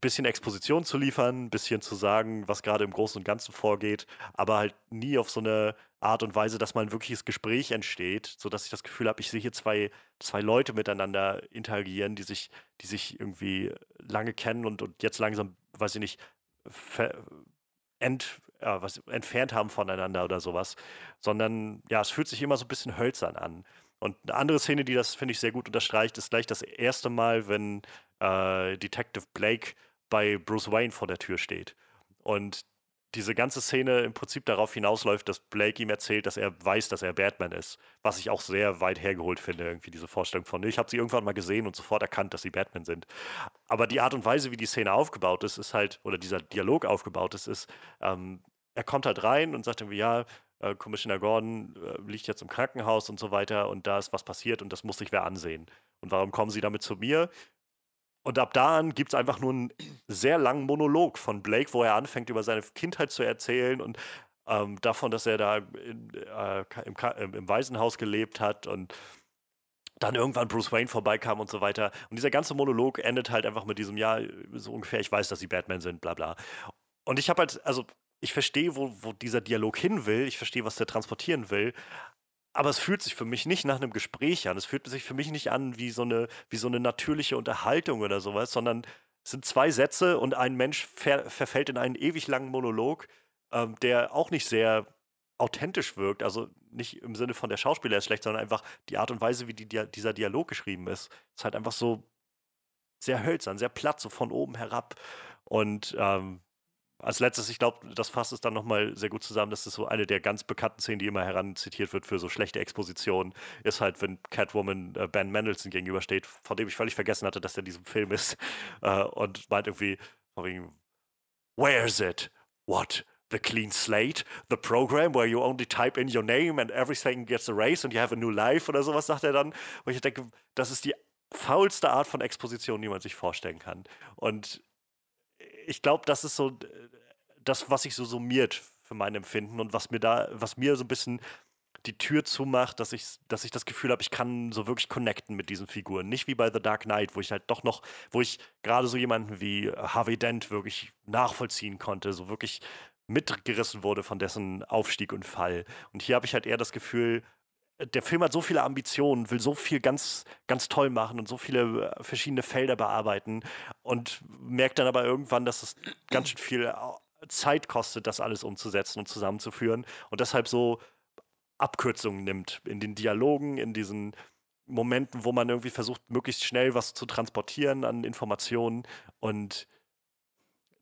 bisschen Exposition zu liefern, ein bisschen zu sagen, was gerade im Großen und Ganzen vorgeht, aber halt nie auf so eine Art und Weise, dass mal ein wirkliches Gespräch entsteht, sodass ich das Gefühl habe, ich sehe hier zwei, zwei Leute miteinander interagieren, die sich, die sich irgendwie lange kennen und, und jetzt langsam, weiß ich nicht, ent, äh, was, entfernt haben voneinander oder sowas, sondern ja, es fühlt sich immer so ein bisschen hölzern an. Und eine andere Szene, die das, finde ich, sehr gut unterstreicht, ist gleich das erste Mal, wenn äh, Detective Blake bei Bruce Wayne vor der Tür steht. Und diese ganze Szene im Prinzip darauf hinausläuft, dass Blake ihm erzählt, dass er weiß, dass er Batman ist. Was ich auch sehr weit hergeholt finde, irgendwie diese Vorstellung von, ich habe sie irgendwann mal gesehen und sofort erkannt, dass sie Batman sind. Aber die Art und Weise, wie die Szene aufgebaut ist, ist halt, oder dieser Dialog aufgebaut ist, ist, ähm, er kommt halt rein und sagt irgendwie, ja, äh, Commissioner Gordon äh, liegt jetzt im Krankenhaus und so weiter und da ist was passiert und das muss sich wer ansehen. Und warum kommen Sie damit zu mir? Und ab da an gibt es einfach nur einen sehr langen Monolog von Blake, wo er anfängt, über seine Kindheit zu erzählen und ähm, davon, dass er da in, äh, im, im, Waisenhaus gelebt hat und dann irgendwann Bruce Wayne vorbeikam und so weiter. Und dieser ganze Monolog endet halt einfach mit diesem, ja, so ungefähr, ich weiß, dass sie Batman sind, bla bla. Und ich habe halt, also ich verstehe, wo, wo dieser Dialog hin will, ich verstehe, was der transportieren will, aber es fühlt sich für mich nicht nach einem Gespräch an. Es fühlt sich für mich nicht an wie so eine, wie so eine natürliche Unterhaltung oder sowas, sondern es sind zwei Sätze und ein Mensch ver verfällt in einen ewig langen Monolog, ähm, der auch nicht sehr authentisch wirkt. Also nicht im Sinne von der Schauspieler ist schlecht, sondern einfach die Art und Weise, wie die, dieser Dialog geschrieben ist. Ist halt einfach so sehr hölzern, sehr platt, so von oben herab. Und ähm, als letztes, ich glaube, das fasst es dann nochmal sehr gut zusammen. Das ist so eine der ganz bekannten Szenen, die immer heranzitiert wird für so schlechte Expositionen, ist halt, wenn Catwoman äh, Ben Mendelssohn gegenübersteht, von dem ich völlig vergessen hatte, dass er in diesem Film ist. <laughs> Äh, und meint irgendwie, Where is it? What? The clean slate? The program where you only type in your name and everything gets erased and you have a new life oder sowas, sagt er dann. Und ich denke, das ist die faulste Art von Exposition, die man sich vorstellen kann. Und ich glaube, das ist so das, was sich so summiert für mein Empfinden und was mir da, was mir so ein bisschen die Tür zumacht, dass ich, dass ich das Gefühl habe, ich kann so wirklich connecten mit diesen Figuren. Nicht wie bei The Dark Knight, wo ich halt doch noch, wo ich gerade so jemanden wie Harvey Dent wirklich nachvollziehen konnte, so wirklich mitgerissen wurde von dessen Aufstieg und Fall. Und hier habe ich halt eher das Gefühl, der Film hat so viele Ambitionen, will so viel ganz, ganz toll machen und so viele äh, verschiedene Felder bearbeiten und merkt dann aber irgendwann, dass es ganz schön viel äh, Zeit kostet, das alles umzusetzen und zusammenzuführen und deshalb so Abkürzungen nimmt in den Dialogen, in diesen Momenten, wo man irgendwie versucht, möglichst schnell was zu transportieren an Informationen und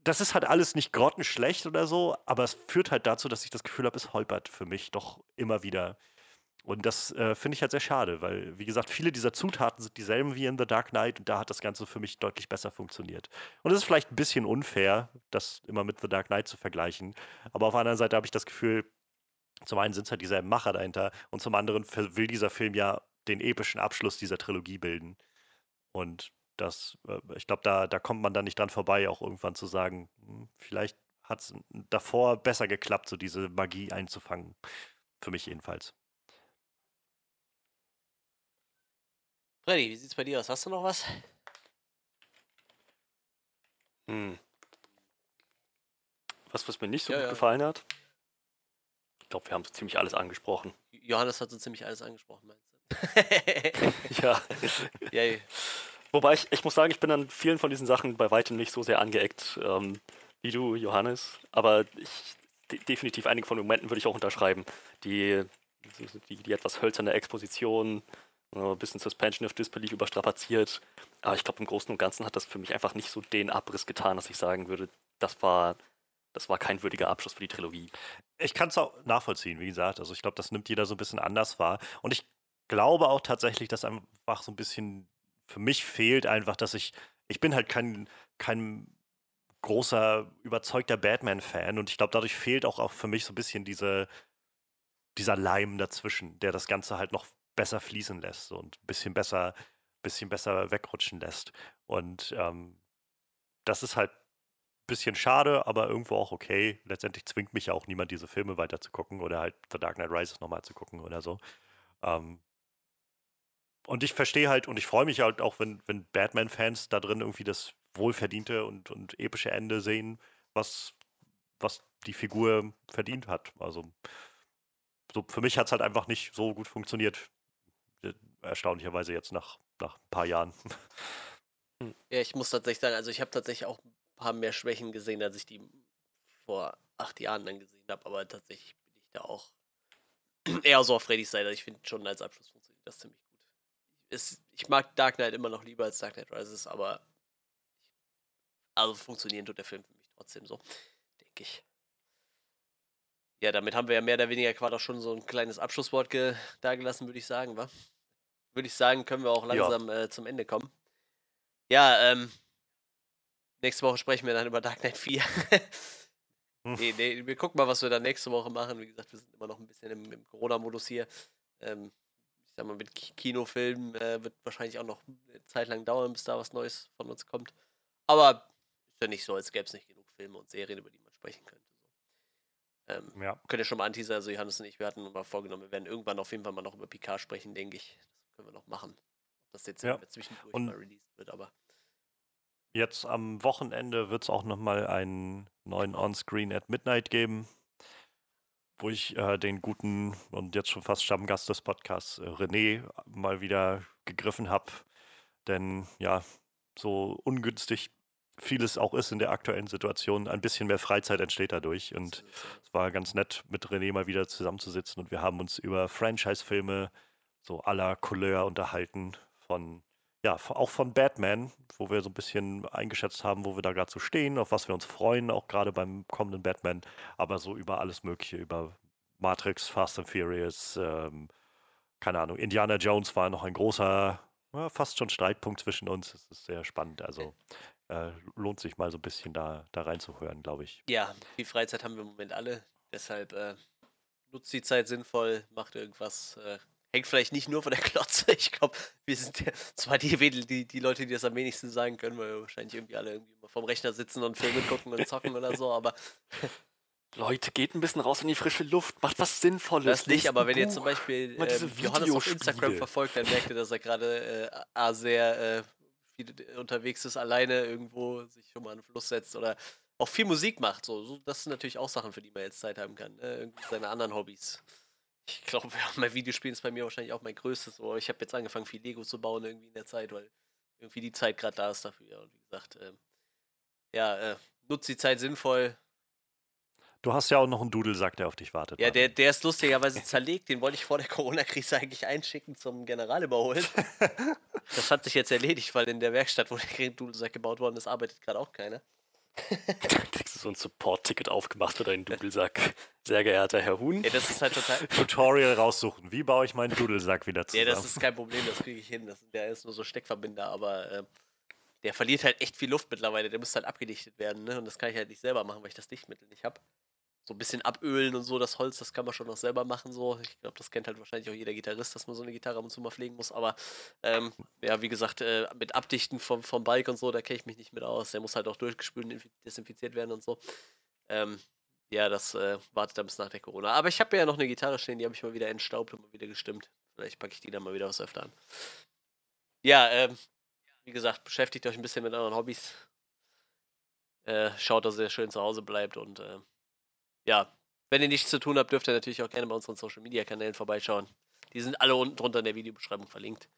das ist halt alles nicht grottenschlecht oder so, aber es führt halt dazu, dass ich das Gefühl habe, es holpert für mich doch immer wieder. Und das äh, finde ich halt sehr schade, weil, wie gesagt, viele dieser Zutaten sind dieselben wie in The Dark Knight und da hat das Ganze für mich deutlich besser funktioniert. Und es ist vielleicht ein bisschen unfair, das immer mit The Dark Knight zu vergleichen. Aber auf der anderen Seite habe ich das Gefühl, zum einen sind es halt dieselben Macher dahinter und zum anderen will dieser Film ja den epischen Abschluss dieser Trilogie bilden. Und das, äh, ich glaube, da, da kommt man dann nicht dran vorbei, auch irgendwann zu sagen, hm, vielleicht hat es davor besser geklappt, so diese Magie einzufangen. Für mich jedenfalls. Freddy, wie sieht's bei dir aus? Hast du noch was? Hm. Was, was mir nicht so Ja, gut ja. gefallen hat? Ich glaube, wir haben so ziemlich alles angesprochen. Johannes hat so ziemlich alles angesprochen, meinst du? <laughs> <laughs> Ja. ja, Wobei ich, ich muss sagen, ich bin an vielen von diesen Sachen bei weitem nicht so sehr angeeckt ähm, wie du, Johannes. Aber ich, de definitiv einige von den Momenten würde ich auch unterschreiben. Die, die, die etwas hölzerne Exposition, ein bisschen Suspension of Disbelief überstrapaziert. Aber ich glaube, im Großen und Ganzen hat das für mich einfach nicht so den Abriss getan, dass ich sagen würde, das war, das war kein würdiger Abschluss für die Trilogie. Ich kann es auch nachvollziehen, wie gesagt. Also ich glaube, das nimmt jeder so ein bisschen anders wahr. Und ich glaube auch tatsächlich, dass einfach so ein bisschen für mich fehlt einfach, dass ich, ich bin halt kein, kein großer, überzeugter Batman-Fan und ich glaube, dadurch fehlt auch, auch für mich so ein bisschen diese, dieser Leim dazwischen, der das Ganze halt noch besser fließen lässt und ein bisschen besser, bisschen besser wegrutschen lässt. Und ähm, das ist halt ein bisschen schade, aber irgendwo auch okay. Letztendlich zwingt mich ja auch niemand, diese Filme weiter zu gucken oder halt The Dark Knight Rises nochmal zu gucken oder so. Ähm, und ich verstehe halt und ich freue mich halt auch, wenn, wenn Batman-Fans da drin irgendwie das wohlverdiente und, und epische Ende sehen, was, was die Figur verdient hat. Also so für mich hat es halt einfach nicht so gut funktioniert. Erstaunlicherweise jetzt nach, nach ein paar Jahren. Ja, ich muss tatsächlich sagen, also ich habe tatsächlich auch ein paar mehr Schwächen gesehen, als ich die vor acht Jahren dann gesehen habe, aber tatsächlich bin ich da auch <clears throat> eher so auf Freddys Seite. Ich finde schon als Abschluss funktioniert das ziemlich gut. Es, ich mag Dark Knight immer noch lieber als Dark Knight Rises, aber also funktionieren tut der Film für mich trotzdem so, denke ich. Ja, damit haben wir ja mehr oder weniger quasi auch schon so ein kleines Abschlusswort ge dagelassen, würde ich sagen, wa? Würde ich sagen, können wir auch Ja. langsam äh, zum Ende kommen. Ja, ähm, nächste Woche sprechen wir dann über Dark Knight 4. Hm. nee, nee, wir gucken mal, was wir dann nächste Woche machen. Wie gesagt, wir sind immer noch ein bisschen im, im Corona-Modus hier. Ähm, ich sag mal, mit Ki- Kinofilmen äh, wird wahrscheinlich auch noch eine Zeit lang dauern, bis da was Neues von uns kommt. Aber ist ja nicht so, als gäbe es nicht genug Filme und Serien, über die man sprechen könnte. Ähm, Ja. könnt ihr schon mal anteasern, also Johannes und ich, wir hatten mal vorgenommen, wir werden irgendwann auf jeden Fall mal noch über Picard sprechen, denke ich. Können wir noch machen. Ob das jetzt Ja. ja. zwischendurch Und- mal released wird, aber Jetzt am Wochenende wird es auch nochmal einen neuen On-Screen at Midnight geben, wo ich äh, den guten und jetzt schon fast Stammgast des Podcasts äh, René mal wieder gegriffen habe. Denn ja, so ungünstig vieles auch ist in der aktuellen Situation, ein bisschen mehr Freizeit entsteht dadurch. Und es war ganz nett, mit René mal wieder zusammenzusitzen und wir haben uns über Franchise-Filme so aller Couleur unterhalten von, ja, auch von Batman, wo wir so ein bisschen eingeschätzt haben, wo wir da gerade so stehen, auf was wir uns freuen, auch gerade beim kommenden Batman, aber so über alles Mögliche, über Matrix, Fast and Furious, ähm, keine Ahnung, Indiana Jones war noch ein großer, ja, fast schon Streitpunkt zwischen uns. Es ist sehr spannend, also äh, lohnt sich mal so ein bisschen da, da reinzuhören, glaube ich. Ja, viel Freizeit haben wir im Moment alle. Deshalb äh, nutzt die Zeit sinnvoll, macht irgendwas. Äh, hängt vielleicht nicht nur von der Klotze. Ich glaube, wir sind ja zwar die, die, die Leute, die das am wenigsten sagen können, weil wir wahrscheinlich irgendwie alle irgendwie vorm Rechner sitzen und Filme gucken und zocken oder so. Aber <laughs> Leute, geht ein bisschen raus in die frische Luft, macht was Sinnvolles. das nicht. Aber wenn ihr zum Buch. Beispiel ähm, Johannes auf Instagram verfolgt, dann merkt ihr, dass er gerade äh, A, sehr äh, viel unterwegs ist, alleine irgendwo sich schon mal an den Fluss setzt oder auch viel Musik macht. So, so, das sind natürlich auch Sachen, für die man jetzt Zeit haben kann. Ne? Irgendwie seine anderen Hobbys. Ich glaube, ja, mein Videospielen ist bei mir wahrscheinlich auch mein größtes. So. Ich habe jetzt angefangen, viel Lego zu bauen irgendwie in der Zeit, weil irgendwie die Zeit gerade da ist dafür. Und wie gesagt, ähm, ja, äh, nutzt die Zeit sinnvoll. Du hast ja auch noch einen Dudelsack, der auf dich wartet. Ja, der, der ist <laughs> lustigerweise zerlegt. Den wollte ich vor der Corona-Krise eigentlich einschicken zum Generalüberholen. <laughs> Das hat sich jetzt erledigt, weil in der Werkstatt, wo der Dudelsack gebaut worden ist, arbeitet gerade auch keiner. <laughs> Kriegst du so ein Support-Ticket aufgemacht für deinen Dudelsack. Sehr geehrter Herr Huhn. Ja, das ist halt total. <laughs> Tutorial raussuchen. Wie baue ich meinen Dudelsack wieder Ja, zusammen? das ist kein Problem, das kriege ich hin. Das, der ist nur so Steckverbinder, aber äh, der verliert halt echt viel Luft mittlerweile. Der muss halt abgedichtet werden, ne? Und das kann ich halt nicht selber machen, weil ich das Dichtmittel nicht habe. So ein bisschen abölen und so, das Holz, das kann man schon noch selber machen. So. Ich glaube, das kennt halt wahrscheinlich auch jeder Gitarrist, dass man so eine Gitarre ab und zu mal pflegen muss. Aber ähm, ja, wie gesagt, äh, mit Abdichten vom, vom Bike und so, da kenne ich mich nicht mit aus. Der muss halt auch durchgespült und infi- desinfiziert werden und so. Ähm, ja, das äh, wartet dann bis nach der Corona. Aber ich habe ja noch eine Gitarre stehen, die habe ich mal wieder entstaubt und mal wieder gestimmt. Vielleicht packe ich die dann mal wieder was öfter an. ja, ähm, wie gesagt, beschäftigt euch ein bisschen mit euren Hobbys. Äh, schaut, dass ihr schön zu Hause bleibt und äh, ja, wenn ihr nichts zu tun habt, dürft ihr natürlich auch gerne bei unseren Social Media Kanälen vorbeischauen. Die sind alle unten drunter in der Videobeschreibung verlinkt.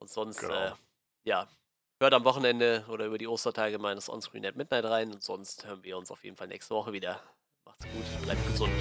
Und sonst, Genau. äh, ja, hört am Wochenende oder über die Ostertage meines Onscreen at Midnight rein und sonst hören wir uns auf jeden Fall nächste Woche wieder. Macht's gut, bleibt gesund.